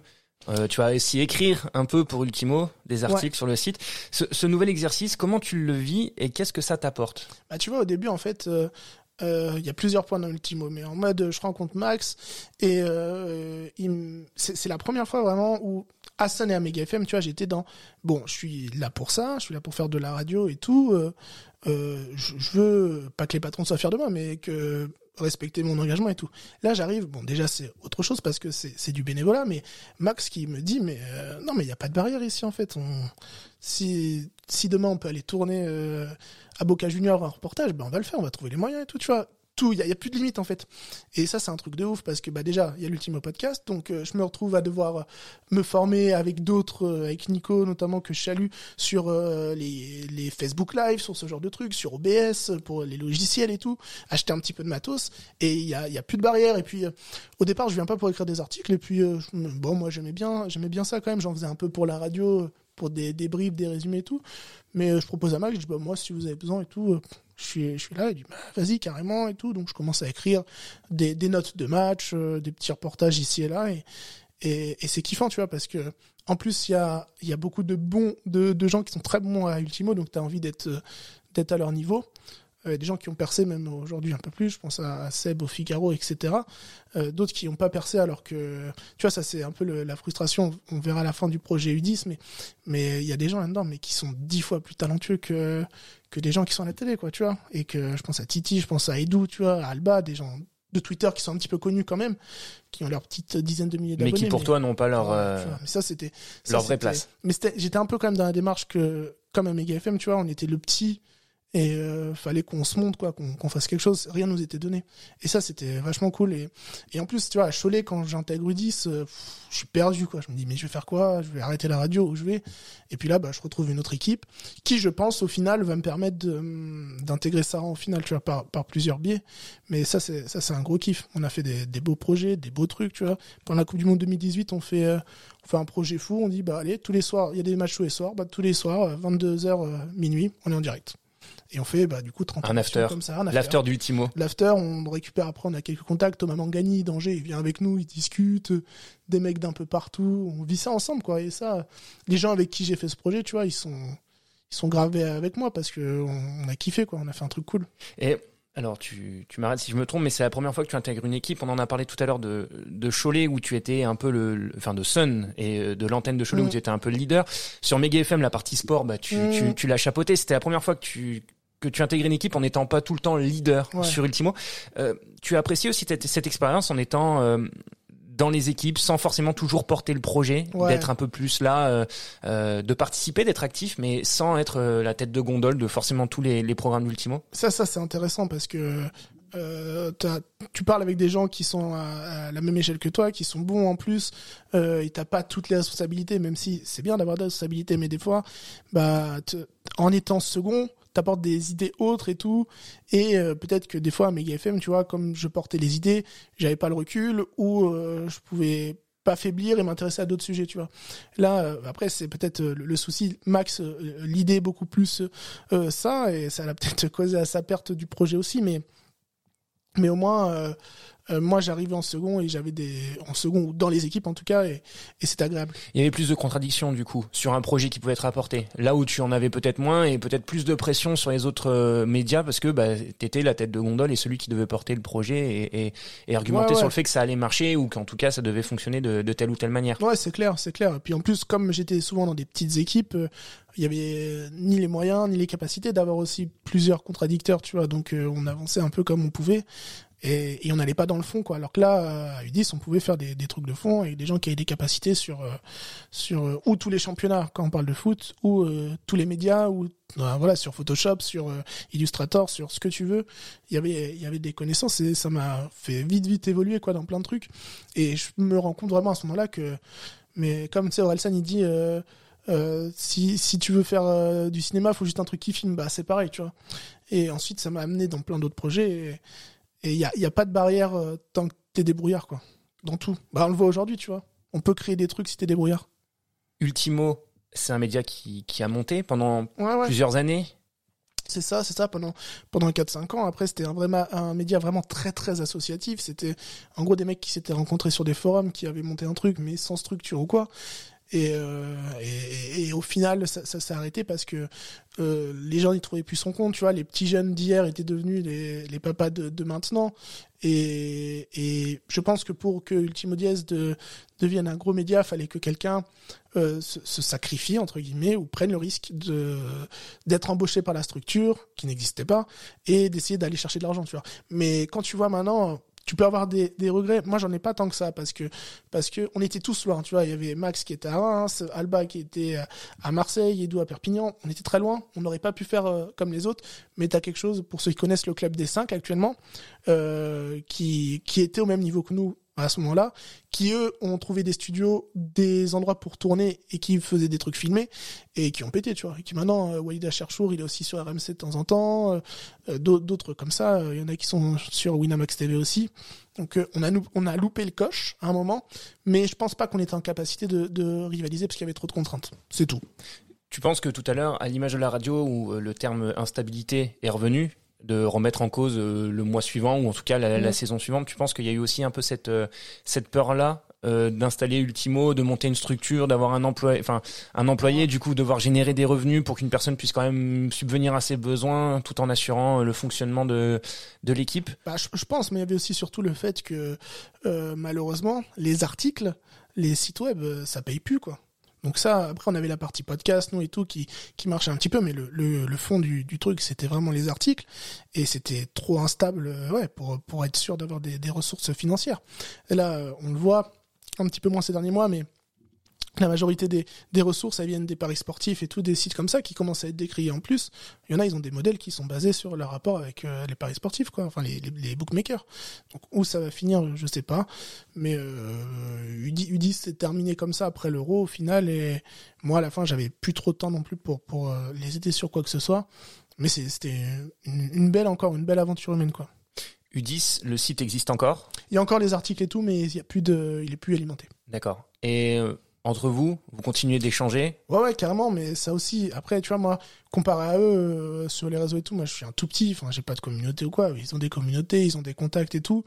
tu vas aussi écrire un peu pour Ultimo des articles sur le site. Ce, nouvel exercice, comment tu le vis et qu'est-ce que ça t'apporte? Bah tu vois, au début en fait. il y a plusieurs points dans Ultimo, mais en mode je rencontre Max et c'est la première fois vraiment où à Sun et à Mega FM, tu vois, j'étais dans bon, je suis là pour ça, je suis là pour faire de la radio et tout. Euh, euh, je, veux pas que les patrons soient fiers de moi, mais que respecter mon engagement et tout. Là, j'arrive, bon, déjà c'est autre chose parce que c'est du bénévolat, mais Max qui me dit, mais euh, non, mais il y a pas de barrière ici en fait. Si si demain on peut aller tourner à Boca Junior un reportage, ben on va le faire, on va trouver les moyens et tout, tu vois tout, il y, a plus de limite en fait. Et ça c'est un truc de ouf parce que bah déjà il y a l'ultimo podcast, donc euh, je me retrouve à devoir euh, me former avec d'autres, euh, avec Nico notamment que je salue sur les, les Facebook Live, sur ce genre de trucs, sur OBS pour les logiciels et tout, acheter un petit peu de matos et il y a, y a plus de barrières. Et puis au départ je viens pas pour écrire des articles et puis bon moi j'aimais bien, j'aimais bien ça quand même, j'en faisais un peu pour la radio pour des, des briefs, des résumés et tout. Mais je propose à Max, je dis bah moi si vous avez besoin et tout, je suis, là, il dit, bah, vas-y, carrément, et tout. Donc, je commence à écrire des, notes de match, euh, des petits reportages ici et là, et, c'est kiffant, tu vois, parce que, en plus, il y a, beaucoup de bons, de, gens qui sont très bons à Ultimo, donc tu as envie d'être, d'être à leur niveau. Euh, des gens qui ont percé même aujourd'hui un peu plus, je pense à Seb, au Figaro, etc. Euh, D'autres qui n'ont pas percé alors que, tu vois, ça c'est un peu le, la frustration. On verra à la fin du projet U10, mais mais il y a des gens là-dedans, mais qui sont dix fois plus talentueux que que des gens qui sont à la télé, quoi, tu vois. Et que je pense à Titi, je pense à Edu, tu vois, à Alba, des gens de Twitter qui sont un petit peu connus quand même, qui ont leur petite dizaine de milliers d'abonnés. Mais qui pour toi n'ont pas leur euh, mais ça c'était leur vraie place. Mais j'étais un peu quand même dans la démarche que comme à Mega FM, tu vois, on était le petit et euh, fallait qu'on se montre quoi qu'on fasse quelque chose. Rien nous était donné. Et ça c'était vachement cool. Et et en plus tu vois à Cholet quand j'intègre U10 euh, je suis perdu quoi. Je me dis mais je vais faire quoi? Je vais arrêter la radio. Où je vais? Et puis là bah je retrouve une autre équipe qui je pense au final va me permettre hum, d'intégrer ça en final tu vois par par plusieurs biais mais ça c'est ça c'est un gros kiff. On a fait des, des beaux projets des beaux trucs tu vois. Pendant la Coupe du Monde 2018 on fait euh, on fait un projet fou. On dit bah allez tous les soirs il y a des matchs tous les soirs. Bah tous les soirs 22h minuit on est en direct et on fait bah, du coup 30 un after. comme ça. Un L'after d'Ultimo. L'after, on récupère après, on a quelques contacts. Thomas Mangani, Danger, il vient avec nous, il discute. Des mecs d'un peu partout. On vit ça ensemble, quoi. Et ça, les gens avec qui j'ai fait ce projet, tu vois, ils sont, ils sont gravés avec moi parce que on, a kiffé, quoi. On a fait un truc cool. Et alors, tu, tu m'arrêtes si je me trompe, mais c'est la première fois que tu intègres une équipe. On en a parlé tout à l'heure de, de Cholet, où tu étais un peu le, enfin de Sun et euh, de l'antenne de Cholet, où mm. tu étais un peu le leader. Sur Mega FM, la partie sport, bah, tu, tu, mm. tu l'as chapeauté. C'était la première fois que tu, que tu intègres une équipe en n'étant pas tout le temps leader sur Ultimo. Euh, tu apprécies aussi cette, cette expérience en étant euh, dans les équipes sans forcément toujours porter le projet, d'être un peu plus là, euh, de participer, d'être actif, mais sans être la tête de gondole de forcément tous les, les programmes d'Ultimo? Ça, ça c'est intéressant parce que euh, tu parles avec des gens qui sont à, la même échelle que toi, qui sont bons en plus, euh, et t'as pas toutes les responsabilités, même si c'est bien d'avoir des responsabilités, mais des fois, bah, en étant second, t'apportes des idées autres et tout, et euh, peut-être que des fois à Mega FM, tu vois, comme je portais les idées, j'avais pas le recul, ou euh, je pouvais pas faiblir et m'intéresser à d'autres sujets, tu vois. Là, euh, après, c'est peut-être le, souci. Max, l'idée beaucoup plus ça, et ça l'a peut-être causé à sa perte du projet aussi, mais mais au moins euh, moi, j'arrivais en second et j'avais des en second ou dans les équipes en tout cas et, et c'est agréable. Il y avait plus de contradictions du coup sur un projet qui pouvait être apporté. Là où tu en avais peut-être moins et peut-être plus de pression sur les autres euh, médias parce que bah t'étais la tête de gondole et celui qui devait porter le projet et, et, et argumenter sur le fait que ça allait marcher ou qu'en tout cas ça devait fonctionner de, de telle ou telle manière. Ouais, c'est clair, c'est clair. Et puis en plus, comme j'étais souvent dans des petites équipes, euh, il y avait ni les moyens ni les capacités d'avoir aussi plusieurs contradicteurs, tu vois. Donc on avançait un peu comme on pouvait et, et on n'allait pas dans le fond quoi. Alors que là, à U10, on pouvait faire des, trucs de fond avec des gens qui avaient des capacités sur euh, sur euh, ou tous les championnats quand on parle de foot, ou euh, tous les médias, ou voilà sur Photoshop, sur Illustrator, sur ce que tu veux. Il y avait il y avait des connaissances et ça m'a fait vite vite évoluer quoi dans plein de trucs. Et je me rends compte vraiment à ce moment-là que mais comme tu sais Orelsan il dit euh, si, si tu veux faire euh, du cinéma, faut juste un truc qui filme. Bah, c'est pareil, tu vois. Et ensuite, ça m'a amené dans plein d'autres projets. Et il y a, y a pas de barrière euh, tant que t'es débrouillard, quoi. Dans tout. Bah, on le voit aujourd'hui, tu vois. On peut créer des trucs si t'es débrouillard. Ultimo, c'est un média qui, qui a monté pendant plusieurs années. C'est ça, c'est ça, pendant, pendant 4-5 ans. Après, c'était un, vraiment, un média vraiment très, très associatif. C'était, en gros, des mecs qui s'étaient rencontrés sur des forums, qui avaient monté un truc, mais sans structure ou quoi. Euh, et, au final, ça, s'est arrêté parce que euh, les gens n'y trouvaient plus son compte. Tu vois, les petits jeunes d'hier étaient devenus les, les papas de, maintenant. Et, et, je pense que pour que Ultimo Diez de, devienne un gros média, fallait que quelqu'un euh, se, se, sacrifie entre guillemets ou prenne le risque d'être embauché par la structure qui n'existait pas et d'essayer d'aller chercher de l'argent. Mais quand tu vois maintenant tu peux avoir des, regrets. Moi, j'en ai pas tant que ça parce que parce que on était tous loin. Tu vois, il y avait Max qui était à Reims, Alba qui était à Marseille, Edou à Perpignan. On était très loin. On n'aurait pas pu faire euh, comme les autres. Mais tu quelque chose pour ceux qui connaissent le club des cinq actuellement, euh, qui qui était au même niveau que nous à ce moment-là, qui eux ont trouvé des studios, des endroits pour tourner et qui faisaient des trucs filmés et qui ont pété, tu vois. Et qui maintenant, euh, Walida Cherchour, il est aussi sur RMC de temps en temps, euh, euh, d'autres comme ça. Il y en a qui sont sur Winamax TV aussi. Donc on a on a loupé le coche à un moment, mais je pense pas qu'on était en capacité de rivaliser parce qu'il y avait trop de contraintes. C'est tout. Tu penses que tout à l'heure, à l'image de la radio où le terme instabilité est revenu, de remettre en cause euh, le mois suivant ou en tout cas la, la saison suivante. Tu penses qu'il y a eu aussi un peu cette euh, cette peur là euh, d'installer Ultimo, de monter une structure, d'avoir un employé, enfin un employé, du coup devoir générer des revenus pour qu'une personne puisse quand même subvenir à ses besoins, tout en assurant le fonctionnement de de l'équipe? Bah, je, je, pense, mais il y avait aussi surtout le fait que malheureusement les articles, les sites web, ça paye plus quoi. Donc ça, après on avait la partie podcast, nous et tout, qui, qui marchait un petit peu, mais le, le, fond du, du truc, c'était vraiment les articles, et c'était trop instable, euh, ouais, pour, pour être sûr d'avoir des, des ressources financières. Là, on le voit un petit peu moins ces derniers mois, mais la majorité des, des ressources, elles viennent des paris sportifs et tout, des sites comme ça qui commencent à être décriés en plus. Il y en a, ils ont des modèles qui sont basés sur leur rapport avec euh, les paris sportifs, quoi. Enfin, les, les, les, bookmakers. Donc, où ça va finir, je sais pas. Mais euh, U10 s'est terminé comme ça après l'euro au final. Et moi, à la fin, j'avais plus trop de temps non plus pour, pour euh, les aider sur quoi que ce soit. Mais c'était une, une belle, encore, une belle aventure humaine, quoi. U10, le site existe encore? Il y a encore les articles et tout, mais il y a plus de, il est plus alimenté. D'accord. Et euh, entre vous Vous continuez d'échanger? Ouais, ouais, carrément, mais ça aussi, après, tu vois, moi, comparé à eux, euh, sur les réseaux et tout, moi, je suis un tout petit, enfin, j'ai pas de communauté ou quoi, ils ont des communautés, ils ont des contacts et tout.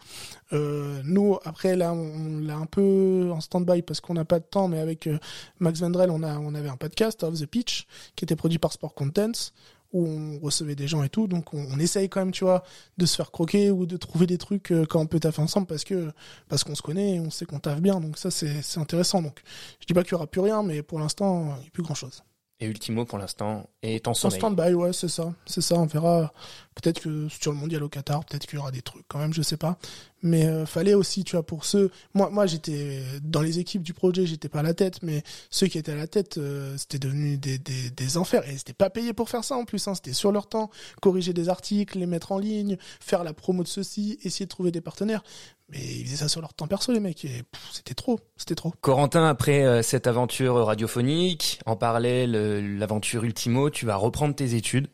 Euh, nous, après, là, on, l'a un peu en stand-by parce qu'on n'a pas de temps, mais avec euh, Max Vendrell, on, a, on avait un podcast, Off the Pitch, qui était produit par Sport Contents, où on recevait des gens et tout. Donc on, essaye quand même, tu vois, de se faire croquer ou de trouver des trucs euh, quand on peut taffer ensemble parce que parce qu'on se connaît et on sait qu'on taffe bien. Donc ça c'est c'est intéressant. Donc je dis pas qu'il y aura plus rien, mais pour l'instant il n'y a plus grand chose. Et Ultimo pour l'instant est en sommeil. En stand-by, ouais, c'est ça, c'est ça. On verra. Peut-être que sur le mondial au Qatar, peut-être qu'il y aura des trucs quand même, je sais pas. Mais euh, fallait aussi, tu vois, pour ceux. Moi, moi, j'étais dans les équipes du projet, j'étais pas à la tête, mais ceux qui étaient à la tête, euh, c'était devenu des, des, des enfers. Et c'était pas payé pour faire ça en plus. Hein. C'était sur leur temps, corriger des articles, les mettre en ligne, faire la promo de ceci, essayer de trouver des partenaires. Mais ils faisaient ça sur leur temps perso, les mecs. Et c'était trop, c'était trop. Corentin, après euh, cette aventure radiophonique, en parallèle l'aventure Ultimo, tu vas reprendre tes études.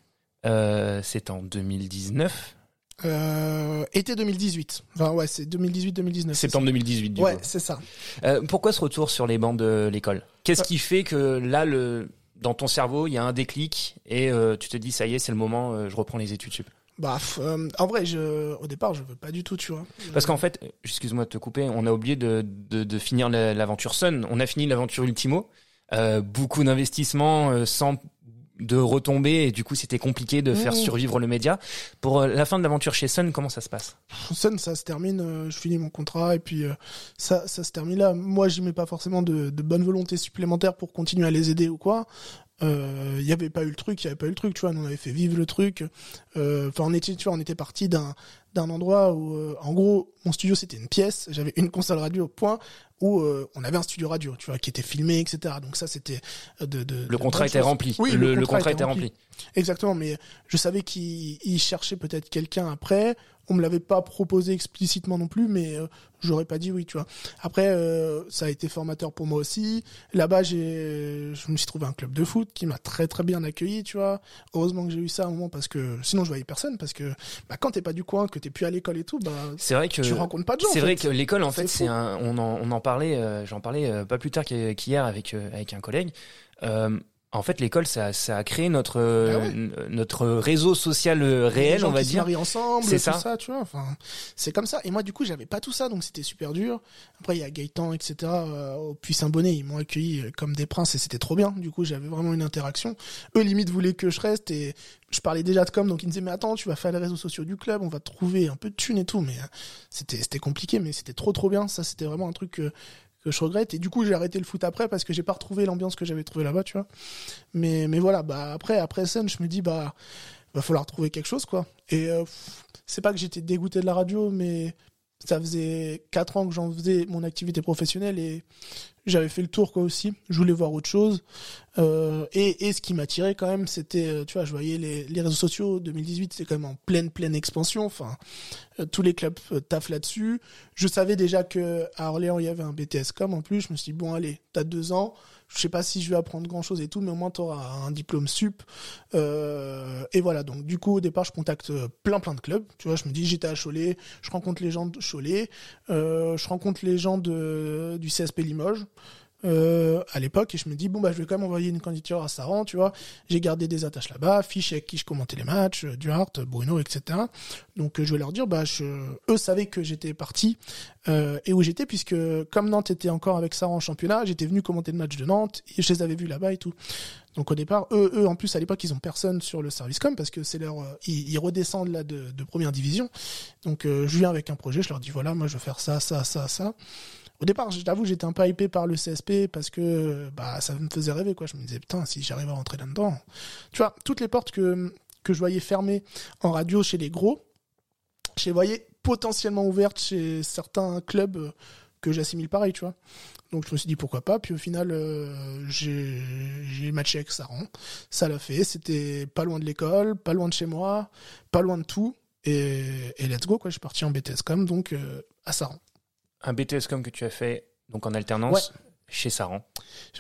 Euh, c'est en 2019. Euh, été 2018. Enfin ouais, c'est 2018-2019. Septembre 2018. Du ouais, c'est ça. Euh, pourquoi ce retour sur les bancs de l'école? Qu'est-ce qui fait que là, le dans ton cerveau, il y a un déclic et euh, tu te dis ça y est, c'est le moment, je reprends les études sup? Bah, euh, en vrai, je, au départ, je veux pas du tout, tu vois. Parce qu'en fait, excuse-moi de te couper, on a oublié de, de, de finir l'aventure Sun. On a fini l'aventure Ultimo. Euh, beaucoup d'investissements sans de retomber et du coup c'était compliqué de faire mmh. survivre le média. Pour euh, la fin de l'aventure chez Sun, comment ça se passe? Sun, ça se termine, euh, je finis mon contrat et puis euh, ça, ça se termine là. Moi, j'y mets pas forcément de, de bonne volonté supplémentaire pour continuer à les aider ou quoi. Il euh, y avait pas eu le truc, il y avait pas eu le truc, tu vois. on avait fait vivre le truc. Enfin, on était, on était parti d'un d'un endroit où, euh, en gros, mon studio c'était une pièce, j'avais une console radio au point où euh, on avait un studio radio, tu vois, qui était filmé, etc. Donc ça c'était euh, de, de, le contrat était rempli. Oui, le, le contrat, était rempli. Exactement, mais je savais qu'il cherchait peut-être quelqu'un après. On me l'avait pas proposé explicitement non plus, mais euh, j'aurais pas dit oui, tu vois. Après, euh, ça a été formateur pour moi aussi. Là-bas, j'ai, je me suis trouvé un club de foot qui m'a très très bien accueilli, tu vois. Heureusement que j'ai eu ça à un moment parce que sinon je voyais personne parce que bah, quand t'es pas du coin, que t'es plus à l'école et tout, bah c'est vrai que tu rencontres pas de gens. C'est vrai fait. que l'école, en fait, c'est un, on en, on en parlait, euh, j'en parlais euh, pas plus tard qu'hi- qu'hier avec euh, avec un collègue. Euh, en fait, l'école, ça, ça a créé notre Ah ouais. n- notre réseau social euh, réel, gens on va qui se dire. marient ensemble, C'est ça. ça. tu vois. Enfin, c'est comme ça. Et moi, du coup, j'avais pas tout ça, donc c'était super dur. Après, il y a Gaëtan, etc. Euh, au Puy-Saint-Bonnet, ils m'ont accueilli euh, comme des princes et c'était trop bien. Du coup, j'avais vraiment une interaction. Eux, limite, voulaient que je reste et je parlais déjà de com, donc ils me disaient, mais attends, tu vas faire les réseaux sociaux du club, on va te trouver un peu de thunes et tout. Mais euh, c'était, c'était compliqué, mais c'était trop, trop bien. Ça, c'était vraiment un truc que, que je regrette. Et du coup, j'ai arrêté le foot après parce que j'ai pas retrouvé l'ambiance que j'avais trouvé là-bas, tu vois. Mais, mais voilà, bah, après, après scène, je me dis, bah, va falloir trouver quelque chose, quoi. Et euh, c'est pas que j'étais dégoûté de la radio, mais ça faisait quatre ans que j'en faisais mon activité professionnelle et j'avais fait le tour, quoi, aussi. Je voulais voir autre chose. Euh, et, ce qui m'attirait quand même, c'était, euh, tu vois, je voyais les, réseaux sociaux 2018, c'est quand même en pleine, pleine expansion. Enfin, euh, tous les clubs euh, taffent là-dessus. Je savais déjà que à Orléans, il y avait un BTS com en plus. Je me suis dit, bon, allez, t'as deux ans. Je sais pas si je vais apprendre grand chose et tout, mais au moins t'auras un diplôme sup. Et voilà, donc du coup, au départ, je contacte plein, plein de clubs. Tu vois, je me dis, j'étais à Cholet, je rencontre les gens de Cholet, je rencontre les gens de, du CSP Limoges. Euh, à l'époque et je me dis bon bah je vais quand même envoyer une candidature à Saran tu vois. J'ai gardé des attaches là-bas fiches avec qui je commentais les matchs euh, Duhart Bruno etc donc euh, je vais leur dire bah je, eux savaient que j'étais parti euh, et où j'étais puisque comme Nantes était encore avec Saran en championnat j'étais venu commenter le match de Nantes et je les avais vus là-bas et tout. Donc au départ eux eux en plus à l'époque ils ont personne sur le service com parce que c'est leur euh, ils, ils redescendent là de, de première division. Donc euh, je viens avec un projet je leur dis voilà moi je veux faire ça ça ça ça au départ, je t'avoue, j'étais un peu hypé par le CSP parce que bah ça me faisait rêver quoi. Je me disais putain, si j'arrive à rentrer là-dedans, tu vois, toutes les portes que que je voyais fermées en radio chez les gros, je les voyais potentiellement ouvertes chez certains clubs que j'assimile pareil, tu vois. Donc je me suis dit pourquoi pas. Puis au final, euh, j'ai matché avec Saran. Ça l'a fait. C'était pas loin de l'école, pas loin de chez moi, pas loin de tout. Et, et let's go quoi. Je suis parti en BTS com donc euh, à Saran. Un BTS comme que tu as fait donc en alternance chez Saran.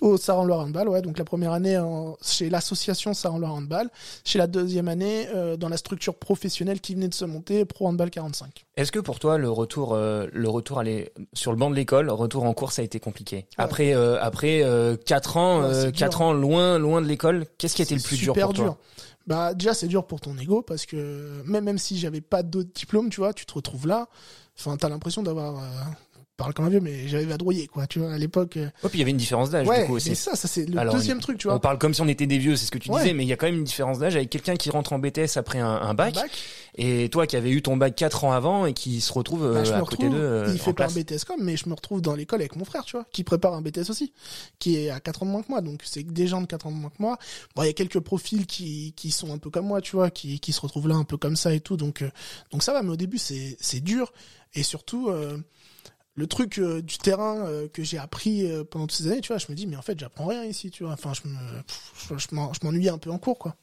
Au Saran Loire Handball, ouais. Donc la première année en, chez l'association Saran Loire Handball. Chez la deuxième année euh, dans la structure professionnelle qui venait de se monter, Pro Handball 45. Est-ce que pour toi le retour, euh, le retour aller sur le banc de l'école, retour en cours, ça a été compliqué? Après, euh, après euh, quatre ans, Ouais, quatre dur. ans loin, loin de l'école, qu'est-ce qui a été le plus dur pour toi? Bah déjà c'est dur pour ton ego parce que même même si j'avais pas d'autres diplômes, tu vois, tu te retrouves là. Enfin, t'as l'impression d'avoir euh, parle comme un vieux, mais j'avais vadrouillé quoi. Tu vois, à l'époque. euh, Ouais, puis il y avait une différence d'âge ouais, du coup aussi. ça, ça c'est le Alors, deuxième truc, tu On vois. parle comme si on était des vieux, c'est ce que tu Ouais. disais, mais il y a quand même une différence d'âge avec quelqu'un qui rentre en BTS après un, un bac, Un bac. et toi qui avais eu ton bac quatre ans avant et qui se retrouve euh, Bah, je me à côté retrouve, d'eux euh, il en fait pas un. BTS com, mais je me retrouve dans l'école avec mon frère, tu vois, qui prépare un BTS aussi, qui est à 4 ans de moins que moi, donc c'est des gens de 4 ans de moins que moi. Bon, il y a quelques profils qui, qui sont un peu comme moi, tu vois, qui, qui se retrouvent là un peu comme ça et tout, donc, euh, donc ça va, mais au début c'est, c'est dur, et surtout, euh, le truc euh, du terrain euh, que j'ai appris euh, pendant toutes ces années, tu vois, je me dis, mais en fait, j'apprends rien ici, tu vois, enfin, je me, pff, je, je m'en- je m'ennuyais un peu en cours, quoi.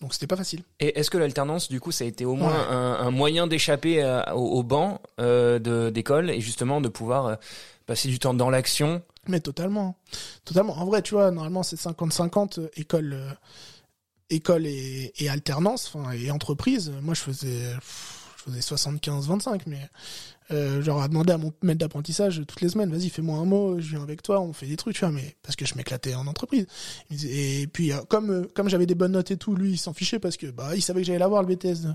Donc c'était pas facile. Et est-ce que l'alternance, du coup, ça a été au moins Ouais. un, un moyen d'échapper au, au banc de d'école et justement de pouvoir passer du temps dans l'action? Mais totalement. Totalement. En vrai, tu vois, normalement, c'est 50-50 euh, école, école et, et alternance, enfin, et entreprise. Moi, je faisais, pff, je faisais 75-25, mais, euh, genre, à demander à mon maître d'apprentissage toutes les semaines, vas-y, fais-moi un mot, je viens avec toi, on fait des trucs, tu vois, mais, parce que je m'éclatais en entreprise. Et puis, euh, comme, euh, comme j'avais des bonnes notes et tout, lui, il s'en fichait parce que, bah, il savait que j'allais l'avoir, le BTS,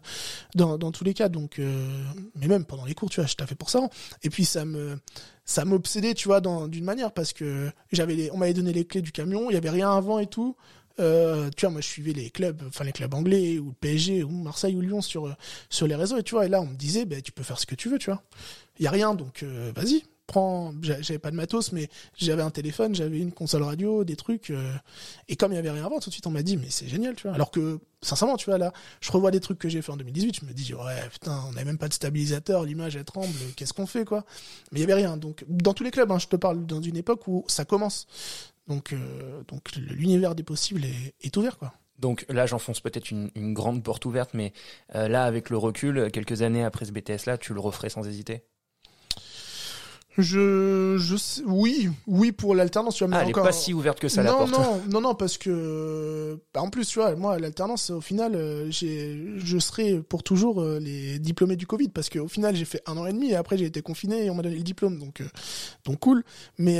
dans, dans tous les cas, donc, euh, mais même pendant les cours, tu vois, je fait pour ça. Et puis, ça me, ça m'obsédait, tu vois, d'une manière, parce que j'avais on m'avait donné les clés du camion, il y avait rien avant et tout. Euh, tu vois, moi, je suivais les clubs, enfin, les clubs anglais, ou le PSG, ou Marseille, ou Lyon sur, euh, sur les réseaux, et tu vois, et là, on me disait, ben, tu peux faire ce que tu veux, tu vois. Il y a rien, donc, euh, vas-y. prends, j'avais pas de matos, mais j'avais un téléphone, j'avais une console radio, des trucs, et comme il y avait rien avant, tout de suite on m'a dit mais c'est génial, tu vois. Alors que sincèrement, tu vois là, je revois des trucs que j'ai fait en 2018, je me dis ouais putain, on n'avait même pas de stabilisateur, l'image elle tremble, qu'est-ce qu'on fait quoi Mais il y avait rien. Donc dans tous les clubs, hein, je te parle dans une époque où ça commence. Donc euh, donc l'univers des possibles est, ouvert quoi. Donc là, j'enfonce peut-être une, une, grande porte ouverte, mais euh, là, avec le recul, quelques années après ce BTS-là, tu le referais sans hésiter? Je, je sais, oui, oui pour l'alternance. Tu vois, mais ah, elle encore... est pas si ouverte que ça non, la porte. Non, non, non, parce que bah, en plus, tu vois, moi l'alternance, au final, euh, j'ai, je serai pour toujours euh, les diplômés du Covid, parce qu'au final, j'ai fait un an et demi et après j'ai été confiné et on m'a donné le diplôme, donc euh, donc cool. Mais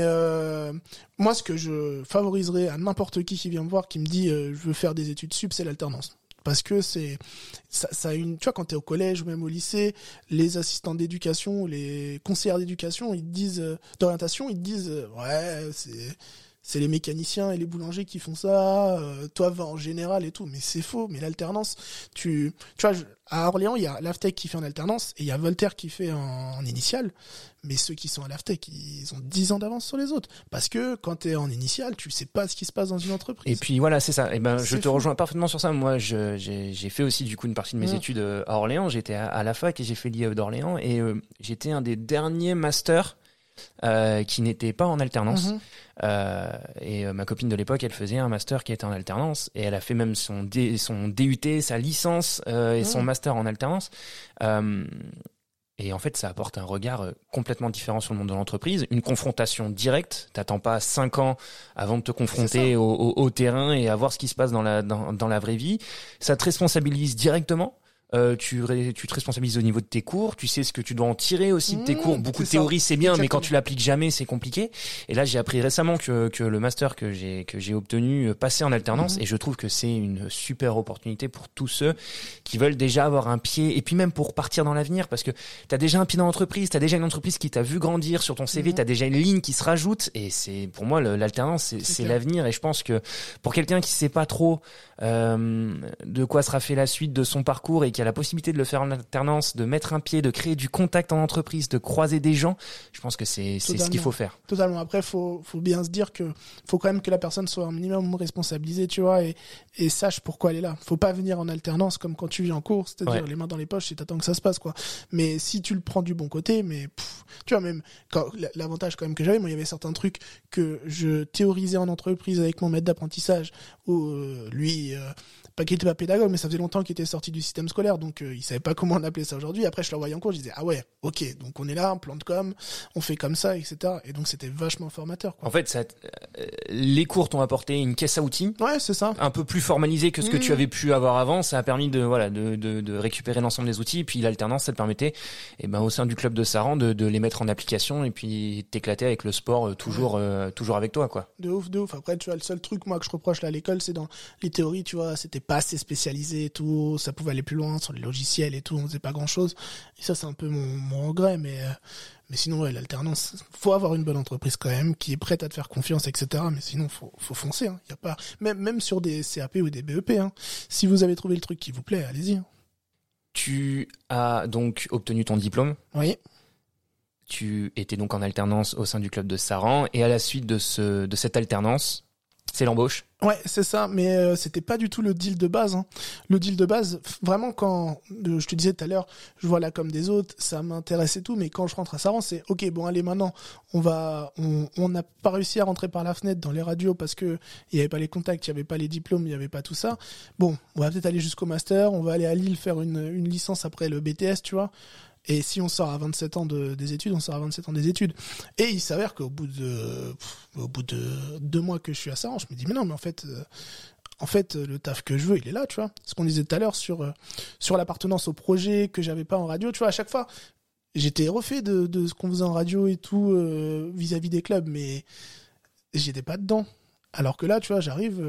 moi, ce que je favoriserais à n'importe qui qui vient me voir, qui me dit je veux faire des études sup, c'est l'alternance parce que c'est ça, a une tu vois quand tu es au collège ou même au lycée les assistants d'éducation les conseillers d'éducation ils te disent euh, d'orientation ils te disent euh, ouais c'est c'est les mécaniciens et les boulangers qui font ça, euh, toi va en général et tout, mais c'est faux, mais l'alternance, tu, tu vois, à Orléans, il y a l'Aftec qui fait en alternance et il y a Voltaire qui fait en, en initial, mais ceux qui sont à l'Aftec, ils ont 10 ans d'avance sur les autres, parce que quand tu es en initial, tu sais pas ce qui se passe dans une entreprise. Et puis voilà, c'est ça, et eh ben je te rejoins parfaitement sur ça, moi j'ai fait aussi du coup une partie de mes études euh, à Orléans, j'étais à, la fac et j'ai fait l'IE d'Orléans. Et euh, j'étais un des derniers masters euh, qui n'était pas en alternance. Mhm. Euh, et euh, ma copine de l'époque, elle faisait un master qui était en alternance et elle a fait même son, son DUT, sa licence et son mhm. master en alternance. et en fait, ça apporte un regard complètement différent sur le monde de l'entreprise, une confrontation directe. T'attends pas cinq ans avant de te confronter au, au, terrain et à voir ce qui se passe dans la dans, dans la vraie vie. Ça te responsabilise directement. Euh, tu, tu te responsabilises au niveau de tes cours, tu sais ce que tu dois en tirer aussi de tes mmh, cours. Beaucoup de théorie c'est bien, mais quand tu l'appliques jamais, c'est compliqué. Et là, j'ai appris récemment que, que le master que j'ai que j'ai obtenu euh, passait en alternance, mmh. et je trouve que c'est une super opportunité pour tous ceux qui veulent déjà avoir un pied, et puis même pour partir dans l'avenir, parce que tu as déjà un pied dans l'entreprise, tu as déjà une entreprise qui t'a vu grandir sur ton CV, mmh. tu as déjà une ligne qui se rajoute, et c'est pour moi l'alternance, c'est l'avenir, et je pense que pour quelqu'un qui sait pas trop euh, de quoi sera fait la suite de son parcours et qui a la possibilité de le faire en alternance, de mettre un pied, de créer du contact en entreprise, de croiser des gens, je pense que c'est ce qu'il faut faire. Totalement. Après, faut faut bien se dire que faut quand même que la personne soit un minimum responsabilisée, tu vois, et, et sache pourquoi elle est là. Faut pas venir en alternance comme quand tu viens en cours, c'est-à-dire les mains dans les poches et t'attends que ça se passe, quoi. Mais si tu le prends du bon côté, mais tu vois même l'avantage quand même que j'avais, moi il y avait certains trucs que je théorisais en entreprise avec mon maître d'apprentissage où euh, lui euh, pas qu'il était pas pédagogue, mais ça faisait longtemps qu'il était sorti du système scolaire, donc euh, il savait pas comment on appelait ça aujourd'hui. Après, je l'envoyais en cours, je disais ah ouais, ok, donc on est là, on plante comme, on fait comme ça, etc. Et donc c'était vachement formateur. Quoi. En fait, ça, euh, les cours t'ont apporté une caisse à outils. Ouais, c'est ça. Un peu plus formalisé que ce que tu mmh. avais pu avoir avant. Ça a permis de voilà de, de, de récupérer l'ensemble des outils. Et puis l'alternance, ça te permettait, et eh ben au sein du club de Saran, de, de les mettre en application et puis t'éclater avec le sport euh, toujours toujours avec toi quoi. De ouf, de ouf. Après, tu vois, le seul truc moi que je reproche là à l'école, c'est dans les théories, tu vois, c'était pas assez spécialisé et tout, ça pouvait aller plus loin sur les logiciels et tout, on faisait pas grand chose. Et ça, c'est un peu mon, mon regret, mais, euh, mais sinon, ouais, l'alternance, faut avoir une bonne entreprise quand même, qui est prête à te faire confiance, etc. Mais sinon, faut, faut foncer, hein. Y a pas, même, même sur des CAP ou des BEP, hein. Si vous avez trouvé le truc qui vous plaît, allez-y. Hein. Tu as donc obtenu ton diplôme. Oui. Tu étais donc en alternance au sein du club de Saran et à la suite de ce de cette alternance, c'est l'embauche. Ouais, c'est ça, mais euh, c'était pas du tout le deal de base. Hein. Le deal de base, vraiment quand euh, je te disais tout à l'heure, je vois là comme des autres, ça m'intéresse et tout, mais quand je rentre à Saran, c'est ok, bon allez maintenant, on va, on n'a pas réussi à rentrer par la fenêtre dans les radios parce que il y avait pas les contacts, il y avait pas les diplômes, il y avait pas tout ça. Bon, on va peut-être aller jusqu'au master, on va aller à Lille faire une, une licence après le BTS, tu vois. Et si on sort à 27 ans de, des études, on sort à 27 ans des études. Et il s'avère qu'au bout de, au bout de deux mois que je suis à ça, je me dis, mais non, mais en fait, euh, en fait, le taf que je veux, il est là, tu vois. Ce qu'on disait tout à l'heure sur, euh, sur l'appartenance au projet que j'avais pas en radio, tu vois, à chaque fois, j'étais refait de, de ce qu'on faisait en radio et tout, euh, vis-à-vis des clubs, mais j'étais pas dedans. Alors que là, tu vois, j'arrive,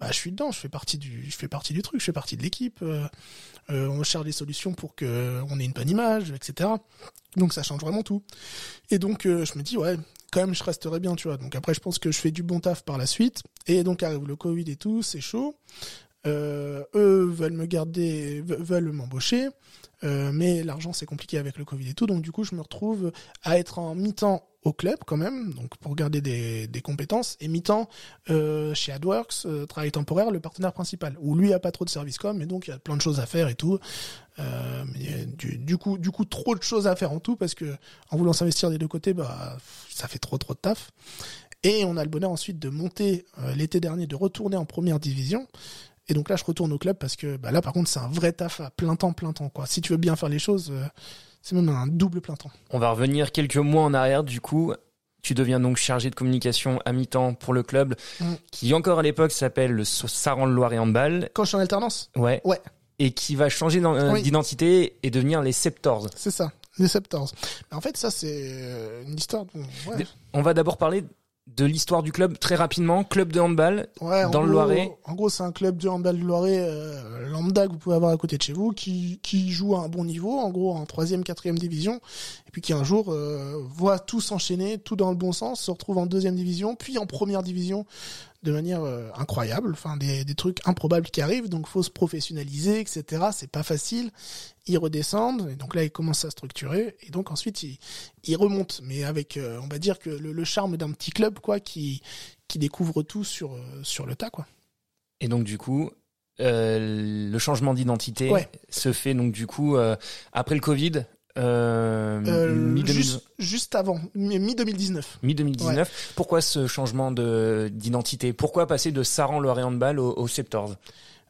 bah, je suis dedans, je fais partie du, je fais partie du truc, je fais partie de l'équipe. Euh, euh, on cherche des solutions pour que on ait une bonne image, etc. Donc ça change vraiment tout. Et donc euh, je me dis ouais, quand même je resterai bien, tu vois. Donc après je pense que je fais du bon taf par la suite. Et donc arrive le Covid et tout, c'est chaud. Euh, eux veulent me garder, ve- veulent m'embaucher, euh, mais l'argent c'est compliqué avec le Covid et tout, donc du coup je me retrouve à être en mi-temps club quand même, donc pour garder des, compétences, et mi-temps euh, chez AdWorks, euh, travail temporaire, le partenaire principal, où lui a pas trop de service com, et donc il y a plein de choses à faire et tout. Euh, du, coup, trop de choses à faire en tout parce que en voulant s'investir des deux côtés, bah ça fait trop trop de taf. Et on a le bonheur ensuite de monter l'été dernier, de retourner en première division. Et donc là, je retourne au club parce que bah là, par contre, c'est un vrai taf à plein temps, plein temps. Quoi. Si tu veux bien faire les choses, c'est même un double plein temps. On va revenir quelques mois en arrière, du coup. Tu deviens donc chargé de communication à mi-temps pour le club, Mm. qui encore à l'époque s'appelle le Saran-Loire et Handball. Quand je suis en alternance, Ouais. Ouais. Et qui va changer euh, Oui. d'identité et devenir les Septors. c'est ça, les Septors. Mais en fait, ça, c'est euh, une histoire. ouais. On va d'abord parler de l'histoire du club très rapidement. Club de handball. Ouais, Dans le gros- Loiret. En gros, c'est un club de handball du Loiret euh, lambda que vous pouvez avoir à côté de chez vous, qui, qui joue à un bon niveau, en gros en troisième, quatrième division, et puis qui un jour euh, voit tout s'enchaîner, tout dans le bon sens, se retrouve en deuxième division, puis en première division de manière euh, incroyable, enfin des, des trucs improbables qui arrivent, donc faut se professionnaliser, etc. C'est pas facile. Ils redescendent, et donc là ils commencent à structurer, et donc ensuite ils, ils remontent, mais avec, euh, on va dire que le, le charme d'un petit club, quoi, qui qui découvre tout sur euh, sur le tas, quoi. Et donc du coup, euh, le changement d'identité Ouais. se fait donc du coup après le Covid, euh, mi-2019. juste, juste avant, mi 2019. Mi-2019. Pourquoi ce changement de d'identité? Pourquoi passer de Saran et Handball au, au Septors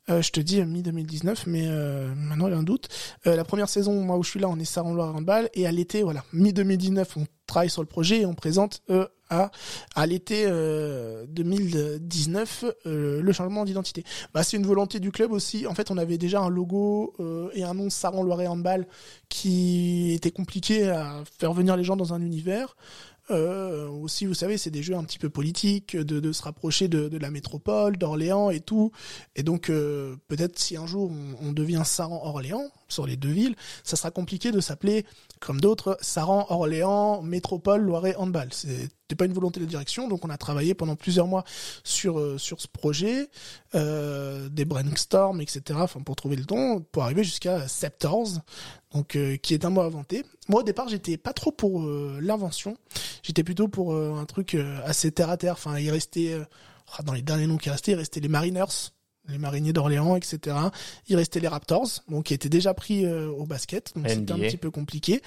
Euh, je te dis mi 2019, mais euh, maintenant il y a un doute. Euh, la première saison, moi où je suis là, on est Saran Loire Handball, et à l'été, voilà, mi 2019, on travaille sur le projet et on présente euh, à à l'été euh, 2019 euh, le changement d'identité. Bah c'est une volonté du club aussi. En fait, on avait déjà un logo euh, et un nom Saran Loire Handball qui était compliqué à faire venir les gens dans un univers. Euh, aussi, vous savez, c'est des jeux un petit peu politiques, de, se rapprocher de, la métropole, d'Orléans et tout. Et donc, euh, peut-être si un jour on, on devient Saran-Orléans, sur les deux villes, ça sera compliqué de s'appeler, comme d'autres, Saran-Orléans, Métropole, Loiret, Handball. C'était pas une volonté de direction, donc on a travaillé pendant plusieurs mois sur euh, sur ce projet, euh, des brainstorms, etc. Pour trouver le ton, pour arriver jusqu'à Septors, donc euh, qui est un mot inventé. Moi, au départ, j'étais pas trop pour l'invention. J'étais plutôt pour un truc assez terre à terre. Enfin, il restait dans les derniers noms qui restaient, il restait les Mariners, les Mariniers d'Orléans, etc. Il restait les Raptors, donc qui étaient déjà pris euh, au basket, donc c'était un petit peu compliqué.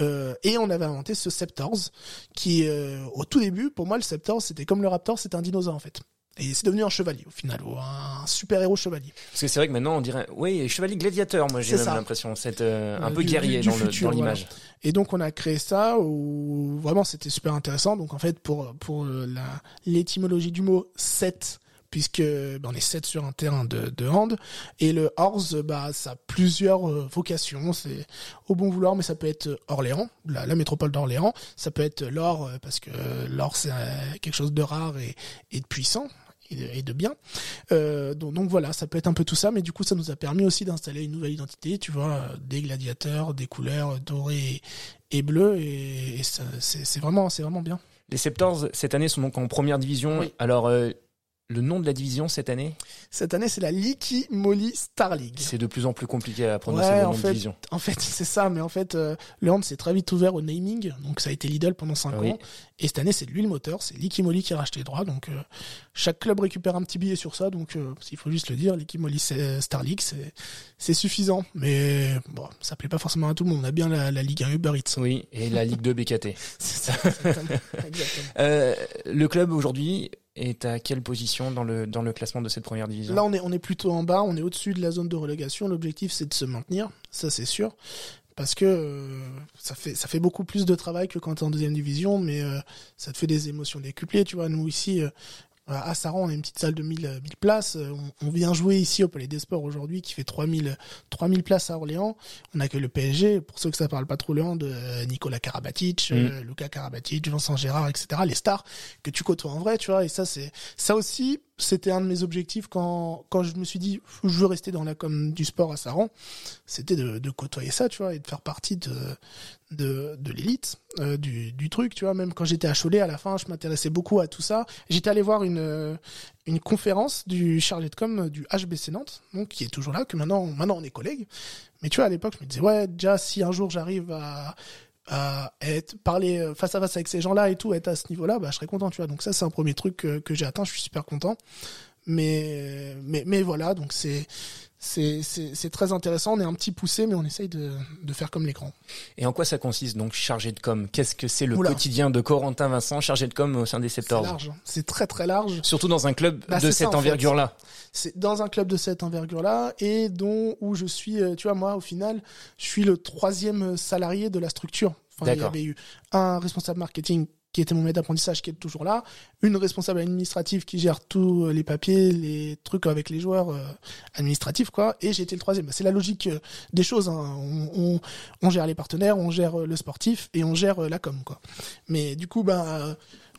Euh, et on avait inventé ce Septors, qui euh, au tout début, pour moi, le Septors, c'était comme le Raptor, c'était un dinosaure en fait. Et c'est devenu un chevalier au final, ou un super héros chevalier. Parce que c'est vrai que maintenant on dirait, oui, chevalier gladiateur. Moi, j'ai même l'impression, c'est euh, un Euh, peu du- guerrier du futur, dans l'image. Et donc on a créé ça où vraiment c'était super intéressant. Donc en fait pour pour l'étymologie du mot 7 puisque ben, on est 7 sur un terrain de, de hand et le horse bah ça a plusieurs euh, vocations, c'est au bon vouloir mais ça peut être Orléans, la, la métropole d'Orléans, ça peut être l'or euh, parce que euh, l'or c'est euh, quelque chose de rare et, et de puissant et de, et de bien. Euh, donc, donc voilà, ça peut être un peu tout ça, mais du coup ça nous a permis aussi d'installer une nouvelle identité, tu vois, euh, des gladiateurs, des couleurs dorées et, et bleues, et, c'est vraiment, c'est vraiment bien. Les Septors cette année sont donc en première division. Oui. Alors euh, le nom de la division cette année, Cette année, c'est la Licky Moly Star League. c'est de plus en plus compliqué à prononcer Ouais, le en de fait, division. En fait, c'est ça, mais en fait, euh, le hand s'est très vite ouvert au naming, donc ça a été Lidl pendant 5 Oui. ans. Et cette année, c'est de l'huile moteur, c'est Licky Moly qui a racheté les droits, donc euh, chaque club récupère un petit billet sur ça, donc euh, s'il faut juste le dire, Licky Moly c'est- Star League, c'est suffisant, mais bon, ça plaît pas forcément à tout le monde. On a bien la, la Ligue 1 Uber Eats. Oui, et la Ligue 2 BKT. C'est ça, exactement. exactement. Euh, le club aujourd'hui est à quelle position dans le dans le classement de cette première division? Là, on est, on est plutôt en bas, on est au-dessus de la zone de relégation. L'objectif, c'est de se maintenir, ça c'est sûr. Parce que euh, ça fait ça fait beaucoup plus de travail que quand t'es en deuxième division, mais euh, ça te fait des émotions décuplées. Tu vois, nous ici, euh, à Saran, on a une petite salle de 1000, euh, 1000 places. Euh, On, on vient jouer ici au Palais des Sports aujourd'hui, qui fait 3000, 3000 places à Orléans. On accueille le PSG. Pour ceux que ça parle pas trop le hand, euh, Nicolas Karabatic, euh, Luca Karabatic, Vincent Gérard, etc. Les stars que tu côtoies en vrai, tu vois. Et ça, c'est ça aussi c'était un de mes objectifs quand quand je me suis dit je veux rester dans la com du sport à Saran, c'était de, côtoyer ça, tu vois, et de faire partie de de, l'élite euh, du, du truc, tu vois. Même quand j'étais à Cholet, à la fin, je m'intéressais beaucoup à tout ça. J'étais allé voir une une conférence du chargé de com du HBC Nantes, donc qui est toujours là, que maintenant maintenant on est collègues. Mais tu vois, à l'époque, je me disais ouais, déjà si un jour j'arrive à à être parler euh, face à face avec ces gens-là et tout, être à ce niveau-là, bah je serais content, tu vois. Donc ça c'est un premier truc que, que j'ai atteint, je suis super content. Mais mais mais voilà, donc c'est c'est très intéressant. On est un petit poussé, mais on essaye de de faire comme l'écran. Et en quoi ça consiste donc chargé de com? Qu'est-ce que c'est le quotidien de Corentin Vincent, chargé de com au sein des Septors C'est large, c'est très très large. Surtout dans un club bah, de cette envergure-là. C'est dans un club de cette envergure-là et dont où je suis, euh, tu vois, moi au final, je suis le troisième salarié de la structure. Enfin, il y avait eu un responsable marketing qui était mon maître d'apprentissage, qui est toujours là, une responsable administrative qui gère tous les papiers, les trucs avec les joueurs euh, administratifs, quoi, et j'étais le troisième. C'est la logique euh, des choses. Hein. On, on, gère les partenaires, on gère euh, le sportif et on gère la com, quoi. Mais du coup, bah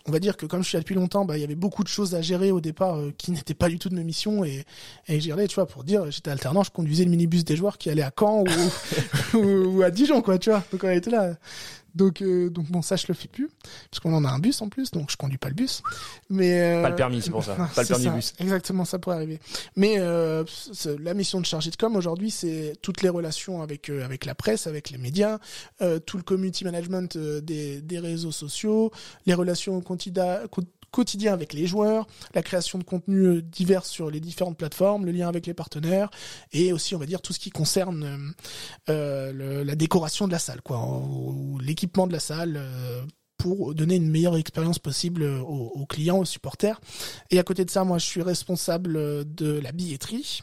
on va dire que comme je suis là depuis longtemps, bah il y avait beaucoup de choses à gérer au départ qui n'étaient pas du tout de mes missions et et gérer, tu vois, pour dire, j'étais alternant, je conduisais le minibus des joueurs qui allaient à Caen ou, ou, à Dijon, quoi, tu vois. Donc on était là. Donc, euh, donc bon, ça je le fais plus, parce qu'on en a un bus en plus, donc je conduis pas le bus. Mais euh, pas le permis, c'est pour ça. pas le permis bus. Exactement, ça pourrait arriver. Mais euh, la mission de chargé de com aujourd'hui, c'est toutes les relations avec euh, avec la presse, avec les médias, tout le community management des des réseaux sociaux, les relations quotidiennes quotidien avec les joueurs, la création de contenus euh, divers sur les différentes plateformes, le lien avec les partenaires et aussi on va dire tout ce qui concerne euh, euh la décoration de la salle, quoi, ou l'équipement de la salle. Pour donner une meilleure expérience possible aux, clients, aux supporters. Et à côté de ça, moi, je suis responsable de la billetterie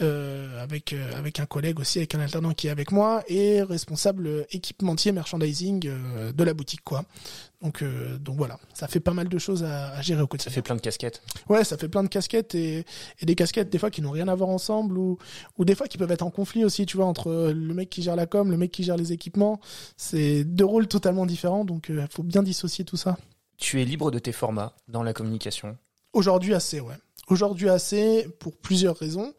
euh, avec avec un collègue aussi, avec un alternant qui est avec moi, et responsable équipementier merchandising de la boutique, quoi. Donc, euh, donc voilà, ça fait pas mal de choses à, à, gérer au quotidien. Ça fait plein de casquettes. Ouais, ça fait plein de casquettes et, et des casquettes des fois qui n'ont rien à voir ensemble ou, ou des fois qui peuvent être en conflit aussi, tu vois, entre le mec qui gère la com, le mec qui gère les équipements. C'est deux rôles totalement différents, donc il euh, faut bien dissocier tout ça. Tu es libre de tes formats dans la communication Aujourd'hui assez, ouais. Aujourd'hui assez pour plusieurs raisons.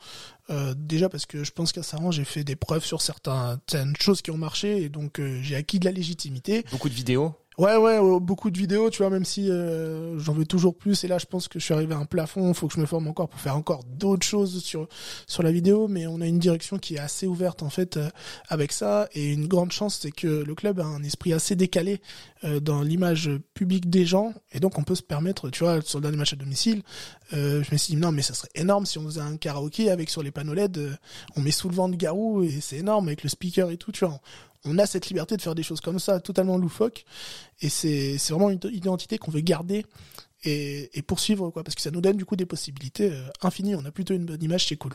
Euh, déjà parce que je pense qu'à Saran j'ai fait des preuves sur certaines choses qui ont marché et donc euh, j'ai acquis de la légitimité. Beaucoup de vidéos Ouais, ouais, beaucoup de vidéos, tu vois, même si euh, j'en veux toujours plus. Et là, je pense que je suis arrivé à un plafond. Il faut que je me forme encore pour faire encore d'autres choses sur sur la vidéo. Mais on a une direction qui est assez ouverte en fait euh, avec ça. Et une grande chance, c'est que le club a un esprit assez décalé euh, dans l'image publique des gens. Et donc, on peut se permettre, tu vois, sur le dernier match à domicile, je me suis dit non, mais ça serait énorme si on faisait un karaoké avec sur les panneaux LED, on met sous le vent de Garou et c'est énorme avec le speaker et tout. Tu vois, on a cette liberté de faire des choses comme ça, totalement loufoques. Et c'est, c'est vraiment une identité qu'on veut garder et, et, poursuivre, quoi, parce que ça nous donne du coup des possibilités euh, infinies. On a plutôt une bonne image, c'est cool.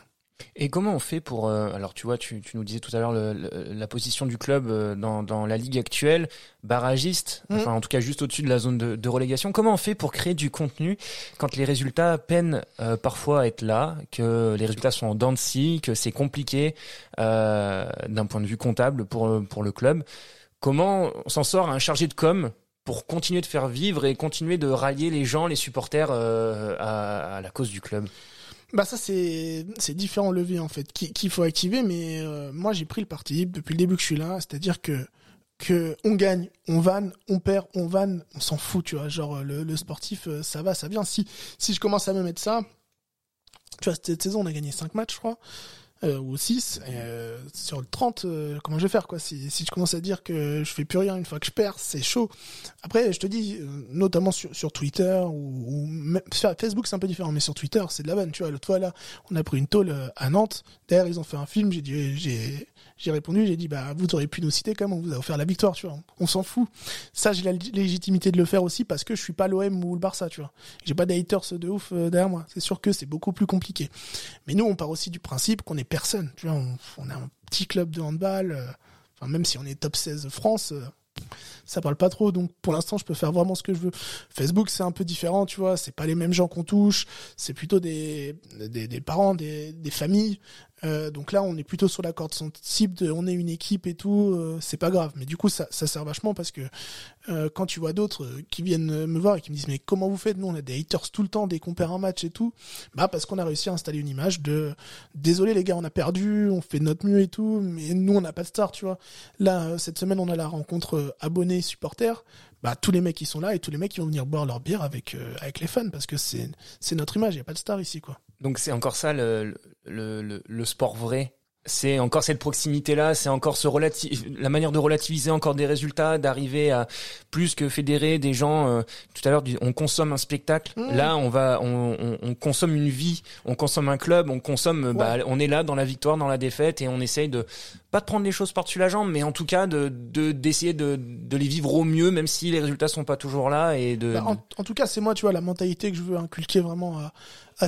Et comment on fait pour euh, alors tu vois tu, tu nous disais tout à l'heure la position du club euh, dans, dans la ligue actuelle barragiste mm. enfin en tout cas juste au-dessus de la zone de, de, relégation. Comment on fait pour créer du contenu quand les résultats peinent euh, parfois à être là que les résultats sont en dents de scie que c'est compliqué d'un point de vue comptable pour pour le club? Comment on s'en sort un chargé de com pour continuer de faire vivre et continuer de rallier les gens les supporters à, à la cause du club? Bah ça c'est c'est différents leviers en fait qu'il faut activer mais euh, moi j'ai pris le parti depuis le début que je suis là, c'est-à-dire que que on gagne, on vanne, on perd, on vanne, on s'en fout, tu vois, genre le, le, sportif euh, ça va, ça vient. Si si je commence à me mettre ça, tu vois cette saison on a gagné 5 matchs je crois euh, ou 6 euh, sur le 30 euh, comment je vais faire quoi. Si si je commence à dire que je fais plus rien une fois que je perds c'est chaud. Après je te dis notamment sur Twitter ou, ou même, Facebook c'est un peu différent mais sur Twitter c'est de la vanne tu vois. L'autre fois là on a pris une tôle à Nantes. Derrière ils ont fait un film j'ai dit j'ai j'ai répondu, j'ai dit bah vous auriez pu nous citer même, on vous a offert la victoire, tu vois. On s'en fout. Ça j'ai la légitimité de le faire aussi parce que je suis pas l'OM ou le Barça, tu vois. J'ai pas d'haters de ouf derrière moi. C'est sûr que c'est beaucoup plus compliqué. Mais nous on part aussi du principe qu'on est personne. Tu vois, on, on a un petit club de handball. Euh, même si on est top 16 France, euh, ça parle pas trop. Donc, pour l'instant, je peux faire vraiment ce que je veux. Facebook, c'est un peu différent, tu vois. C'est pas les mêmes gens qu'on touche. C'est plutôt des, des, des, parents, des, des familles. Euh, donc là, on est plutôt sur la corde sensible de on est une équipe et tout, euh, c'est pas grave. Mais du coup, ça, sert vachement parce que euh, quand tu vois d'autres qui viennent me voir et qui me disent mais comment vous faites? Nous, on a des haters tout le temps dès qu'on perd un match et tout. Bah parce qu'on a réussi à installer une image de désolé les gars, on a perdu, on fait notre mieux et tout, mais nous on n'a pas de star, tu vois. Là, cette semaine, on a la rencontre abonnés supporters. Bah tous les mecs qui sont là et tous les mecs qui vont venir boire leur bière avec avec les fans parce que c'est notre image, il y a pas de star ici quoi. Donc c'est encore ça le, le, le, le sport vrai. C'est encore cette proximité-là, c'est encore ce relati la manière de relativiser encore des résultats, d'arriver à plus que fédérer des gens. euh, tout à l'heure, on consomme un spectacle. Mmh. Là, on va, on, on, on consomme une vie, on consomme un club, on consomme. Bah, on est là dans la victoire, dans la défaite, et on essaye de pas de prendre les choses par-dessus la jambe, mais en tout cas de de- d'essayer de, de les vivre au mieux, même si les résultats sont pas toujours là, et de. Bah, en, en tout cas, c'est moi, tu vois, la mentalité que je veux inculquer vraiment à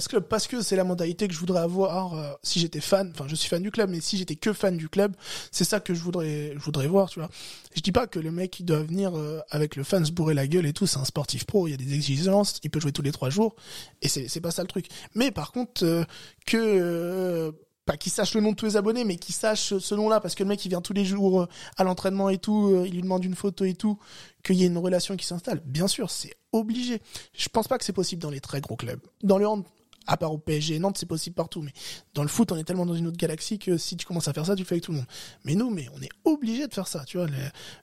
ce club, parce que c'est la mentalité que je voudrais avoir euh, si j'étais fan. Enfin, je suis fan du club, mais si j'étais que fan du club, c'est ça que je voudrais, je voudrais voir, tu vois. Je dis pas que le mec il doit venir euh, avec le fan se bourrer la gueule et tout, c'est un sportif pro. Il y a des exigences, il peut jouer tous les trois jours, et c'est c'est pas ça le truc. Mais par contre, euh, que euh, pas qu'il sache le nom de tous les abonnés, mais qu'il sache ce nom-là, parce que le mec il vient tous les jours euh, à l'entraînement et tout, euh, il lui demande une photo et tout, qu'il y ait une relation qui s'installe. Bien sûr, c'est obligé. Je pense pas que c'est possible dans les très gros clubs. Dans le hand, à part au PSG et Nantes, c'est possible partout. Mais dans le foot, on est tellement dans une autre galaxie que si tu commences à faire ça, tu le fais avec tout le monde. Mais nous, mais on est obligé de faire ça. Tu vois,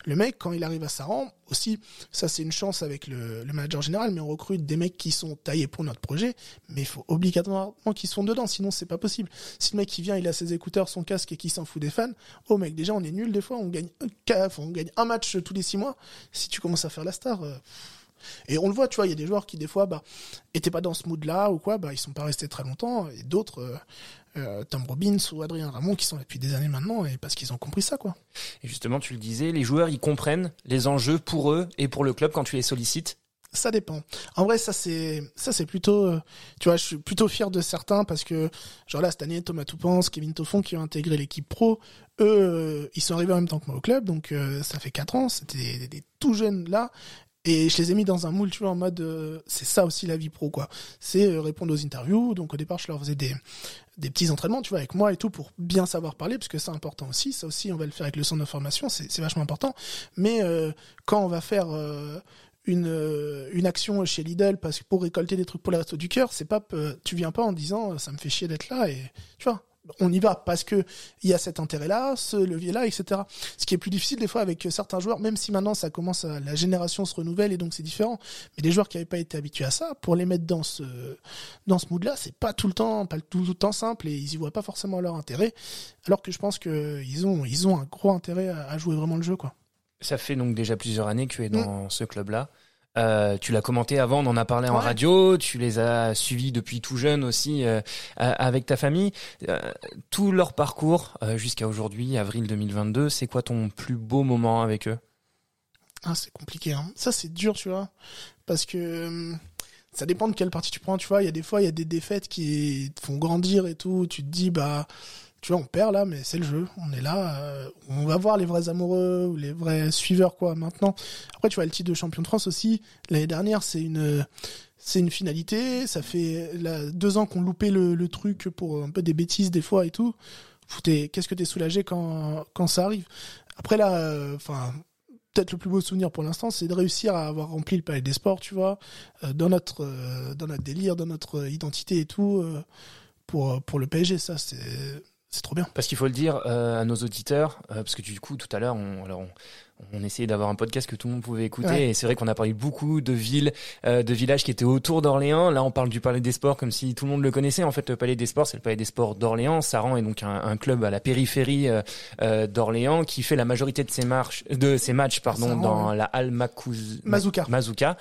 le, mec, quand il arrive à sa rang, aussi, ça c'est une chance avec le, manager général, mais on recrute des mecs qui sont taillés pour notre projet, mais il faut obligatoirement qu'ils sont dedans, sinon c'est pas possible. Si le mec qui vient, il a ses écouteurs, son casque et qui s'en fout des fans, oh mec, déjà on est nul des fois, on gagne, on gagne un match tous les six mois. Si tu commences à faire la star, euh, et on le voit, tu vois, il y a des joueurs qui des fois bah étaient pas dans ce mood-là ou quoi, bah ils sont pas restés très longtemps, et d'autres, euh, euh, Tom Robbins ou Adrien Ramon qui sont là depuis des années maintenant, et parce qu'ils ont compris ça, quoi. Et justement, tu le disais, les joueurs, ils comprennent les enjeux pour eux et pour le club quand tu les sollicites. Ça dépend. En vrai, ça c'est ça c'est plutôt, euh, tu vois, je suis plutôt fier de certains parce que genre là cette année, Thomas Toupens, Kevin Toffon qui ont intégré l'équipe pro, eux, euh, ils sont arrivés en même temps que moi au club, donc euh, ça fait quatre ans, c'était des, des- des tout jeunes là. Et je les ai mis dans un moule, tu vois, en mode, euh, c'est ça aussi la vie pro, quoi. C'est euh, répondre aux interviews. Donc au départ, je leur faisais des, des petits entraînements, tu vois, avec moi et tout, pour bien savoir parler, parce que c'est important aussi. Ça aussi, on va le faire avec le centre de formation, c'est vachement important. Mais euh, quand on va faire une une action chez Lidl parce que pour récolter des trucs pour les restos du cœur, c'est pas tu viens pas en disant ça me fait chier d'être là et tu vois on y va parce que il y a cet intérêt-là, ce levier-là, etc. Ce qui est plus difficile des fois avec certains joueurs, même si maintenant ça commence à la génération se renouvelle et donc c'est différent. Mais des joueurs qui n'avaient pas été habitués à ça, pour les mettre dans ce dans ce mood-là, c'est pas tout le temps, pas tout le temps simple et ils y voient pas forcément leur intérêt. Alors que je pense que ils ont ils ont un gros intérêt à, à jouer vraiment le jeu, quoi. Ça fait donc déjà plusieurs années que tu es dans ce club-là. Euh, tu l'as commenté avant, on en a parlé en radio, tu les as suivis depuis tout jeune aussi euh, avec ta famille. Euh, tout leur parcours jusqu'à aujourd'hui, avril 2022, c'est quoi ton plus beau moment avec eux? Ah, c'est compliqué. Hein. Ça, c'est dur, tu vois, parce que hum, ça dépend de quelle partie tu prends. Tu vois, il y a des fois, il y a des défaites qui te font grandir et tout. Tu te dis, bah, tu vois, on perd là, mais c'est le jeu. On est là. euh, on va voir les vrais amoureux ou les vrais suiveurs, quoi. Maintenant, après, tu vois, le titre de champion de France aussi. L'année dernière, c'est une c'est une finalité. Ça fait deux ans qu'on loupait le, le truc pour un peu des bêtises des fois et tout. Qu'est-ce que t'es soulagé quand quand ça arrive? Après là, euh, enfin peut-être le plus beau souvenir pour l'instant, c'est de réussir à avoir rempli le palais des sports, tu vois, euh, dans notre dans notre délire, dans notre identité et tout, pour pour le PSG, ça c'est c'est trop bien. Parce qu'il faut le dire euh, à nos auditeurs, euh, parce que du coup tout à l'heure, on, alors on, on essayait d'avoir un podcast que tout le monde pouvait écouter, Ouais. et c'est vrai qu'on a parlé beaucoup de villes, euh, de villages qui étaient autour d'Orléans. Là, on parle du Palais des Sports comme si tout le monde le connaissait. En fait, le Palais des Sports, c'est le Palais des Sports d'Orléans. Saran est donc un, un club à la périphérie euh, euh, d'Orléans qui fait la majorité de ses marches, de ses matchs, pardon, Saran, dans ouais. la Halle Makouz- Mazouka. Mazouka,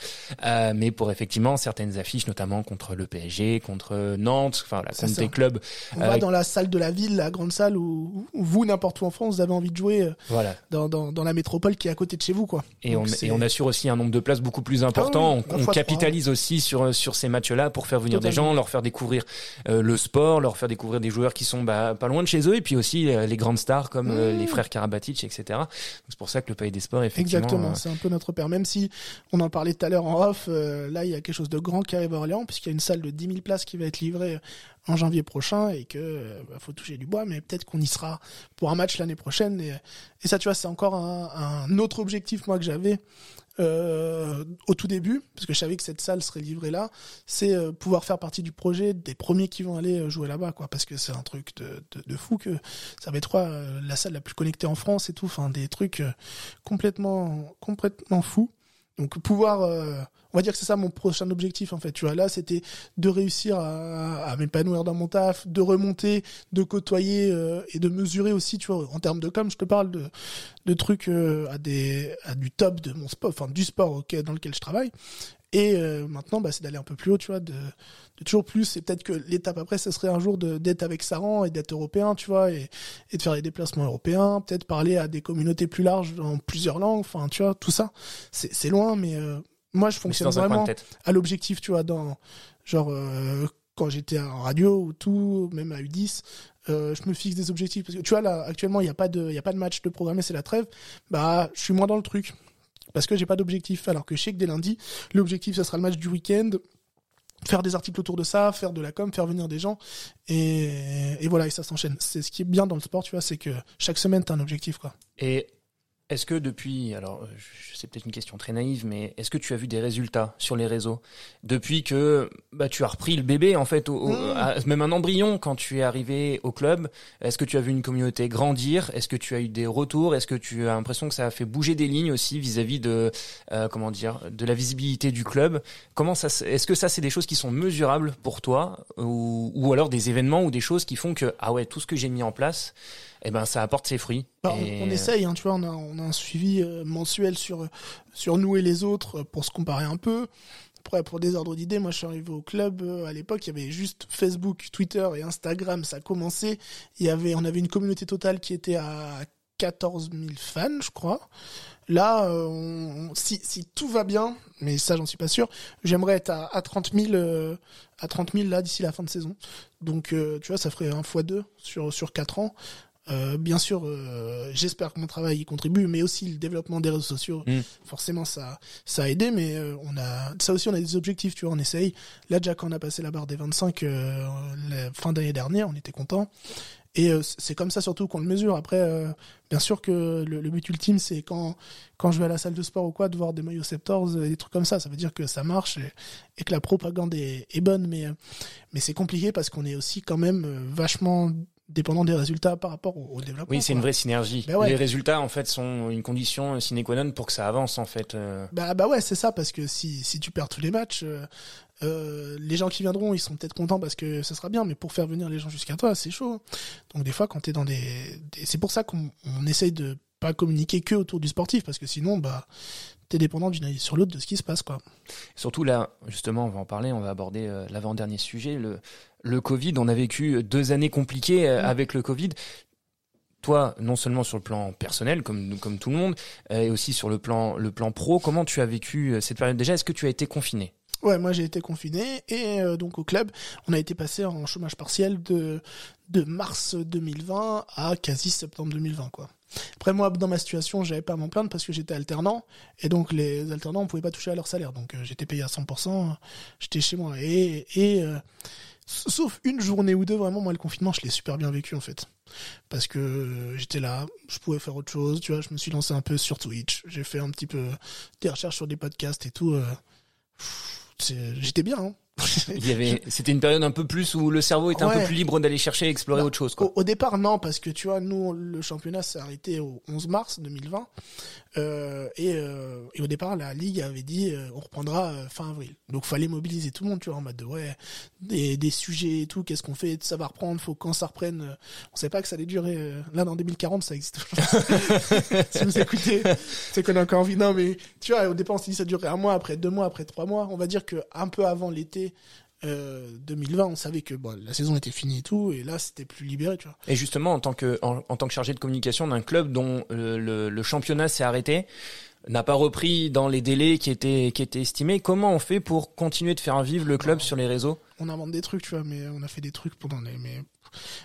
euh, mais pour effectivement certaines affiches, notamment contre le PSG, contre Nantes, enfin C'est contre des clubs, On Euh, va dans la salle de la ville, la grande salle où, où vous n'importe où en France vous avez envie de jouer euh, voilà. dans, dans dans la métropole qui est à côté de chez vous quoi. Et on, et on assure aussi un nombre de places beaucoup plus important. Ah oui, on, on capitalise aussi sur sur ces matchs-là pour faire venir des gens, leur faire découvrir euh, le sport, leur faire découvrir des joueurs qui sont bah, pas loin de chez eux, et puis aussi euh, les grandes stars comme euh, Mmh. les frères Karabatic, etc. C'est pour ça que le Palais des Sports, effectivement, Exactement, c'est un peu notre père. Même si on en parlait tout à l'heure en off, là il y a quelque chose de grand qui arrive à Orléans, puisqu'il y a une salle de 10 000 places qui va être livrée en janvier prochain et que bah, faut toucher du bois, mais peut-être qu'on y sera pour un match l'année prochaine. Et, ça, tu vois, c'est encore un, autre objectif moi que j'avais euh, au tout début, parce que je savais que cette salle serait livrée là, c'est euh, pouvoir faire partie du projet des premiers qui vont aller euh, jouer là-bas, quoi, parce que c'est un truc de, fou que ça va être quoi, la salle la plus connectée en France et tout, enfin des trucs complètement complètement fous. Donc pouvoir, euh, on va dire que c'est ça mon prochain objectif en fait. Tu vois, là c'était de réussir à, m'épanouir dans mon taf, de remonter, de côtoyer euh, et de mesurer aussi, tu vois, en termes de com, je te parle de, trucs euh, à des à du top de mon sport, enfin du sport dans lequel je travaille. Et euh, maintenant, bah, c'est d'aller un peu plus haut, tu vois, de, toujours plus. Et peut-être que l'étape après, ce serait un jour d'être avec Saran et d'être européen, tu vois, et, de faire des déplacements européens, peut-être parler à des communautés plus larges en plusieurs langues, enfin, tu vois, tout ça. C'est loin, mais moi, je fonctionne vraiment à l'objectif, tu vois, dans genre euh, quand j'étais en radio ou tout, même à U10, euh, je me fixe des objectifs parce que tu vois là actuellement il n'y a pas de il y a pas de match de programmé c'est la trêve bah je suis moins dans le truc parce que j'ai pas d'objectif. Alors que je sais que dès lundi, l'objectif, ça sera le match du week-end faire des articles autour de ça, faire de la com, faire venir des gens, et, et voilà, et ça s'enchaîne. C'est ce qui est bien dans le sport, tu vois, c'est que chaque semaine, tu as un objectif, quoi. Et est-ce que depuis, alors c'est peut-être une question très naïve, mais est-ce que tu as vu des résultats sur les réseaux depuis que bah, tu as repris le bébé en fait, au, mmh. même un embryon quand tu es arrivé au club? Est-ce que tu as vu une communauté grandir? Est-ce que tu as eu des retours? Est-ce que tu as l'impression que ça a fait bouger des lignes aussi vis-à-vis de euh, comment dire de la visibilité du club? Comment ça Est-ce que ça c'est des choses qui sont mesurables pour toi ou, ou alors des événements ou des choses qui font que ah ouais tout ce que j'ai mis en place eh ben ça apporte ses fruits. Bah, on, essaye, hein, tu vois, on a, on a un suivi euh, mensuel sur sur nous et les autres euh, pour se comparer un peu. Après, pour des ordres d'idées, moi je suis arrivé au club euh, à l'époque, il y avait juste Facebook, Twitter et Instagram, ça commençait. Il y avait, on avait une communauté totale qui était à 14 000 fans, je crois. Là, si, si tout va bien, mais ça j'en suis pas sûr, j'aimerais être à, à 30 000 à 30 000 là d'ici la fin de saison. Donc tu vois, ça ferait un fois deux sur sur quatre ans. Euh, bien sûr, euh, j'espère que mon travail y contribue, mais aussi le développement des réseaux sociaux. Mm. Forcément, ça, ça a aidé, mais euh, on a, ça aussi, on a des objectifs, tu vois, on essaye. Là, déjà, quand on a passé la barre des 25 la fin d'année dernière, on était content. Et c'est comme ça surtout qu'on le mesure. Après, bien sûr que le, but ultime, c'est quand quand je vais à la salle de sport ou quoi, de voir des maillots Septors, des trucs comme ça. Ça veut dire que ça marche et, et que la propagande est, est bonne, mais mais c'est compliqué parce qu'on est aussi quand même vachement dépendant des résultats par rapport au, développement. Oui, c'est une vraie synergie. Ben Les résultats, en fait, sont une condition sine qua non pour que ça avance, en fait. Euh. Bah, bah ouais, c'est ça, parce que si, si tu perds tous les matchs, euh, euh, les gens qui viendront, ils sont peut-être contents parce que ça sera bien, mais pour faire venir les gens jusqu'à toi, c'est chaud. Hein. Donc des fois, quand t'es dans des, c'est pour ça qu'on on essaye de pas communiquer que autour du sportif, parce que sinon, bah, t'es dépendant d'une année sur l'autre de ce qui se passe, quoi. Surtout là, justement, on va en parler, on va aborder l'avant-dernier sujet, le, le Covid. On a vécu deux années compliquées euh, mm. avec le Covid. Toi, non seulement sur le plan personnel, comme comme tout le monde, euh, et aussi sur le plan le plan pro, comment tu as vécu euh, cette période déjà? Est-ce que tu as été confiné? Ouais, moi j'ai été confiné et donc au club, on a été passé en chômage partiel de de mars 2020 à quasi septembre 2020 quoi. Après moi dans ma situation, j'avais pas à m'en plaindre parce que j'étais alternant et donc les alternants on pouvait pas toucher à leur salaire donc j'étais payé à 100%, j'étais chez moi et et Sauf une journée ou deux, vraiment, moi, le confinement, je l'ai super bien vécu, en fait. Parce que j'étais là, je pouvais faire autre chose, tu vois, je me suis lancé un peu sur Twitch, j'ai fait un petit peu des recherches sur des podcasts et tout. Euh, j'étais bien, hein. Il y avait, c'était une période un peu plus où le cerveau était un peu plus libre d'aller chercher et explorer bah, autre chose. Quoi. Au, départ, non, parce que tu vois, nous, le championnat s'est arrêté au 11 mars 2020, euh, et, euh, et, au départ, la ligue avait dit, euh, on reprendra fin avril. Donc, fallait mobiliser tout le monde, tu vois, en mode de ouais, des, des sujets et tout, qu'est-ce qu'on fait, ça va reprendre, faut quand ça reprenne. On savait pas que ça allait durer. là, dans 2040, ça existe. si vous écoutez, c'est qu'on a encore envie. Non, mais tu vois, au départ, on s'est dit ça durerait un mois, après deux mois, après trois mois. On va dire que un peu avant l'été euh, 2020, on savait que bon, la saison était finie et tout, et là c'était plus libéré, tu vois. Et justement, en tant que en, tant que chargé de communication d'un club dont le, le, championnat s'est arrêté, n'a pas repris dans les délais qui étaient qui étaient estimés, comment on fait pour continuer de faire vivre le club sur les réseaux? On invente des trucs, tu vois, mais on a fait des trucs pendant les mais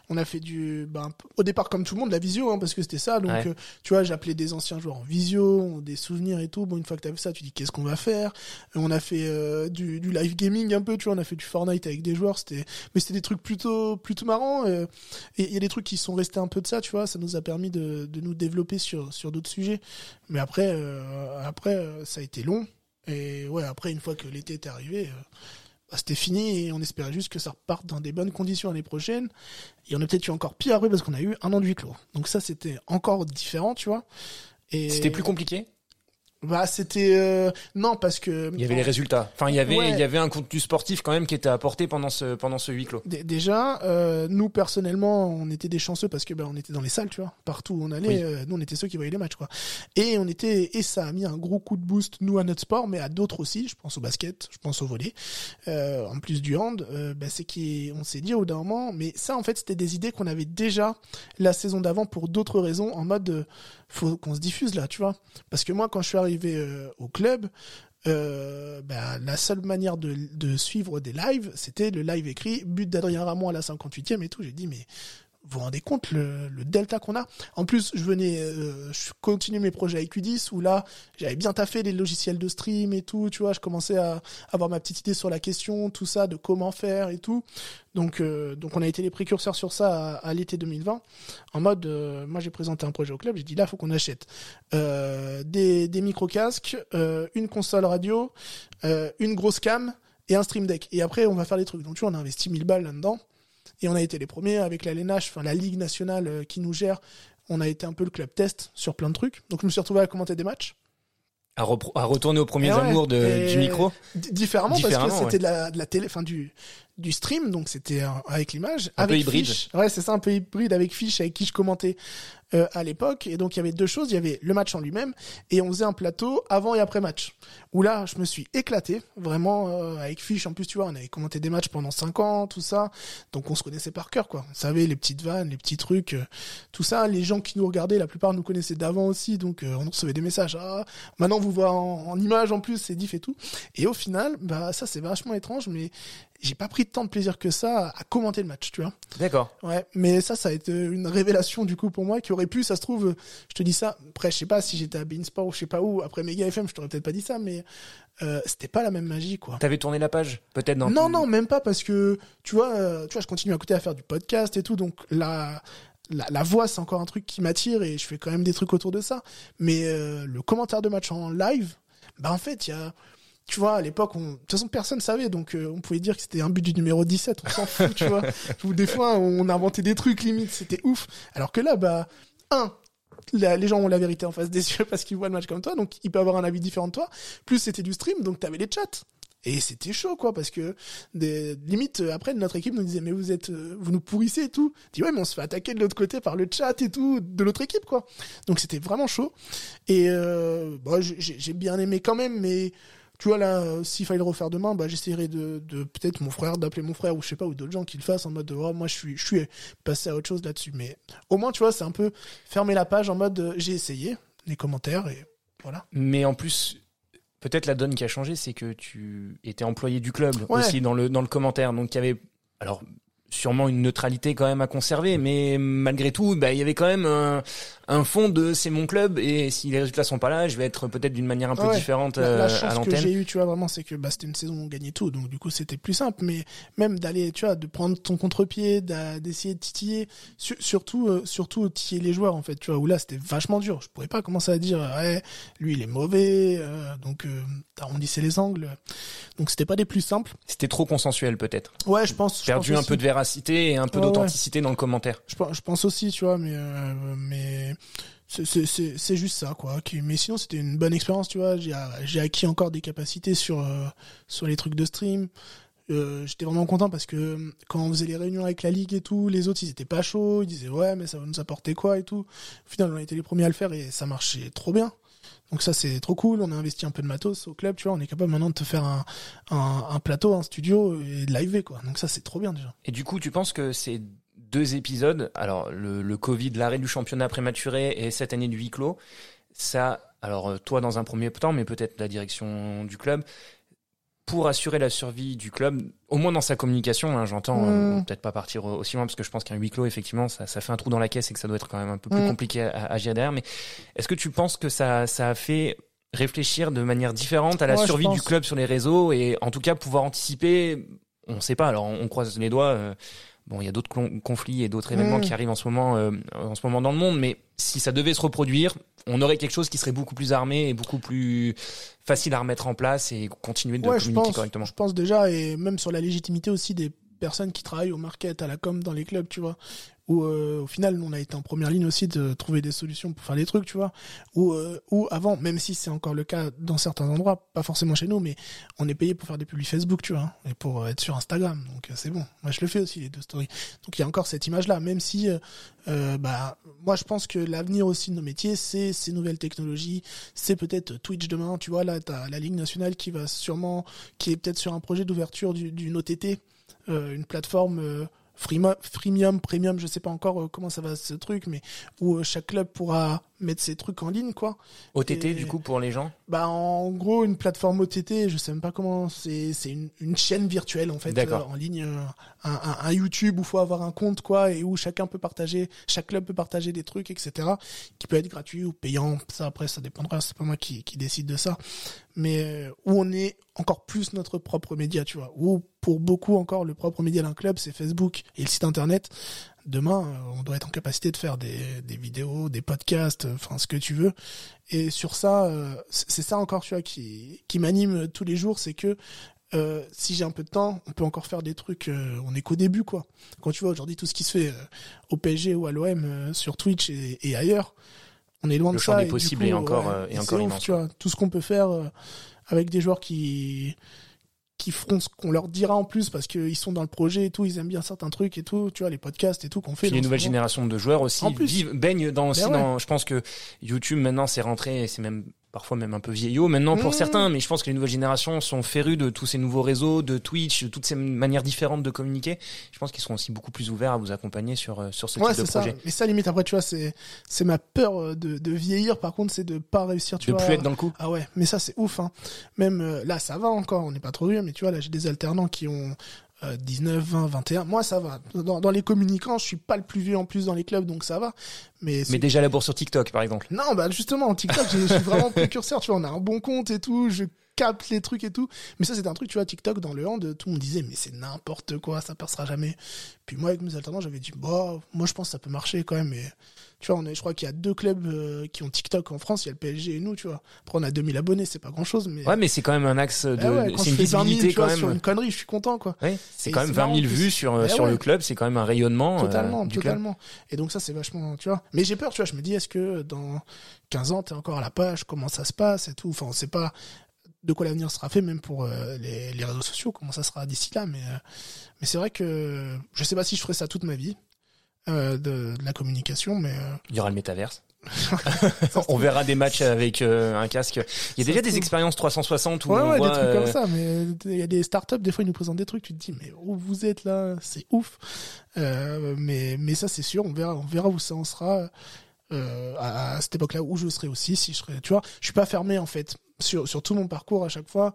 on a fait du, ben, au départ comme tout le monde, la visio, hein, parce que c'était ça. Donc, Ouais. euh, tu vois, j'appelais des anciens joueurs en visio, des souvenirs et tout. Bon, une fois que t'as vu ça, tu dis qu'est-ce qu'on va faire? On a fait euh, du, du live gaming un peu, tu vois. On a fait du Fortnite avec des joueurs. C'était, mais c'était des trucs plutôt, plutôt marrants. et il y a des trucs qui sont restés un peu de ça, tu vois. Ça nous a permis de, de nous développer sur, sur d'autres sujets. Mais après, euh, après, ça a été long. Et ouais, après, une fois que l'été était arrivé. euh, bah, c'était fini et on espérait juste que ça reparte dans des bonnes conditions l'année prochaine. Et on a peut-être eu encore pire après parce qu'on a eu un an de clos. Donc ça, c'était encore différent, tu vois. C'était plus compliqué? Bah, c'était euh, non parce que Il y avait les résultats. Enfin, il y avait, Ouais. il y avait un contenu sportif quand même qui était apporté pendant ce, pendant ce huis clos. Dé- Déjà, euh, nous personnellement, on était des chanceux parce que ben on était dans les salles, tu vois, partout où on allait. Oui. euh, nous, on était ceux qui voyaient les matchs, quoi. Et on était et ça a mis un gros coup de boost nous à notre sport, mais à d'autres aussi. Je pense au basket, je pense au volley, en plus du hand. Ben, c'est qu'on s'est dit au bout d'un moment, mais ça en fait c'était des idées qu'on avait déjà la saison d'avant pour d'autres raisons, en mode faut qu'on se diffuse là, tu vois. Parce que moi, quand je suis arrivé euh, au club. Euh, ben, la seule manière de, suivre des lives, c'était le live écrit, but d'Adrien Ramon à la 58e et tout. J'ai dit, mais vous vous rendez compte le, le delta qu'on a En plus, je venais, euh, je continuais mes projets avec Q10 où là, j'avais bien taffé les logiciels de stream et tout. Tu vois, je commençais à avoir ma petite idée sur la question, tout ça, de comment faire et tout. Donc, euh, donc on a été les précurseurs sur ça à, à l'été 2020. En mode, euh, moi j'ai présenté un projet au club, j'ai dit là, faut qu'on achète euh, des, des micro casques, euh, une console radio, euh, une grosse cam et un stream deck. Et après, on va faire les trucs. Donc tu vois, on a investi 1000 balles là-dedans. Et on a été les premiers avec la LNH, enfin la Ligue nationale euh, qui nous gère. On a été un peu le club test sur plein de trucs. Donc je me suis retrouvé à commenter des matchs. À, retourner aux premiers Eh ouais. amours de, du micro. Différemment, parce que c'était ouais. de la, de la télé, enfin du du stream, donc c'était euh, avec l'image, Un peu hybride. Fiche. Ouais, c'est ça, un peu hybride avec Fiche, avec qui je commentais euh, à l'époque. Et donc il y avait deux choses, il y avait le match en lui-même et on faisait un plateau avant et après match. Où là, je me suis éclaté vraiment euh, avec Fiche. En plus, tu vois, on avait commenté des matchs pendant cinq ans, tout ça, donc on se connaissait par cœur, quoi. On savait les petites vannes, les petits trucs, euh, tout ça. Les gens qui nous regardaient, la plupart nous connaissaient d'avant aussi, donc on recevait des messages. Ah, maintenant vous voyez en, en image en plus, c'est diff et tout. Et au final, bah ça c'est vachement étrange, mais j'ai pas pris tant de plaisir que ça à commenter le match, tu vois. D'accord. Ouais, mais ça, ça a été une révélation du coup pour moi qui aurait pu, ça se trouve, je te dis ça. Après, je sais pas si j'étais à Beansport ou je sais pas où. Après Mega FM, je t'aurais peut-être pas dit ça, mais euh, c'était pas la même magie, quoi. T'avais tourné la page Peut-être dans Non, non, même pas parce que tu vois, euh, tu vois, je continue à côté à faire du podcast et tout, donc la la, la voix c'est encore un truc qui m'attire et je fais quand même des trucs autour de ça. Mais euh, le commentaire de match en live, bah en fait, il y a tu vois, à l'époque, on... de toute façon, personne savait, donc euh, on pouvait dire que c'était un but du numéro 17, on s'en fout, tu vois. Ou des fois, on inventait des trucs limite, c'était ouf. Alors que là, bah, un, la- les gens ont la vérité en face des yeux parce qu'ils voient le match comme toi, donc ils peuvent avoir un avis différent de toi. Plus c'était du stream, donc t'avais les chats. Et c'était chaud, quoi, parce que des limites euh, après notre équipe nous disait mais vous êtes, euh, vous nous pourrissez et tout. Dis ouais mais on se fait attaquer de l'autre côté par le chat et tout de l'autre équipe, quoi. Donc c'était vraiment chaud. Et euh, bah, j'ai j'ai bien aimé quand même, mais tu vois là, s'il fallait le refaire demain, bah j'essaierais de, de peut-être mon frère d'appeler mon frère ou je sais pas ou d'autres gens qui le fassent en mode de, oh, moi je suis je suis passé à autre chose là-dessus. Mais au moins tu vois c'est un peu fermer la page en mode euh, j'ai essayé les commentaires et voilà. Mais en plus, peut-être la donne qui a changé, c'est que tu étais employé du club Ouais. aussi dans le dans le commentaire. Donc il y avait alors sûrement une neutralité quand même à conserver, mais malgré tout, bah il y avait quand même un, un fond de c'est mon club et si les résultats sont pas là, je vais être peut-être d'une manière un peu Ouais. différente La, la euh, à chance que l'antenne. j'ai eu, tu vois, vraiment, c'est que bah, c'était une saison où on gagnait tout, donc du coup c'était plus simple. Mais même d'aller, tu vois, de prendre ton contre-pied, d'essayer de titiller, Sur- surtout, euh, surtout titiller les joueurs en fait, tu vois. Où là c'était vachement dur. Je pourrais pas commencer à dire, ouais, lui il est mauvais, euh, donc euh, t'arrondissais les angles. Donc c'était pas des plus simples. C'était trop consensuel peut-être. Ouais, je pense. je Perdu pense un aussi. peu de véracité et un peu Ouais, ouais. d'authenticité dans le commentaire. Je, pense- je pense aussi, tu vois, mais euh, mais c'est- juste ça, quoi. Mais sinon, c'était une bonne expérience, tu vois. J'ai acquis encore des capacités sur euh, sur les trucs de stream. Euh, J'étais vraiment content parce que quand on faisait les réunions avec la ligue et tout, les autres ils étaient pas chauds, ils disaient ouais mais ça va nous apporter quoi et tout. Au final, on a été les premiers à le faire et ça marchait trop bien. Donc ça c'est trop cool. On a investi un peu de matos au club, tu vois. On est capable maintenant de te faire un plateau, un studio et de live quoi. Donc ça c'est trop bien déjà. Et du coup, tu penses que ces deux épisodes, alors le, le Covid, l'arrêt du championnat prématuré et cette année du huis clos, ça, alors toi dans un premier temps, mais peut-être la direction du club, pour assurer la survie du club, au moins dans sa communication, hein, j'entends Mm. euh, peut-être pas partir aussi loin parce que je pense qu'un huis clos, effectivement, ça, ça fait un trou dans la caisse et que ça doit être quand même un peu plus Mm. compliqué à, à gérer derrière. Mais est-ce que tu penses que ça, ça a fait réfléchir de manière différente à la Ouais, survie du club sur les réseaux et en tout cas pouvoir anticiper? On sait pas. Alors on croise les doigts. euh, Bon, il y a d'autres conflits et d'autres événements Mm. qui arrivent en ce moment, euh, en ce moment dans le monde, mais si ça devait se reproduire, on aurait quelque chose qui serait beaucoup plus armé et beaucoup plus facile à remettre en place et continuer de Ouais, communiquer pense, correctement. je pense déjà, et même sur la légitimité aussi des personnes qui travaillent au market, à la com dans les clubs, tu vois. Où euh, au final, on a été en première ligne aussi de trouver des solutions pour faire des trucs, tu vois. Ou euh, ou avant, même si c'est encore le cas dans certains endroits, pas forcément chez nous, mais on est payé pour faire des publics Facebook, tu vois, et pour euh, être sur Instagram. Donc c'est bon. Moi, je le fais aussi les deux stories. Donc il y a encore cette image-là, même si, bah, moi, je pense que l'avenir aussi de nos métiers, c'est ces nouvelles technologies, c'est peut-être Twitch demain, tu vois. Là, t'as la Ligue nationale qui va sûrement, qui est peut-être sur un projet d'ouverture du- d'une OTT, une plateforme. Freemium, premium, je sais pas encore euh, comment ça va ce truc, mais où euh, chaque club pourra mettre ses trucs en ligne, quoi. OTT, Et- du coup, pour les gens? Bah en gros une plateforme OTT, je sais même pas comment c'est c'est une, une chaîne virtuelle en fait euh, en ligne un, un, un YouTube où faut avoir un compte quoi et où chacun peut partager chaque club peut partager des trucs etc qui peut être gratuit ou payant. Ça après ça dépendra c'est pas moi qui, qui décide de ça. Mais où on est encore plus notre propre média tu vois où pour beaucoup encore le propre média d'un club c'est Facebook et le site internet demain euh, on doit être en capacité de faire des, des vidéos des podcasts euh, enfin ce que tu veux et sur ça, euh, c'est ça encore, tu vois, qui, qui m'anime tous les jours, c'est que euh, si j'ai un peu de temps, on peut encore faire des trucs. euh, on est qu'au début, quoi. Quand tu vois aujourd'hui tout ce qui se fait euh, au PSG ou à l'OM sur Twitch et, et ailleurs, on est loin Le de champ ça. possibles coup, est encore, ouais, et encore c'est ouf, immense, Tu vois, tout ce qu'on peut faire avec des joueurs qui qui feront ce qu'on leur dira en plus parce qu'ils sont dans le projet et tout, ils aiment bien certains trucs et tout, tu vois, les podcasts et tout qu'on fait. Puis nouvelles moment. générations de joueurs aussi En plus. vivent, baignent dans aussi Ben ouais. dans. Je pense que YouTube maintenant c'est rentré, et c'est même parfois même un peu vieillot maintenant pour Mmh. certains, mais je pense que les nouvelles générations sont férus de tous ces nouveaux réseaux, de Twitch, de toutes ces manières différentes de communiquer. Je pense qu'ils seront aussi beaucoup plus ouverts à vous accompagner sur euh, sur ce Ouais, type de ça. projet, Mais ça, limite, après, tu vois, c'est, c'est ma peur euh, de, de vieillir. Par contre, c'est de pas réussir, tu de vois. plus être dans le coup. Ah ouais, mais ça, c'est ouf, hein. Même, euh, là, ça va encore. On n'est pas trop vieux, mais tu vois, là, j'ai des alternants qui ont, euh, 19, 20, 21. Moi, ça va. Dans, dans les communicants, je suis pas le plus vieux en plus dans les clubs, donc ça va. Mais, Mais déjà la bourse sur TikTok par exemple. non, bah, justement, en TikTok, je suis vraiment précurseur, tu vois. On a un bon compte et tout. Je capte les trucs et tout. Mais ça, c'est un truc, tu vois, TikTok, dans le hand, tout le monde disait, mais c'est n'importe quoi, ça passera jamais. Puis moi, avec mes alternants, j'avais dit, bah, moi, je pense que ça peut marcher quand même. Et, tu vois, on est, je crois qu'il y a deux clubs euh, qui ont TikTok en France. Il y a le PSG et nous, tu vois. Après, on a 2000 abonnés, c'est pas grand chose, mais. Ouais, mais c'est quand même un axe de, ouais, quand c'est une fais 20 000, visibilité tu quand vois, sur même. une connerie, je suis content, quoi. Ouais, c'est quand même c'est 20 000 marrant en vues sur Eh sur ouais. le club, c'est quand même un rayonnement euh, Totalement, club. totalement. Et donc ça, c'est vachement, tu vois. Mais j'ai peur, tu vois. Je me dis, est-ce que dans 15 ans, t'es encore à la page, comment ça se passe et tout. Enfin, on sait pas de quoi l'avenir sera fait, même pour euh, les, les réseaux sociaux, comment ça sera d'ici là. Mais, euh, mais c'est vrai que je sais pas si je ferai ça toute ma vie, euh, de, de la communication, mais Il y aura le métaverse. on verra des matchs avec un casque. Il y a Ça déjà des expériences 360 où ouais, on ouais, voit des trucs comme ça. Mais il y a des startups, des fois, ils nous présentent des trucs, tu te dis, mais où vous êtes là? C'est ouf. Mais, mais ça, c'est sûr, on verra, on verra où ça en sera. Euh, à, cette époque-là où je serai aussi si je serais tu vois. Je suis pas fermé en fait sur sur tout mon parcours à chaque fois.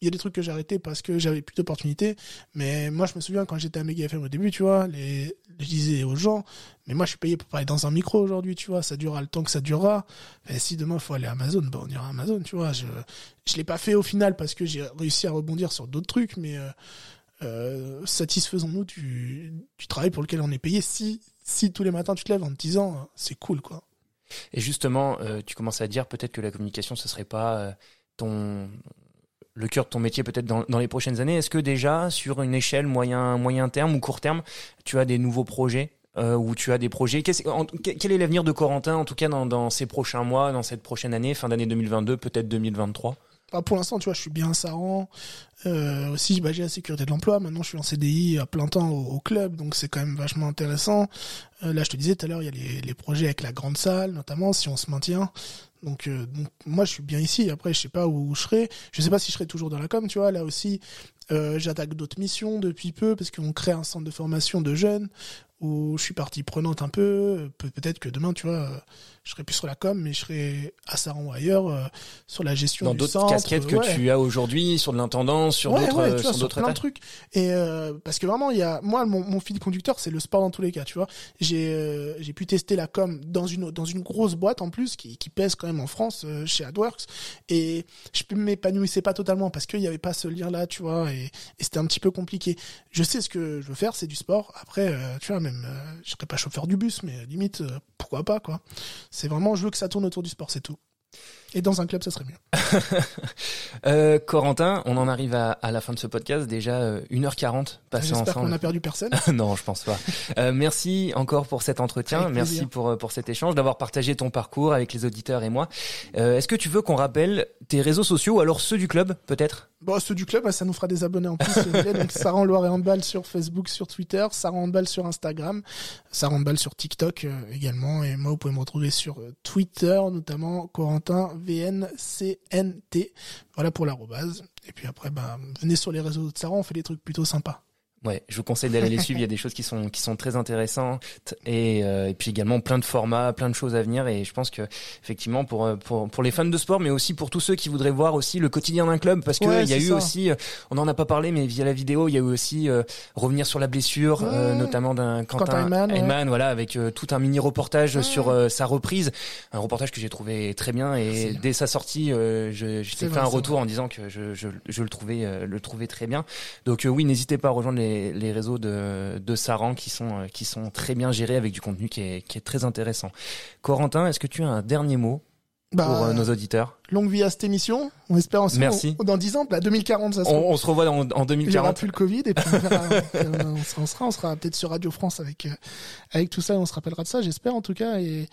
Il y a des trucs que j'ai arrêtés parce que j'avais plus d'opportunités. Mais moi je me souviens quand j'étais à Mega FM au début tu vois je disais aux gens mais moi je suis payé pour parler dans un micro aujourd'hui tu vois. Ça durera le temps que ça durera. Et si demain il faut aller à Amazon bah on ira à Amazon tu vois. Je je l'ai pas fait au final parce que j'ai réussi à rebondir sur d'autres trucs mais euh, euh, satisfaisons-nous du, du travail pour lequel on est payé si si tous les matins tu te lèves en te disant euh, c'est cool quoi. Et justement, euh, tu commences à dire peut-être que la communication, ce serait pas euh, ton le cœur de ton métier peut-être dans, dans les prochaines années. Est-ce que déjà sur une échelle moyen moyen terme ou court terme, tu as des nouveaux projets ou tu as des projets? Quel est l'avenir de Corentin en tout cas dans, dans ces prochains mois, dans cette prochaine année, fin d'année 2022, peut-être 2023 Enfin, pour l'instant, tu vois, je suis bien à Saran. Euh, aussi, bah, j'ai la sécurité de l'emploi. Maintenant, je suis en CDI à plein temps au, club, donc c'est quand même vachement intéressant. Euh, là, je te disais tout à l'heure, il y a les, projets avec la grande salle, notamment, si on se maintient. Donc, euh, donc, moi, je suis bien ici. Après, je sais pas où je serai. Je sais pas si je serai toujours dans la com, tu vois. Là aussi, j'attaque d'autres missions depuis peu parce qu'on crée un centre de formation de jeunes où je suis partie prenante un peu. Pe- Peut-être que demain, tu vois, je serai plus sur la com, mais je serai à Saran ou ailleurs euh, sur la gestion Dans d'autres casquettes que ouais. tu as aujourd'hui, sur de l'intendance, sur Ouais, d'autres ouais, sur sur d'autres plein de trucs. Et euh, parce que vraiment, il y a moi mon, mon fil conducteur, c'est le sport dans tous les cas, tu vois. J'ai euh, j'ai pu tester la com dans une dans une grosse boîte en plus qui, qui pèse quand même en France euh, chez AdWorks et je m'épanouissais pas totalement parce qu'il y avait pas ce lien là, tu vois, et, et c'était un petit peu compliqué. Je sais ce que je veux faire, c'est du sport. Après, tu vois, même je serais pas chauffeur du bus, mais limite pourquoi pas quoi. C'est vraiment je veux que ça tourne autour du sport, c'est tout. Et dans un club, ça serait mieux. Euh, Corentin, on en arrive à, à la fin de ce podcast, déjà euh, 1h40 passée J'espère qu'on ensemble. a perdu personne. non, je pense pas. Euh, merci encore pour cet entretien, Avec merci plaisir. pour euh, pour cet échange, d'avoir partagé ton parcours avec les auditeurs et moi. Euh, Est-ce que tu veux qu'on rappelle tes réseaux sociaux ou alors ceux du club, peut-être? Bon, ceux du club, ça nous fera des abonnés en plus. Donc, Sarah en Loire et Handball sur Facebook, sur Twitter, Sarah Handball sur Instagram, Sarah Handball sur TikTok euh, également. Et moi, vous pouvez me retrouver sur Twitter, notamment Corentin VNCNT. Voilà pour l'arrobase. Et puis après, bah, venez sur les réseaux de Sarah, on fait des trucs plutôt sympas. Ouais, je vous conseille d'aller les suivre. Il y a des choses qui sont qui sont très intéressantes et, euh, et puis également plein de formats, plein de choses à venir. Et je pense que effectivement pour euh, pour pour les fans de sport, mais aussi pour tous ceux qui voudraient voir aussi le quotidien d'un club, parce que Ouais, il y a eu ça. aussi, euh, on en a pas parlé, mais via la vidéo, il y a eu aussi euh, revenir sur la blessure, euh, notamment d'un Quentin, Quentin Heyman, ouais. Voilà, avec euh, tout un mini reportage sur sa reprise, un reportage que j'ai trouvé très bien. Et Merci. dès sa sortie, euh, je, t'ai fait un retour en disant que je je, je le trouvais euh, le trouvais très bien. Donc euh, oui, n'hésitez pas à rejoindre les, les réseaux de, de Saran qui sont euh, qui sont très bien gérés avec du contenu qui est, qui est très intéressant. Corentin, est-ce que tu as un dernier mot Bah, pour euh, nos auditeurs longue vie à cette émission. On espère ensemble. Merci. Dans 10 ans, bah, 2040, ça on, sera. on se revoit en, en Il y aura 2040. plus le Covid et puis on, verra, euh, on sera, on sera, on sera peut-être sur Radio France avec euh, avec tout ça et on se rappellera de ça, j'espère en tout cas. Et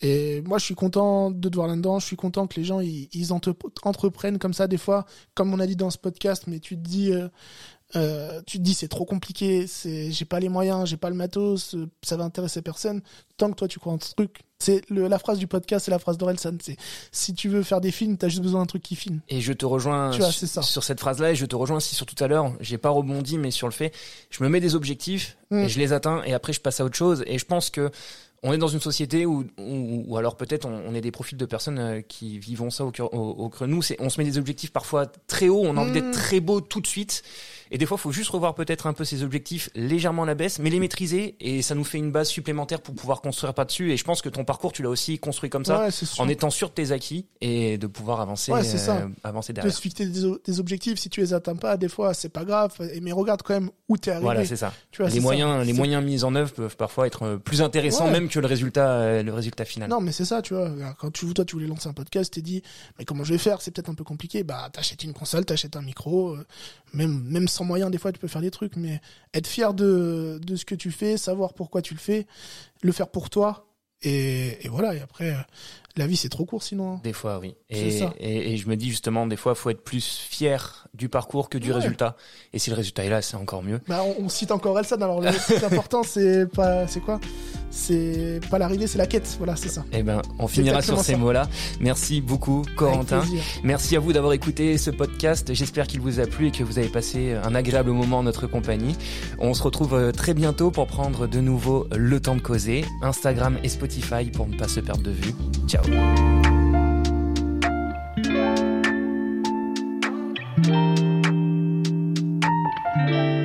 et moi, je suis content de te voir là-dedans. Je suis content que les gens ils, ils entre- entreprennent comme ça des fois, comme on a dit dans ce podcast. Mais tu te dis, euh, tu te dis c'est trop compliqué, c'est j'ai pas les moyens, j'ai pas le matos, euh, ça va intéresser personne. Tant que toi tu crois en ce truc, c'est la phrase du podcast, c'est la phrase d'Orelsan. C'est si tu veux faire des films, t'as juste besoin d'un truc qui filme. Et je te rejoins Tu vois, su- c'est ça. sur cette phrase-là et je te rejoins aussi sur tout à l'heure. J'ai pas rebondi, mais sur le fait, je me mets des objectifs Mm. et je les atteins et après je passe à autre chose. Et je pense que on est dans une société où, où- ou alors peut-être on, on est des profils de personnes euh, qui vivons ça au, cœur- au, nous. On se met des objectifs parfois très hauts, on a envie d'être très beau tout de suite. Et des fois, faut juste revoir peut-être un peu ces objectifs légèrement à la baisse, mais les maîtriser et ça nous fait une base supplémentaire pour pouvoir construire pas dessus. Et je pense que ton parcours, tu l'as aussi construit comme ça, Ouais, en étant sûr de tes acquis et de pouvoir avancer, Ouais, ça. euh, avancer de derrière. se fixer des, objectifs si tu les atteins pas des fois c'est pas grave mais regarde quand même où t'es arrivé Voilà, c'est ça. tu vois, les moyens, ça. les moyens mis en œuvre peuvent parfois être euh, plus intéressants Ouais. même que le résultat, euh, le résultat final. non mais c'est ça tu vois quand tu toi tu voulais lancer un podcast t'es dit mais comment je vais faire? C'est peut-être un peu compliqué bah t'achètes une console t'achètes un micro euh, même même sans moyens des fois tu peux faire des trucs mais être fier de de ce que tu fais savoir pourquoi tu le fais le faire pour toi et, et voilà et après la vie c'est trop court sinon hein. Des fois, oui. Et, ça. et, et je me dis justement, des fois, faut être plus fier du parcours que du Ouais. résultat. Et si le résultat est là, c'est encore mieux. Bah, on, on cite encore Elsa. Alors, le plus important, c'est pas, c'est quoi? C'est pas l'arrivée, c'est la quête. Voilà, c'est ça. Eh ben, on finira sur ces ça. mots-là. Merci beaucoup, Corentin. Merci à vous d'avoir écouté ce podcast. J'espère qu'il vous a plu et que vous avez passé un agréable moment en notre compagnie. On se retrouve euh, très bientôt pour prendre de nouveau le temps de causer. Instagram et Spotify pour ne pas se perdre de vue. Ciao. thank you